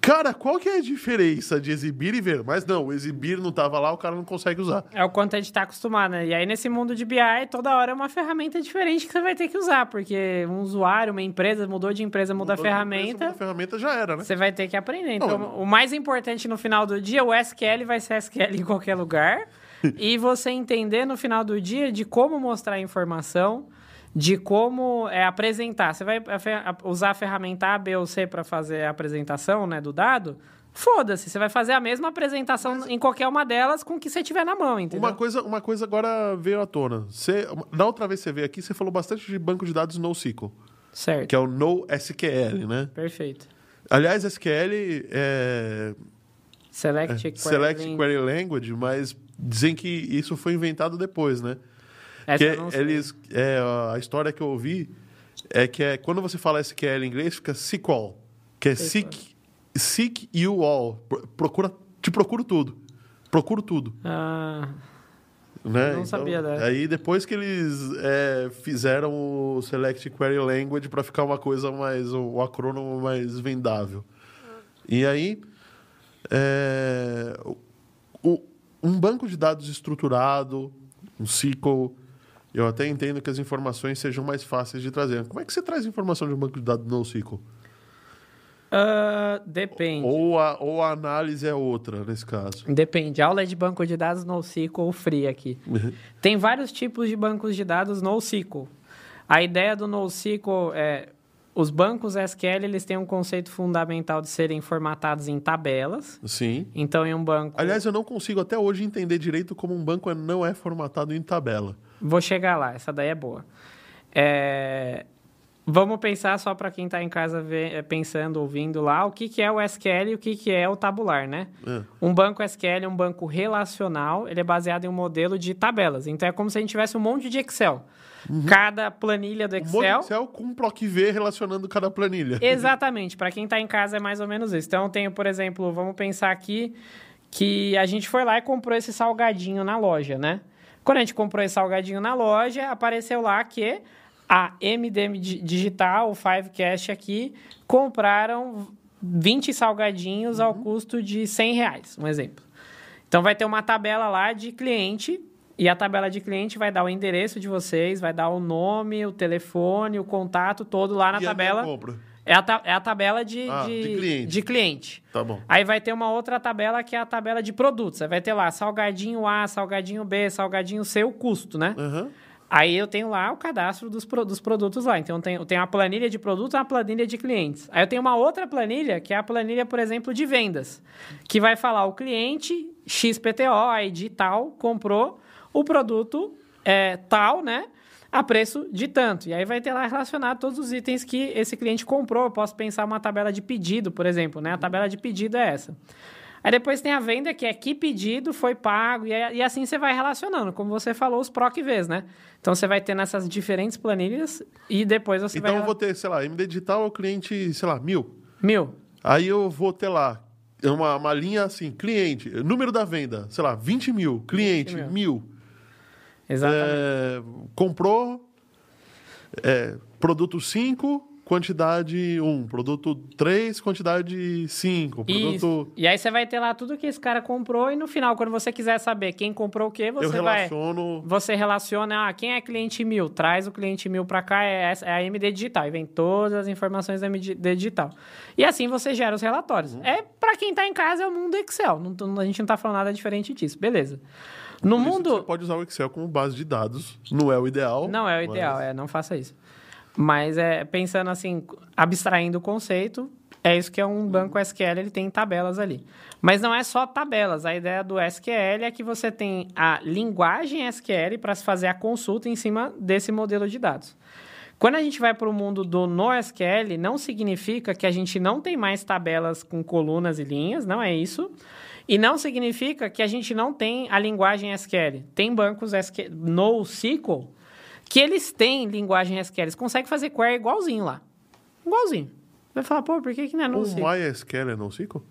A: Cara, qual que é a diferença de exibir e ver? Mas não, o exibir não tava lá, o cara não consegue usar.
B: É o quanto a gente tá acostumado, né? E aí, nesse mundo de BI, toda hora é uma ferramenta diferente que você vai ter que usar, porque um usuário, uma empresa, mudou de empresa, muda a
A: Mudou empresa,
B: ferramenta,
A: muda A ferramenta já era, né?
B: você vai ter que aprender. Então,
A: Não,
B: o mais importante no final do dia, o SQL vai ser SQL em qualquer lugar, e você entender no final do dia de como mostrar a informação, de como é, apresentar. Você vai a- usar a ferramenta A, B ou C para fazer a apresentação né, do dado? Foda-se, você vai fazer a mesma apresentação em qualquer uma delas com o que você tiver na mão, entendeu?
A: Uma coisa, uma coisa agora veio à tona. Você, na outra vez que você veio aqui, você falou bastante de banco de dados NoSQL,
B: Certo.
A: que é o NoSQL, né?
B: Perfeito.
A: Aliás, SQL é,
B: Select,
A: é
B: Query,
A: Select. Query Language, mas dizem que isso foi inventado depois, né?
B: Essa
A: que
B: eu não sei.
A: eles, é, a história que eu ouvi é que é, quando você fala SQL em inglês, fica SQL, que é seek, seek you all. Pro- Procura, te procuro tudo. Procuro tudo.
B: Ah,
A: Né?
B: Não sabia dessa.
A: Aí depois que eles é, fizeram o Select Query Language para ficar uma coisa mais, o acrônimo mais vendável. E aí, é, o- um banco de dados estruturado, um SQL, eu até entendo que as informações sejam mais fáceis de trazer. Como é que você traz informação de um banco de dados no SQL?
B: Ah, depende.
A: Ou a, ou a análise é outra, nesse caso?
B: Depende. Aula de banco de dados NoSQL ou Free aqui. Tem vários tipos de bancos de dados NoSQL. A ideia do NoSQL é... Os bancos SQL, eles têm um conceito fundamental de serem formatados em tabelas.
A: Sim.
B: Então, em um banco...
A: Aliás, eu não consigo até hoje entender direito como um banco não é formatado em tabela.
B: Vou chegar lá, essa daí é boa. É, Vamos pensar só para quem está em casa é, pensando, ouvindo lá, o que, que é o SQL e o que, que é o tabular, né?
A: É.
B: Um banco SQL é um banco relacional, ele é baseado em um modelo de tabelas. Então é como se a gente tivesse um monte de Excel. Cada planilha do
A: Um monte de
B: Excel.
A: Excel com um PROC V relacionando cada planilha.
B: Exatamente, para quem está em casa é mais ou menos isso. Então, eu tenho, por exemplo, vamos pensar aqui que a gente foi lá e comprou esse salgadinho na loja, né? Quando a gente comprou esse salgadinho na loja, apareceu lá que a MDM Di- Digital, o Fivecast aqui, compraram 20 salgadinhos ao custo de 100 reais, um exemplo. Então, vai ter uma tabela lá de cliente, e a tabela de cliente vai dar o endereço de vocês, vai dar o nome, o telefone, o contato todo lá na
A: E a
B: tabela. É a, ta- é a tabela de,
A: Ah,
B: de,
A: de cliente.
B: de cliente.
A: Tá bom.
B: Aí vai ter uma outra tabela que é a tabela de produtos. Aí vai ter lá salgadinho A, salgadinho B, salgadinho C, o custo, né?
A: Aham.
B: Aí eu tenho lá o cadastro dos, pro- dos produtos lá. Então eu tenho, eu tenho a planilha de produtos e uma planilha de clientes. Aí eu tenho uma outra planilha, que é a planilha, por exemplo, de vendas. Que vai falar o cliente XPTO, ID tal, comprou o produto é, tal, né? A preço de tanto. E aí vai ter lá relacionado todos os itens que esse cliente comprou. Eu posso pensar uma tabela de pedido, por exemplo, né? A tabela de pedido é essa. Aí depois tem a venda, que é que pedido foi pago, e, e assim você vai relacionando, como você falou, os PROC Vs, né? Então você vai ter nessas diferentes planilhas e depois você
A: Então
B: vai.
A: eu vou ter, sei lá, MD Digital é o cliente, sei lá, mil.
B: Mil.
A: Aí eu vou ter lá uma, uma linha assim, cliente, número da venda, sei lá, 20 mil, cliente,
B: 20
A: mil.
B: Exatamente.
A: É, comprou é, produto 5, quantidade 1. Produto 3, quantidade 5. Produto...
B: Isso. E aí você vai ter lá tudo que esse cara comprou e no final, quando você quiser saber quem comprou o quê, você
A: Eu
B: vai...
A: relaciono...
B: Você relaciona, ah, quem é cliente mil? Traz o cliente mil para cá, é, é a MD Digital. E vem todas as informações da MD Digital. E assim você gera os relatórios.
A: Uhum.
B: É, para quem tá em casa, é o mundo Excel. Não a gente não tá falando nada diferente disso. Beleza. No
A: Por que
B: mundo...
A: Você pode usar o Excel como base de dados. Não é o ideal.
B: Não é o
A: mas-
B: ideal, é, não faça isso. Mas é pensando assim, abstraindo o conceito, é isso que é um banco SQL, ele tem tabelas ali. Mas não é só tabelas, a ideia do SQL é que você tem a linguagem SQL para se fazer a consulta em cima desse modelo de dados. Quando a gente vai para o mundo do NoSQL, não significa que a gente não tem mais tabelas com colunas e linhas, não é isso. E não significa que a gente não tem a linguagem SQL. Tem bancos SQL, NoSQL que eles têm linguagem SQL. Eles conseguem fazer query igualzinho lá. Igualzinho. Vai falar, pô, por que, que não é
A: O
B: NoSQL?
A: MySQL é NoSQL?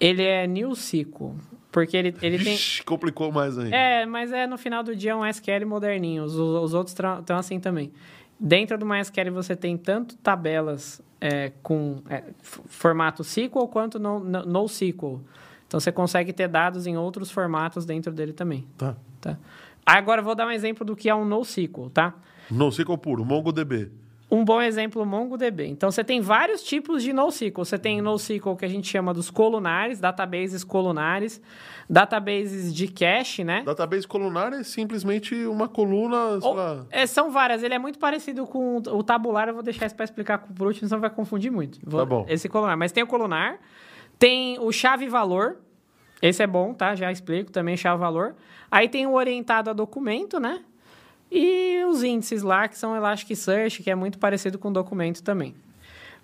B: Ele é NewSQL. Porque ele, ele tem...
A: Vixe, complicou mais ainda.
B: É, mas é no final do dia é um SQL moderninho. Os, os outros estão assim também. Dentro do MySQL você tem tanto tabelas é, com é, formato SQL quanto no, no, NoSQL. Então você consegue ter dados em outros formatos dentro dele também.
A: Tá.
B: Tá? Agora eu vou dar um exemplo do que é um NoSQL, tá?
A: NoSQL puro, MongoDB.
B: Um bom exemplo, MongoDB. Então, você tem vários tipos de NoSQL. Você tem NoSQL que a gente chama dos colunares, databases colunares, databases de cache, né?
A: Database colunar é simplesmente uma coluna, sei
B: Ou-
A: lá.
B: é, são várias. Ele é muito parecido com o tabular. Eu vou deixar isso para explicar por último, senão vai confundir muito. Vou-
A: Tá bom.
B: Esse colunar. Mas tem o colunar, tem o chave-valor. Esse é bom, tá? Já explico também chave-valor. Aí tem o orientado a documento, né? E os índices lá, que são Elasticsearch, que é muito parecido com documento também.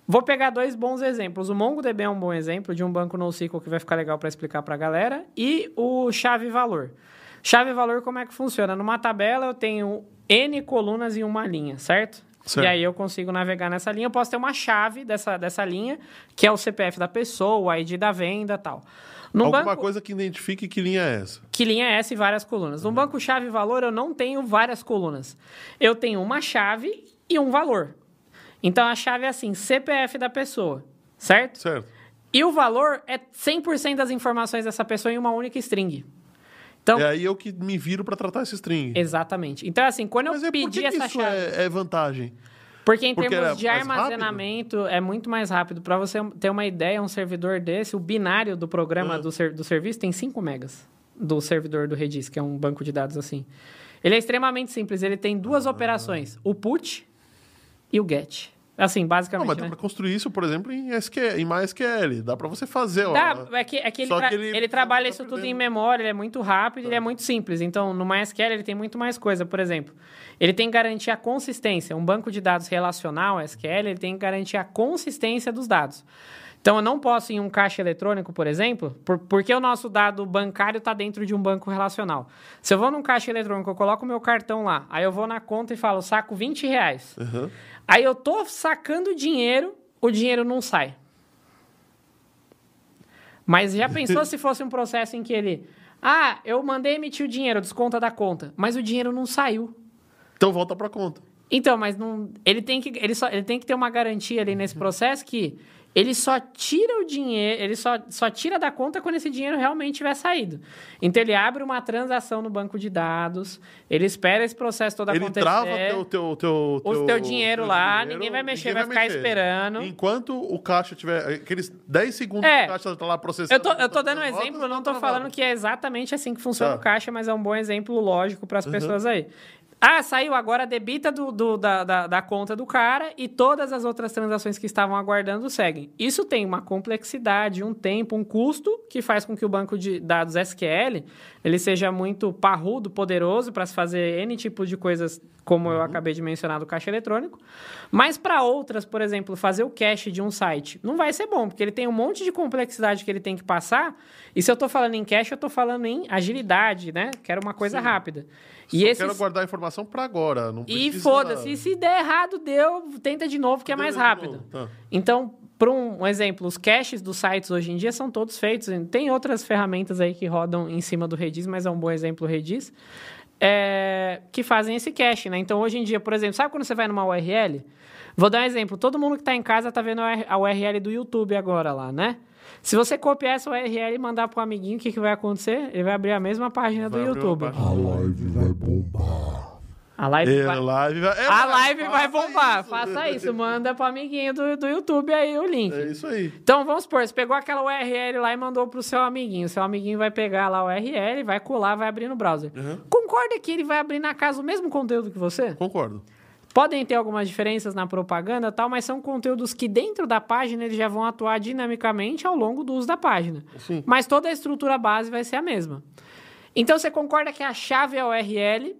B: Vou pegar dois bons exemplos. O MongoDB é um bom exemplo de um banco NoSQL que vai ficar legal para explicar para a galera. E o chave-valor. Chave-valor, como é que funciona? Numa tabela eu tenho N colunas em uma linha, certo?
A: Certo.
B: E aí eu consigo navegar nessa linha. Eu posso ter uma chave dessa, dessa linha, que é o CPF da pessoa, o ID da venda e tal.
A: Alguma
B: banco,
A: coisa que identifique que linha é essa.
B: que linha é essa e várias colunas. No banco chave valor eu não tenho várias colunas. Eu tenho uma chave e um valor. Então a chave é assim, CPF da pessoa, certo?
A: Certo.
B: E o valor é 100% das informações dessa pessoa em uma única string. Então,
A: É aí eu que me viro pra tratar esse string.
B: exatamente. Então assim, quando eu
A: Mas é por
B: pedi essa
A: isso
B: chave,
A: é, é vantagem?
B: Porque em
A: Porque
B: termos de armazenamento é muito mais rápido. Para você ter uma ideia, um servidor desse, o binário do programa
A: Ah.
B: do, ser- do serviço tem 5 megas do servidor do Redis, que é um banco de dados assim. Ele é extremamente simples. Ele tem duas
A: Ah.
B: operações: o put e o get. Assim,
A: Não,
B: basicamente.
A: mas dá
B: né?
A: pra construir isso, por exemplo, em, SQL, em MySQL. Dá pra você fazer, ó.
B: Dá, é que, é que ele, tra-
A: que
B: ele,
A: ele-
B: trabalha
A: tá
B: isso tudo
A: perdendo.
B: em memória, ele é muito rápido, ele é muito simples. Então, no MySQL ele tem muito mais coisa. Por exemplo, ele tem que garantir a consistência. Um banco de dados relacional, SQL, ele tem que garantir a consistência dos dados. Então, eu não posso, em um caixa eletrônico, por exemplo, por- porque o nosso dado bancário está dentro de um banco relacional. Se eu vou num caixa eletrônico, eu coloco o meu cartão lá, aí eu vou na conta e falo, saco 20 reais.
A: Aham.
B: Aí eu tô sacando dinheiro, o dinheiro não sai. Mas já pensou se fosse um processo em que ele. Ah, eu mandei emitir o dinheiro, desconta da conta, mas o dinheiro não saiu.
A: Então volta pra conta.
B: Então, mas não, ele, tem que, ele, só, ele tem que ter uma garantia ali nesse processo que ele só tira o dinheiro, ele só, só tira da conta quando esse dinheiro realmente tiver saído. Então, ele abre uma transação no banco de dados, ele espera esse processo todo
A: Ele
B: acontecer.
A: trava teu, teu, teu,
B: O teu dinheiro
A: teu
B: lá,
A: dinheiro,
B: ninguém vai mexer,
A: ninguém
B: vai ficar esperando.
A: Enquanto o caixa tiver. Aqueles 10 segundos
B: É.
A: que o caixa tá lá processando.
B: Eu tô, eu tô dando um exemplo, não
A: tá
B: tô falando que é exatamente assim que funciona
A: Tá.
B: o caixa, mas é um bom exemplo lógico para as pessoas aí. Ah, saiu agora debita do, do- da, da, da conta do cara e todas as outras transações que estavam aguardando seguem. Isso tem uma complexidade, um tempo, um custo que faz com que o banco de dados SQL ele seja muito parrudo, poderoso para se fazer N tipo de coisas, como eu acabei de mencionar do caixa eletrônico. Mas para outras, por exemplo, fazer o cache de um site, não vai ser bom, porque ele tem um monte de complexidade que ele tem que passar. E se eu estou falando em cache, eu estou falando em agilidade, né? Quero uma coisa rápida. E esses...
A: quero guardar a informação pra agora. Não
B: E foda-se, se der errado, deu, tenta de novo, que é mais rápido.
A: tá.
B: Então, por um, um exemplo, os caches dos sites hoje em dia são todos feitos. Tem outras ferramentas aí que rodam em cima do Redis, mas é um bom exemplo o Redis, é, que fazem esse cache, né? Então, hoje em dia, por exemplo, sabe quando você vai numa URL? Vou dar um exemplo. Todo mundo que está em casa está vendo a URL do YouTube agora lá, né? Se você copiar essa URL e mandar para o amiguinho, o que, que vai acontecer? Ele vai abrir a mesma página
A: Vai
B: do YouTube.
A: página.
C: A live vai bombar.
B: A live
A: É,
B: vai...
A: live vai... é,
B: A live vai bombar.
A: isso.
B: Faça isso. Manda pro amiguinho do, do YouTube aí o link.
A: É isso aí.
B: Então, vamos supor, você pegou aquela URL lá e mandou pro seu amiguinho. Seu amiguinho vai pegar lá a URL, vai colar, vai abrir no browser.
A: Uhum.
B: Concorda que ele vai abrir na casa o mesmo conteúdo que você?
A: Concordo.
B: Podem ter algumas diferenças na propaganda e tal, mas são conteúdos que dentro da página eles já vão atuar dinamicamente ao longo do uso da página.
A: Sim.
B: Mas toda a estrutura base vai ser a mesma. Então você concorda que a chave é a URL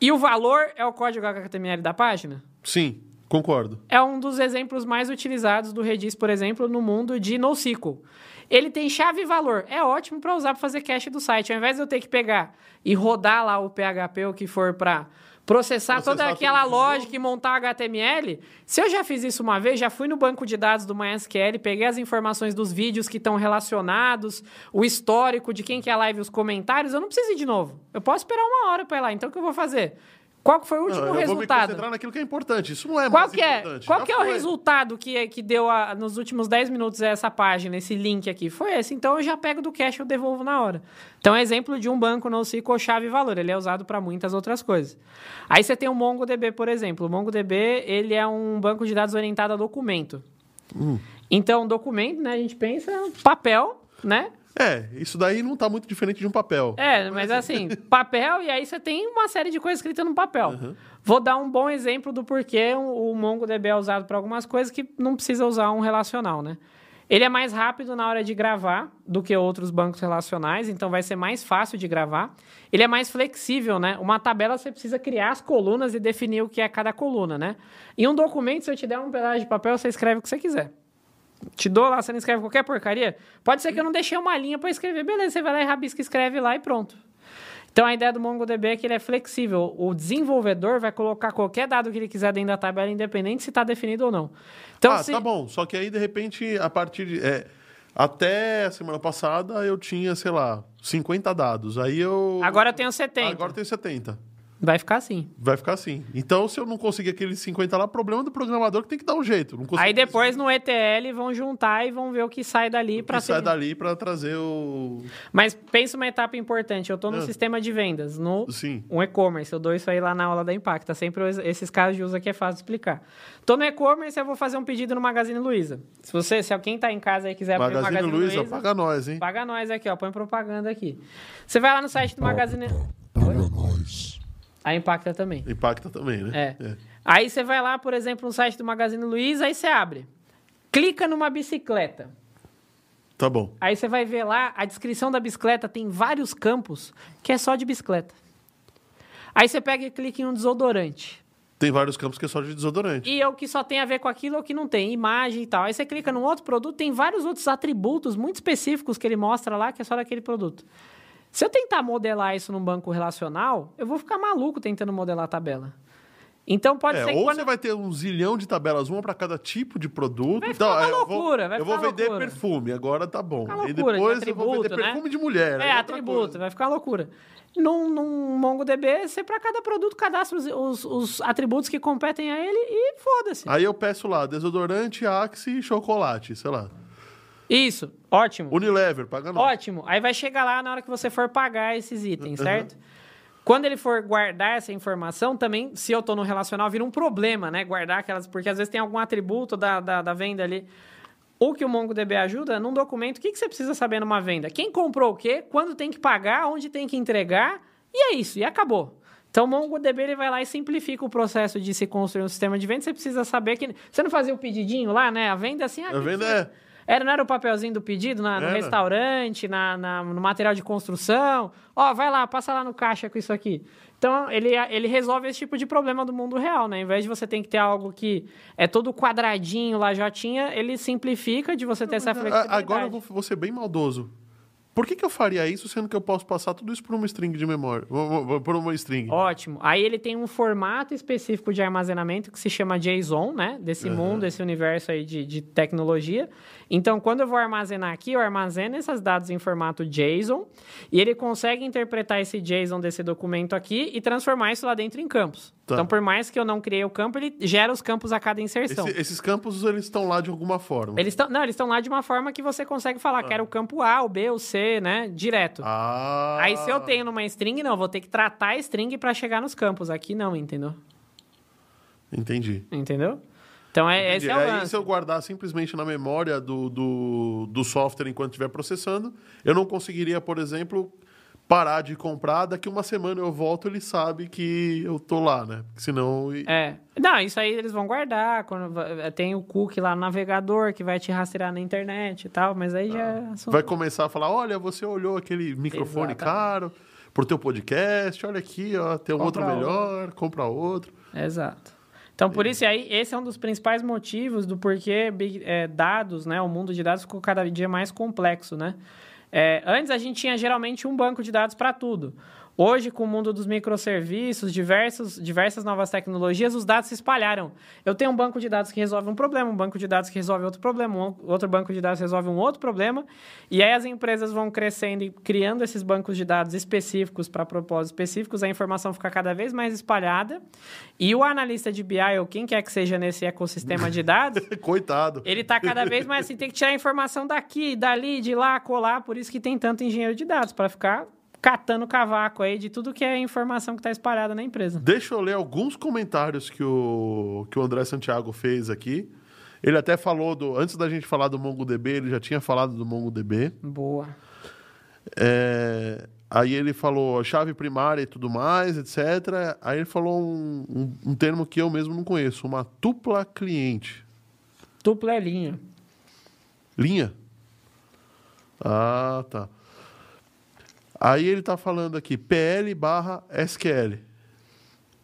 B: e o valor é o código HTML da página?
A: Sim, concordo.
B: é um dos exemplos mais utilizados do Redis, por exemplo, no mundo de NoSQL. Ele tem chave e valor. É ótimo para usar para fazer cache do site. Ao invés de eu ter que pegar e rodar lá o PHP, o que for para processar,
A: Processar
B: toda aquela lógica e montar HTML, se eu já fiz isso uma vez, já fui no banco de dados do MySQL, peguei as informações dos vídeos que estão relacionados, o histórico de quem que é a live, os comentários, eu não preciso ir de novo. Eu posso esperar uma hora para ir lá. Então, o que eu vou fazer? Qual foi o último
A: Não, eu vou me
B: resultado?
A: concentrar naquilo que é importante. Isso não é
B: Qual
A: mais
B: que é,
A: importante.
B: qual
A: Já
B: que é o resultado que, que deu a- nos últimos 10 minutos essa página, esse link aqui? Foi esse. Então eu já pego do cache e eu devolvo na hora. Então é exemplo de um banco NoSQL chave e valor. Ele é usado para muitas outras coisas. Aí você tem o MongoDB, por exemplo. O MongoDB ele é um banco de dados orientado a documento.
A: Hum.
B: Então documento, né? A gente pensa papel, né?
A: É, isso daí não tá muito diferente de um papel.
B: É, mas assim, papel, e aí você tem uma série de coisas escritas no papel. Vou dar um bom exemplo do porquê o o MongoDB é usado para algumas coisas que não precisa usar um relacional, né? Ele é mais rápido na hora de gravar do que outros bancos relacionais, então vai ser mais fácil de gravar. Ele é mais flexível, né? Uma tabela você precisa criar as colunas e definir o que é cada coluna, né? Em um documento, se eu te der um pedaço de papel, você escreve o que você quiser. Te dou lá, você não escreve qualquer porcaria. Pode ser que eu não deixei uma linha para escrever. Beleza, você vai lá e rabisca, escreve lá e pronto. Então a ideia do MongoDB é que ele é flexível. O desenvolvedor vai colocar qualquer dado que ele quiser dentro da tabela, independente se está definido ou não. Então,
A: ah,
B: se...
A: tá bom. Só que aí, de repente, a partir de. é, até a semana passada eu tinha, sei lá, 50 dados. Aí eu.
B: Agora eu tenho 70.
A: Agora eu tenho 70.
B: Vai ficar assim.
A: Vai ficar assim. Então, se eu não conseguir aqueles 50 lá, problema do programador que tem que dar um jeito. Não consigo
B: Aí depois no ETL vão juntar e vão ver o que sai dali
A: para
B: para
A: sai dali para trazer o
B: Mas pensa uma etapa importante. Eu tô no
A: Ah.
B: sistema de vendas, no
A: sim.
B: um e-commerce. Eu dou isso aí lá na aula da Impacta. Sempre esses casos de uso aqui é fácil de explicar. Tô no e-commerce, eu vou fazer um pedido no Magazine Luiza. Se você, se alguém tá em casa e quiser abrir o
A: Magazine
B: Magazine
A: Luiza,
B: Luiza,
A: paga nós, hein?
B: paga nós aqui, ó. Põe propaganda aqui. Você vai lá no site do Magazine...
C: Paga nós.
B: A Impacta também.
A: Impacta também, né?
B: É. Aí você vai lá, por exemplo, no site do Magazine Luiza, aí você abre. Clica numa bicicleta.
A: Tá bom.
B: Aí você vai ver lá, a descrição da bicicleta tem vários campos que é só de bicicleta. Aí você pega e clica em um desodorante.
A: Tem vários campos que é só de desodorante.
B: E é o que só tem a ver com aquilo ou que não tem, imagem e tal. Aí você clica num outro produto, tem vários outros atributos muito específicos que ele mostra lá que é só daquele produto. Se eu tentar modelar isso num banco relacional, eu vou ficar maluco tentando modelar a tabela. Então pode
A: É,
B: ser que
A: ou
B: quando...
A: você vai ter um zilhão de tabelas, uma para cada tipo de produto.
B: Vai ficar uma
A: é, eu vou-
B: loucura, vai
A: Eu vou
B: ficar
A: vender
B: loucura.
A: perfume, agora tá bom.
B: Fica
A: E
B: loucura,
A: depois
B: de
A: eu vou vender
B: atributo, né?
A: perfume de mulher.
B: É,
A: outra
B: atributo,
A: coisa.
B: vai ficar loucura. Num, num MongoDB, você para cada produto cadastra os, os- os atributos que competem a ele e foda-se.
A: Aí eu peço lá, desodorante, Axe e chocolate, sei lá.
B: Isso, ótimo.
A: Unilever, paga nós.
B: Ótimo. Aí vai chegar lá na hora que você for pagar esses itens, certo? Quando ele for guardar essa informação, também, se eu estou no relacional, vira um problema, né? Guardar aquelas. Porque às vezes tem algum atributo da, da, da venda ali. O que o MongoDB ajuda, num documento, o que, que você precisa saber numa venda? Quem comprou o quê? Quando tem que pagar? Onde tem que entregar? E é isso, e acabou. Então, o MongoDB ele vai lá e simplifica o processo de se construir um sistema de venda. Você precisa saber que. Você não fazia o pedidinho lá, né? A venda assim. ah,
A: A venda
B: precisa-
A: é.
B: Era, não era o papelzinho do pedido na- no
A: Era.
B: restaurante, na, na- no material de construção? Ó, vai lá, passa lá no caixa com isso aqui. Então, ele, ele resolve esse tipo de problema do mundo real, né? Em vez de você ter que ter algo que é todo quadradinho lá já tinha, ele simplifica de você ter essa
A: A-
B: flexibilidade.
A: Agora eu vou, vou ser bem maldoso. Por que, que eu faria isso, sendo que eu posso passar tudo isso por uma string de memória? Por uma string.
B: Ótimo. Aí ele tem um formato específico de armazenamento que se chama JSON, né? Desse mundo, desse universo aí de, de tecnologia. Então, quando eu vou armazenar aqui, eu armazeno esses dados em formato JSON e ele consegue interpretar esse JSON desse documento aqui e transformar isso lá dentro em campos.
A: Tá.
B: Então, por mais que eu não criei o campo, ele gera os campos a cada inserção.
A: Esse- esses campos, eles estão lá de alguma forma.
B: Eles estão, não, eles estão lá de uma forma que você consegue falar, quero o campo A, o B, o C, né? Direto.
A: Ah.
B: Aí se eu tenho numa string, não, eu vou ter que tratar a string para chegar nos campos. Aqui não, entendeu?
A: Entendi.
B: Entendeu? Então é, esse é o
A: Aí,
B: lance.
A: se eu guardar simplesmente na memória do, do, do software enquanto estiver processando, eu não conseguiria, por exemplo, parar de comprar. Daqui uma semana eu volto, ele sabe que eu tô lá, né? Porque senão.
B: É. Não, isso aí eles vão guardar. Quando va- tem o cookie lá no navegador que vai te rastrear na internet e tal, mas aí já é assunto.
A: Vai começar a falar: olha, você olhou aquele microfone
B: Exatamente.
A: caro pro teu podcast, olha aqui, ó, tem um outro melhor, compra outro.
B: Exato. Então, por isso aí, esse é um dos principais motivos do porquê é, dados, né? O mundo de dados ficou cada dia mais complexo, né? É, antes a gente tinha geralmente um banco de dados para tudo. Hoje, com o mundo dos microserviços, diversos, diversas novas tecnologias, os dados se espalharam. Eu tenho um banco de dados que resolve um problema, um banco de dados que resolve outro problema, um outro banco de dados resolve um outro problema, e aí as empresas vão crescendo e criando esses bancos de dados específicos para propósitos específicos, a informação fica cada vez mais espalhada, e o analista de BI, ou quem quer que seja nesse ecossistema de dados,
A: Coitado.
B: ele tá cada vez mais assim, tem que tirar a informação daqui, dali, de lá, colar, por isso que tem tanto engenheiro de dados, para ficar catando cavaco aí de tudo que é informação que está espalhada na empresa.
A: Deixa eu ler alguns comentários que o, que o André Santiago fez aqui. Ele até falou do. Antes da gente falar do MongoDB, ele já tinha falado do MongoDB.
B: Boa.
A: É, aí ele falou chave primária e tudo mais, etc. Aí ele falou um, um- um termo que eu mesmo não conheço, uma tupla cliente.
B: Dupla é linha.
A: Linha? Ah, tá. Aí ele tá falando aqui, PL barra SQL.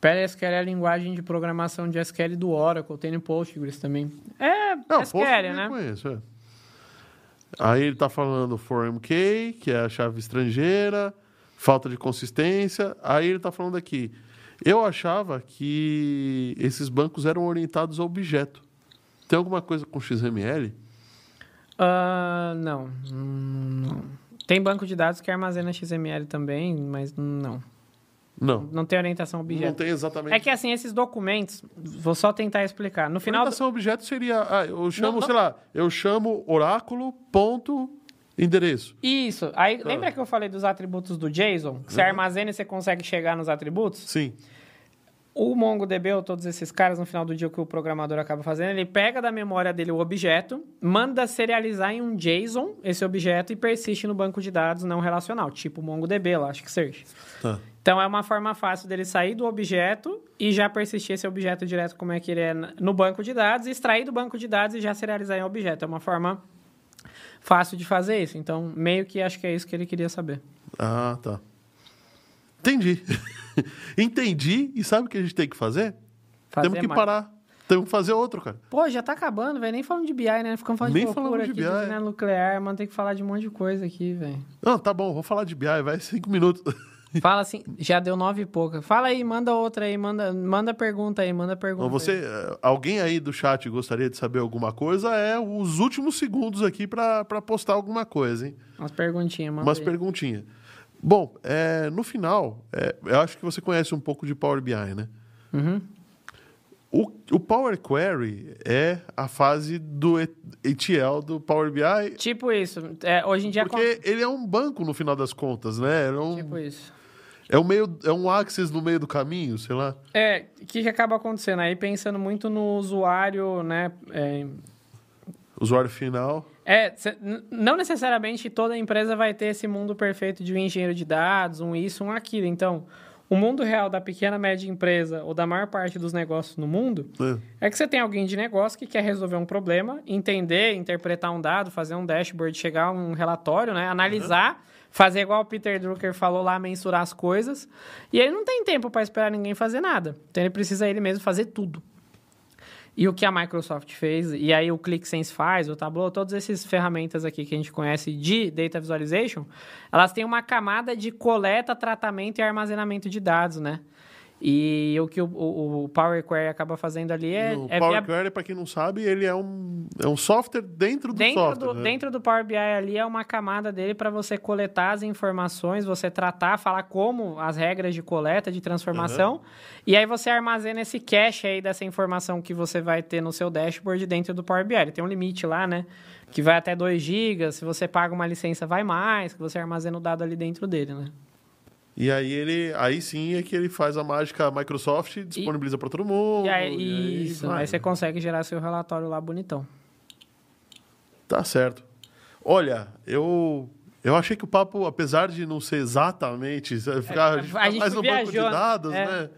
B: PLSQL é a linguagem de programação de SQL do Oracle, tem no Postgres também. É,
A: Não,
B: SQL,
A: Postgres eu
B: né?
A: conheço, é. Aí ele tá falando for MK, que é a chave estrangeira, falta de consistência. Aí ele tá falando aqui, eu achava que esses bancos eram orientados a objeto. Tem alguma coisa com XML?
B: Ah, não. Hum, não. Tem banco de dados que armazena XML também, mas não.
A: Não.
B: Não tem orientação objeto.
A: Não tem exatamente.
B: É que assim, esses documentos, vou só tentar explicar. No final. do-
A: Orientação a objeto seria. ah, eu chamo,
B: Não, não-
A: sei lá, eu chamo oráculo, ponto, endereço.
B: Isso. Aí, lembra que eu falei dos atributos do JSON? Você armazena e você consegue chegar nos atributos?
A: Sim.
B: O MongoDB, ou todos esses caras, no final do dia, o que o programador acaba fazendo, ele pega da memória dele o objeto, manda serializar em um JSON esse objeto e persiste no banco de dados não relacional, tipo MongoDB, lá, acho que seja.
A: Tá.
B: Então, é uma forma fácil dele sair do objeto e já persistir esse objeto direto como é que ele é no banco de dados, extrair do banco de dados e já serializar em objeto. É uma forma fácil de fazer isso. Então, meio que acho que é isso que ele queria saber.
A: Ah, tá. Entendi. Entendi. E sabe o que a gente tem que fazer?
B: Fazer
A: Temos que
B: mais.
A: parar. Temos que fazer outro, cara.
B: Pô, já tá acabando, velho. Nem falando de BI, né? Ficamos falando
A: Nem
B: de loucura
A: falamos de
B: aqui,
A: BI.
B: de usina nuclear, mano. Tem que falar de um monte de coisa aqui, velho.
A: Não, tá bom, vou falar de BI, vai cinco minutos.
B: Fala assim, já deu nove e pouca. Fala aí, manda outra aí, manda, manda pergunta aí, manda pergunta.
A: Então, você, eh, alguém aí do chat gostaria de saber alguma coisa? É os últimos segundos aqui para postar alguma coisa, hein?
B: aí. Umas perguntinhas, manda
A: Umas
B: aí.
A: perguntinhas. Bom, é, no final, é, eu acho que você conhece um pouco de Power BI, né?
B: Uhum.
A: O, o Power Query é a fase do ETL do Power BI,
B: Tipo isso. É, hoje em dia...
A: porque ele é um banco no final das contas, né? É um,
B: Tipo isso.
A: é um, meio, é um access no meio do caminho, sei lá.
B: É, o que, que acaba acontecendo? Aí pensando muito no usuário, né? É,
A: Usuário final.
B: É, não necessariamente toda empresa vai ter esse mundo perfeito de um engenheiro de dados, um isso, um aquilo. Então, o mundo real da pequena, média empresa ou da maior parte dos negócios no mundo
A: né?
B: é que você tem alguém de negócio que quer resolver um problema, entender, interpretar um dado, fazer um dashboard, chegar a um relatório, né? Analisar, fazer igual o Peter Drucker falou lá, mensurar as coisas. E ele não tem tempo para esperar ninguém fazer nada. Então ele precisa ele mesmo fazer tudo. E o que a Microsoft fez, e aí o ClickSense faz, o Tableau, todas essas ferramentas aqui que a gente conhece de Data Visualization, elas têm uma camada de coleta, tratamento e armazenamento de dados, né? E o que o, o- o Power Query acaba fazendo ali é...
A: o
B: é
A: Power Query, para quem não sabe, ele é um, é um software dentro do
B: dentro
A: software.
B: do,
A: né?
B: dentro do Power BI ali é uma camada dele para você coletar as informações, você tratar, falar como as regras de coleta, de transformação, e aí você armazena esse cache aí dessa informação que você vai ter no seu dashboard dentro do Power BI. Ele tem um limite lá, né? Que vai até 2 GB, se você paga uma licença vai mais, que você armazena o dado ali dentro dele, né?
A: E aí ele, aí sim é que ele faz a mágica Microsoft, disponibiliza para todo mundo.
B: E aí,
A: e
B: isso, aí você
A: né?
B: consegue gerar seu relatório lá bonitão.
A: Tá certo. Olha, eu eu achei que o papo, apesar de não ser exatamente, ficar,
B: É,
A: a gente
B: a gente
A: mais no banco de dados,
B: é.
A: né?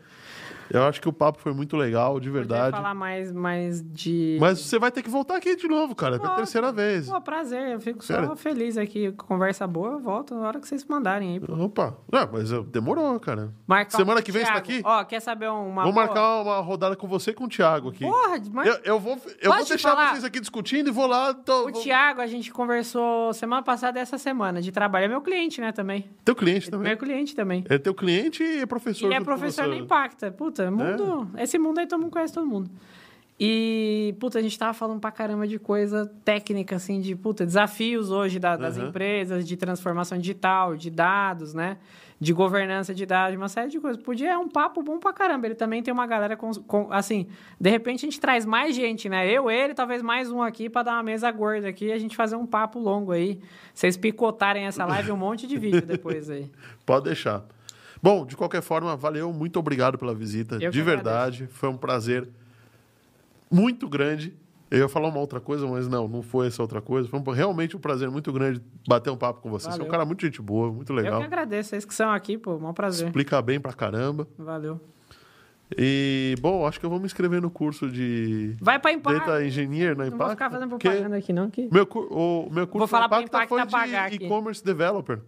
A: Eu acho que o papo foi muito legal, de
B: Podia
A: verdade.
B: falar mais, mais de...
A: Mas você vai ter que voltar aqui de novo, cara, pela
B: Nossa.
A: terceira vez.
B: Pô, prazer, eu fico só
A: Sério?
B: feliz aqui. Conversa boa, eu volto na hora que vocês mandarem aí. pô.
A: Opa, não, mas eu- demorou, cara.
B: Marcar
A: Semana que vem você tá
B: Thiago.
A: aqui?
B: Ó, quer saber uma.
A: Vou
B: boa?
A: marcar uma rodada com você e com o Thiago aqui.
B: Porra, mas
A: Eu, eu vou, eu vou deixar
B: falar?
A: vocês aqui discutindo e vou lá. Tô,
B: o
A: vou-
B: Thiago, a gente conversou semana passada e essa semana de trabalho. É meu cliente, né, também.
A: Teu cliente também.
B: Meu cliente também.
A: É teu cliente e é professor.
B: Ele é professor na Impacta. Puta, mundo. Esse mundo aí todo mundo conhece todo mundo. E, puta, a gente tava falando pra caramba de coisa técnica, assim, de, puta, desafios hoje da- das
A: Aham.
B: empresas, de transformação digital, de dados, né? De governança de dados, uma série de coisas. Podia, é um papo bom pra caramba. Ele também tem uma galera com, com- assim, de repente a gente traz mais gente, né? Eu, ele, talvez mais um aqui pra dar uma mesa gorda aqui e a gente fazer um papo longo aí. Vocês picotarem essa live um monte de vídeo depois aí.
A: Pode deixar. Bom, de qualquer forma, valeu, muito obrigado pela visita.
B: Eu
A: de verdade, foi um prazer muito grande. Eu ia falar uma outra coisa, mas não, não foi essa outra coisa. Foi um- realmente um prazer muito grande bater um papo com você. Você é um
B: Valeu.
A: cara muito gente boa, muito
B: Eu
A: legal.
B: que agradeço. Vocês que são aqui, pô, maior prazer.
A: Explica bem pra caramba.
B: Valeu.
A: E, bom, acho que eu vou me inscrever no curso de
B: Vai pra Impact.
A: Data Engineer na
B: Não vou
A: Impact.
B: ficar fazendo propaganda aqui, não. Que...
A: Meu, o meu curso
B: Vou falar
A: na
B: pra
A: Impacta
B: Impacta
A: foi de e-commerce developer.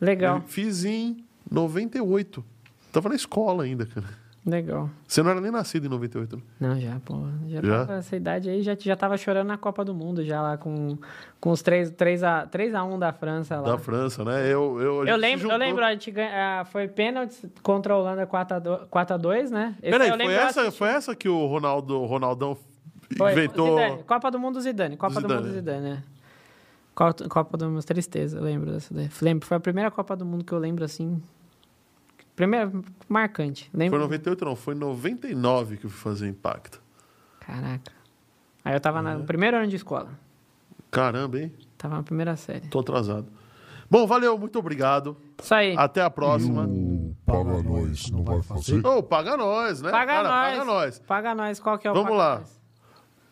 B: Legal,
A: Eu fiz em 98. Tava na escola ainda, cara.
B: legal.
A: Você não era nem nascido em 98, né?
B: Não, já, pô. Já,
A: Já?
B: tava essa idade aí, já, já tava chorando na Copa do Mundo, já lá com, com os 3, 3, a, 3 a 1 da França lá.
A: Da França, né? Eu, eu,
B: eu lembro,
A: juntou-
B: eu lembro, a gente ganha, ah, foi pênalti contra a Holanda 4x2, né? Esse
A: Peraí, foi essa, foi essa que o Ronaldo, Ronaldão
B: Foi,
A: inventou?
B: Zidane, Copa do Mundo Zidane, Copa do,
A: Zidane.
B: Mundo Zidane, né? Copa, Copa do Mundo, tristeza, eu lembro dessa daí. Lembro, foi a primeira Copa do Mundo que eu lembro, assim, Primeiro, marcante.
A: Foi
B: Lembra?
A: 98 não, foi 99 que eu fui fazer Impacta.
B: Caraca. Aí eu tava no primeiro ano de escola.
A: Caramba, hein?
B: Tava na primeira série.
A: Tô atrasado. Bom, valeu, muito obrigado.
B: Isso aí.
A: Até a próxima.
C: O Paga Nós não vai fazer?
A: Ô, paga nós, né?
B: Paga
A: Cara,
B: nós.
A: paga nós.
B: Paga nós. Qual que é o
A: Vamos lá.
B: nós?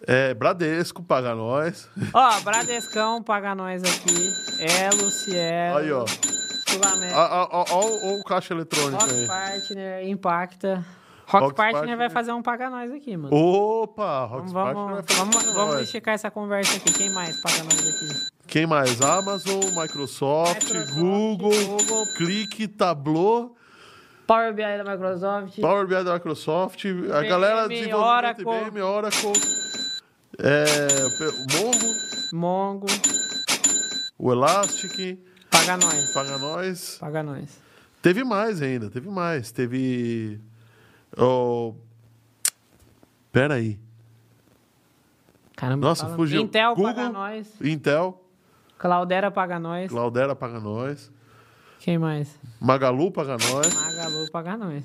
A: É, Bradesco, paga nós.
B: Ó, Bradescão paga nós aqui. Elo, Cielo.
A: Aí, ó. Ó, ó o caixa eletrônico
B: Rock
A: aí.
B: Partner, Impacta. Rock,
A: Rock
B: Partner,
A: Partner.
B: vai fazer um paga nós aqui, mano.
A: Opa, Rock
B: Vamos,
A: Spark
B: vamos, vamos, vamos esticar essa conversa aqui. Quem mais paga nós aqui?
A: Quem mais? Amazon, Microsoft,
B: Microsoft,
A: Google,
B: Google.
A: Clique, Tableau,
B: Power BI da Microsoft.
A: Power BI da Microsoft, a galera desenvolvimento
B: Oracle.
A: IBM, Oracle, é, Mongo,
B: Mongo.
A: o Elastic,
B: Paga nós.
A: paga nós.
B: Paga nós.
A: Teve mais ainda, teve mais. Teve. Oh, pera aí.
B: Caramba,
A: Nossa,
B: fala.
A: fugiu.
B: Intel
A: Google.
B: paga nós.
A: Intel,
B: Cloudera paga nós.
A: Claudera paga nós.
B: Quem mais?
A: Magalu paga nós.
B: Magalu paga nós.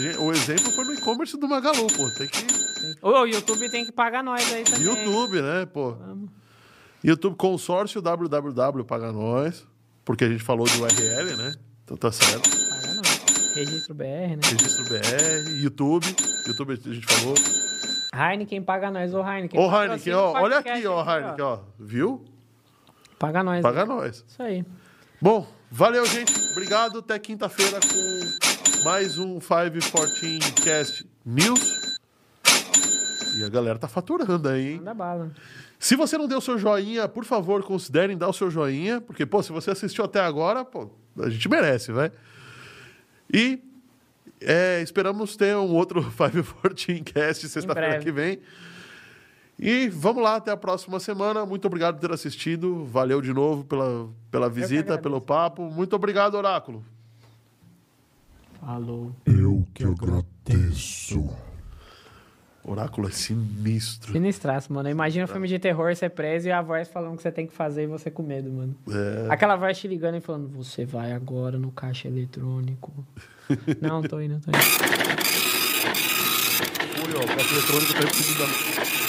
A: Gente- o exemplo foi no e-commerce do Magalu, pô. Tem que.
B: O YouTube tem que pagar nós aí também.
A: YouTube, né, pô?
B: Vamos.
A: YouTube consórcio www paga nós. Porque a gente falou de URL, né? Então tá certo.
B: Paga nós. Registro BR, né?
A: Registro BR, YouTube. YouTube a gente falou.
B: Heineken paga nós. Ô, Heineken.
A: Ô, Heineken, ó, olha aqui, ó, Heineken, ó. Viu?
B: Paga nós.
A: Paga nós.
B: Isso aí.
A: Bom, valeu, gente. Obrigado. Até quinta-feira com mais um 514 Cast News. E a galera tá faturando aí, hein?
B: Manda bala.
A: Se você não deu seu joinha, por favor, considerem dar o seu joinha, porque, pô, se você assistiu até agora, pô, a gente merece, vai. E é, esperamos ter um outro 514 Cast sexta-feira que vem. E vamos lá, até a próxima semana. Muito obrigado por ter assistido. Valeu de novo pela, pela visita, pelo papo. Muito obrigado, Oráculo.
B: Falou.
C: Eu que agradeço.
A: Oráculo é sinistro.
B: Sinistraço, mano. Imagina um filme de terror, você preso e a voz falando o que você tem que fazer e você com medo, mano.
A: É,
B: Aquela voz te ligando e falando, você vai agora no caixa eletrônico. não, tô indo, tô indo.
A: fui, ó, o caixa eletrônico tá pedindo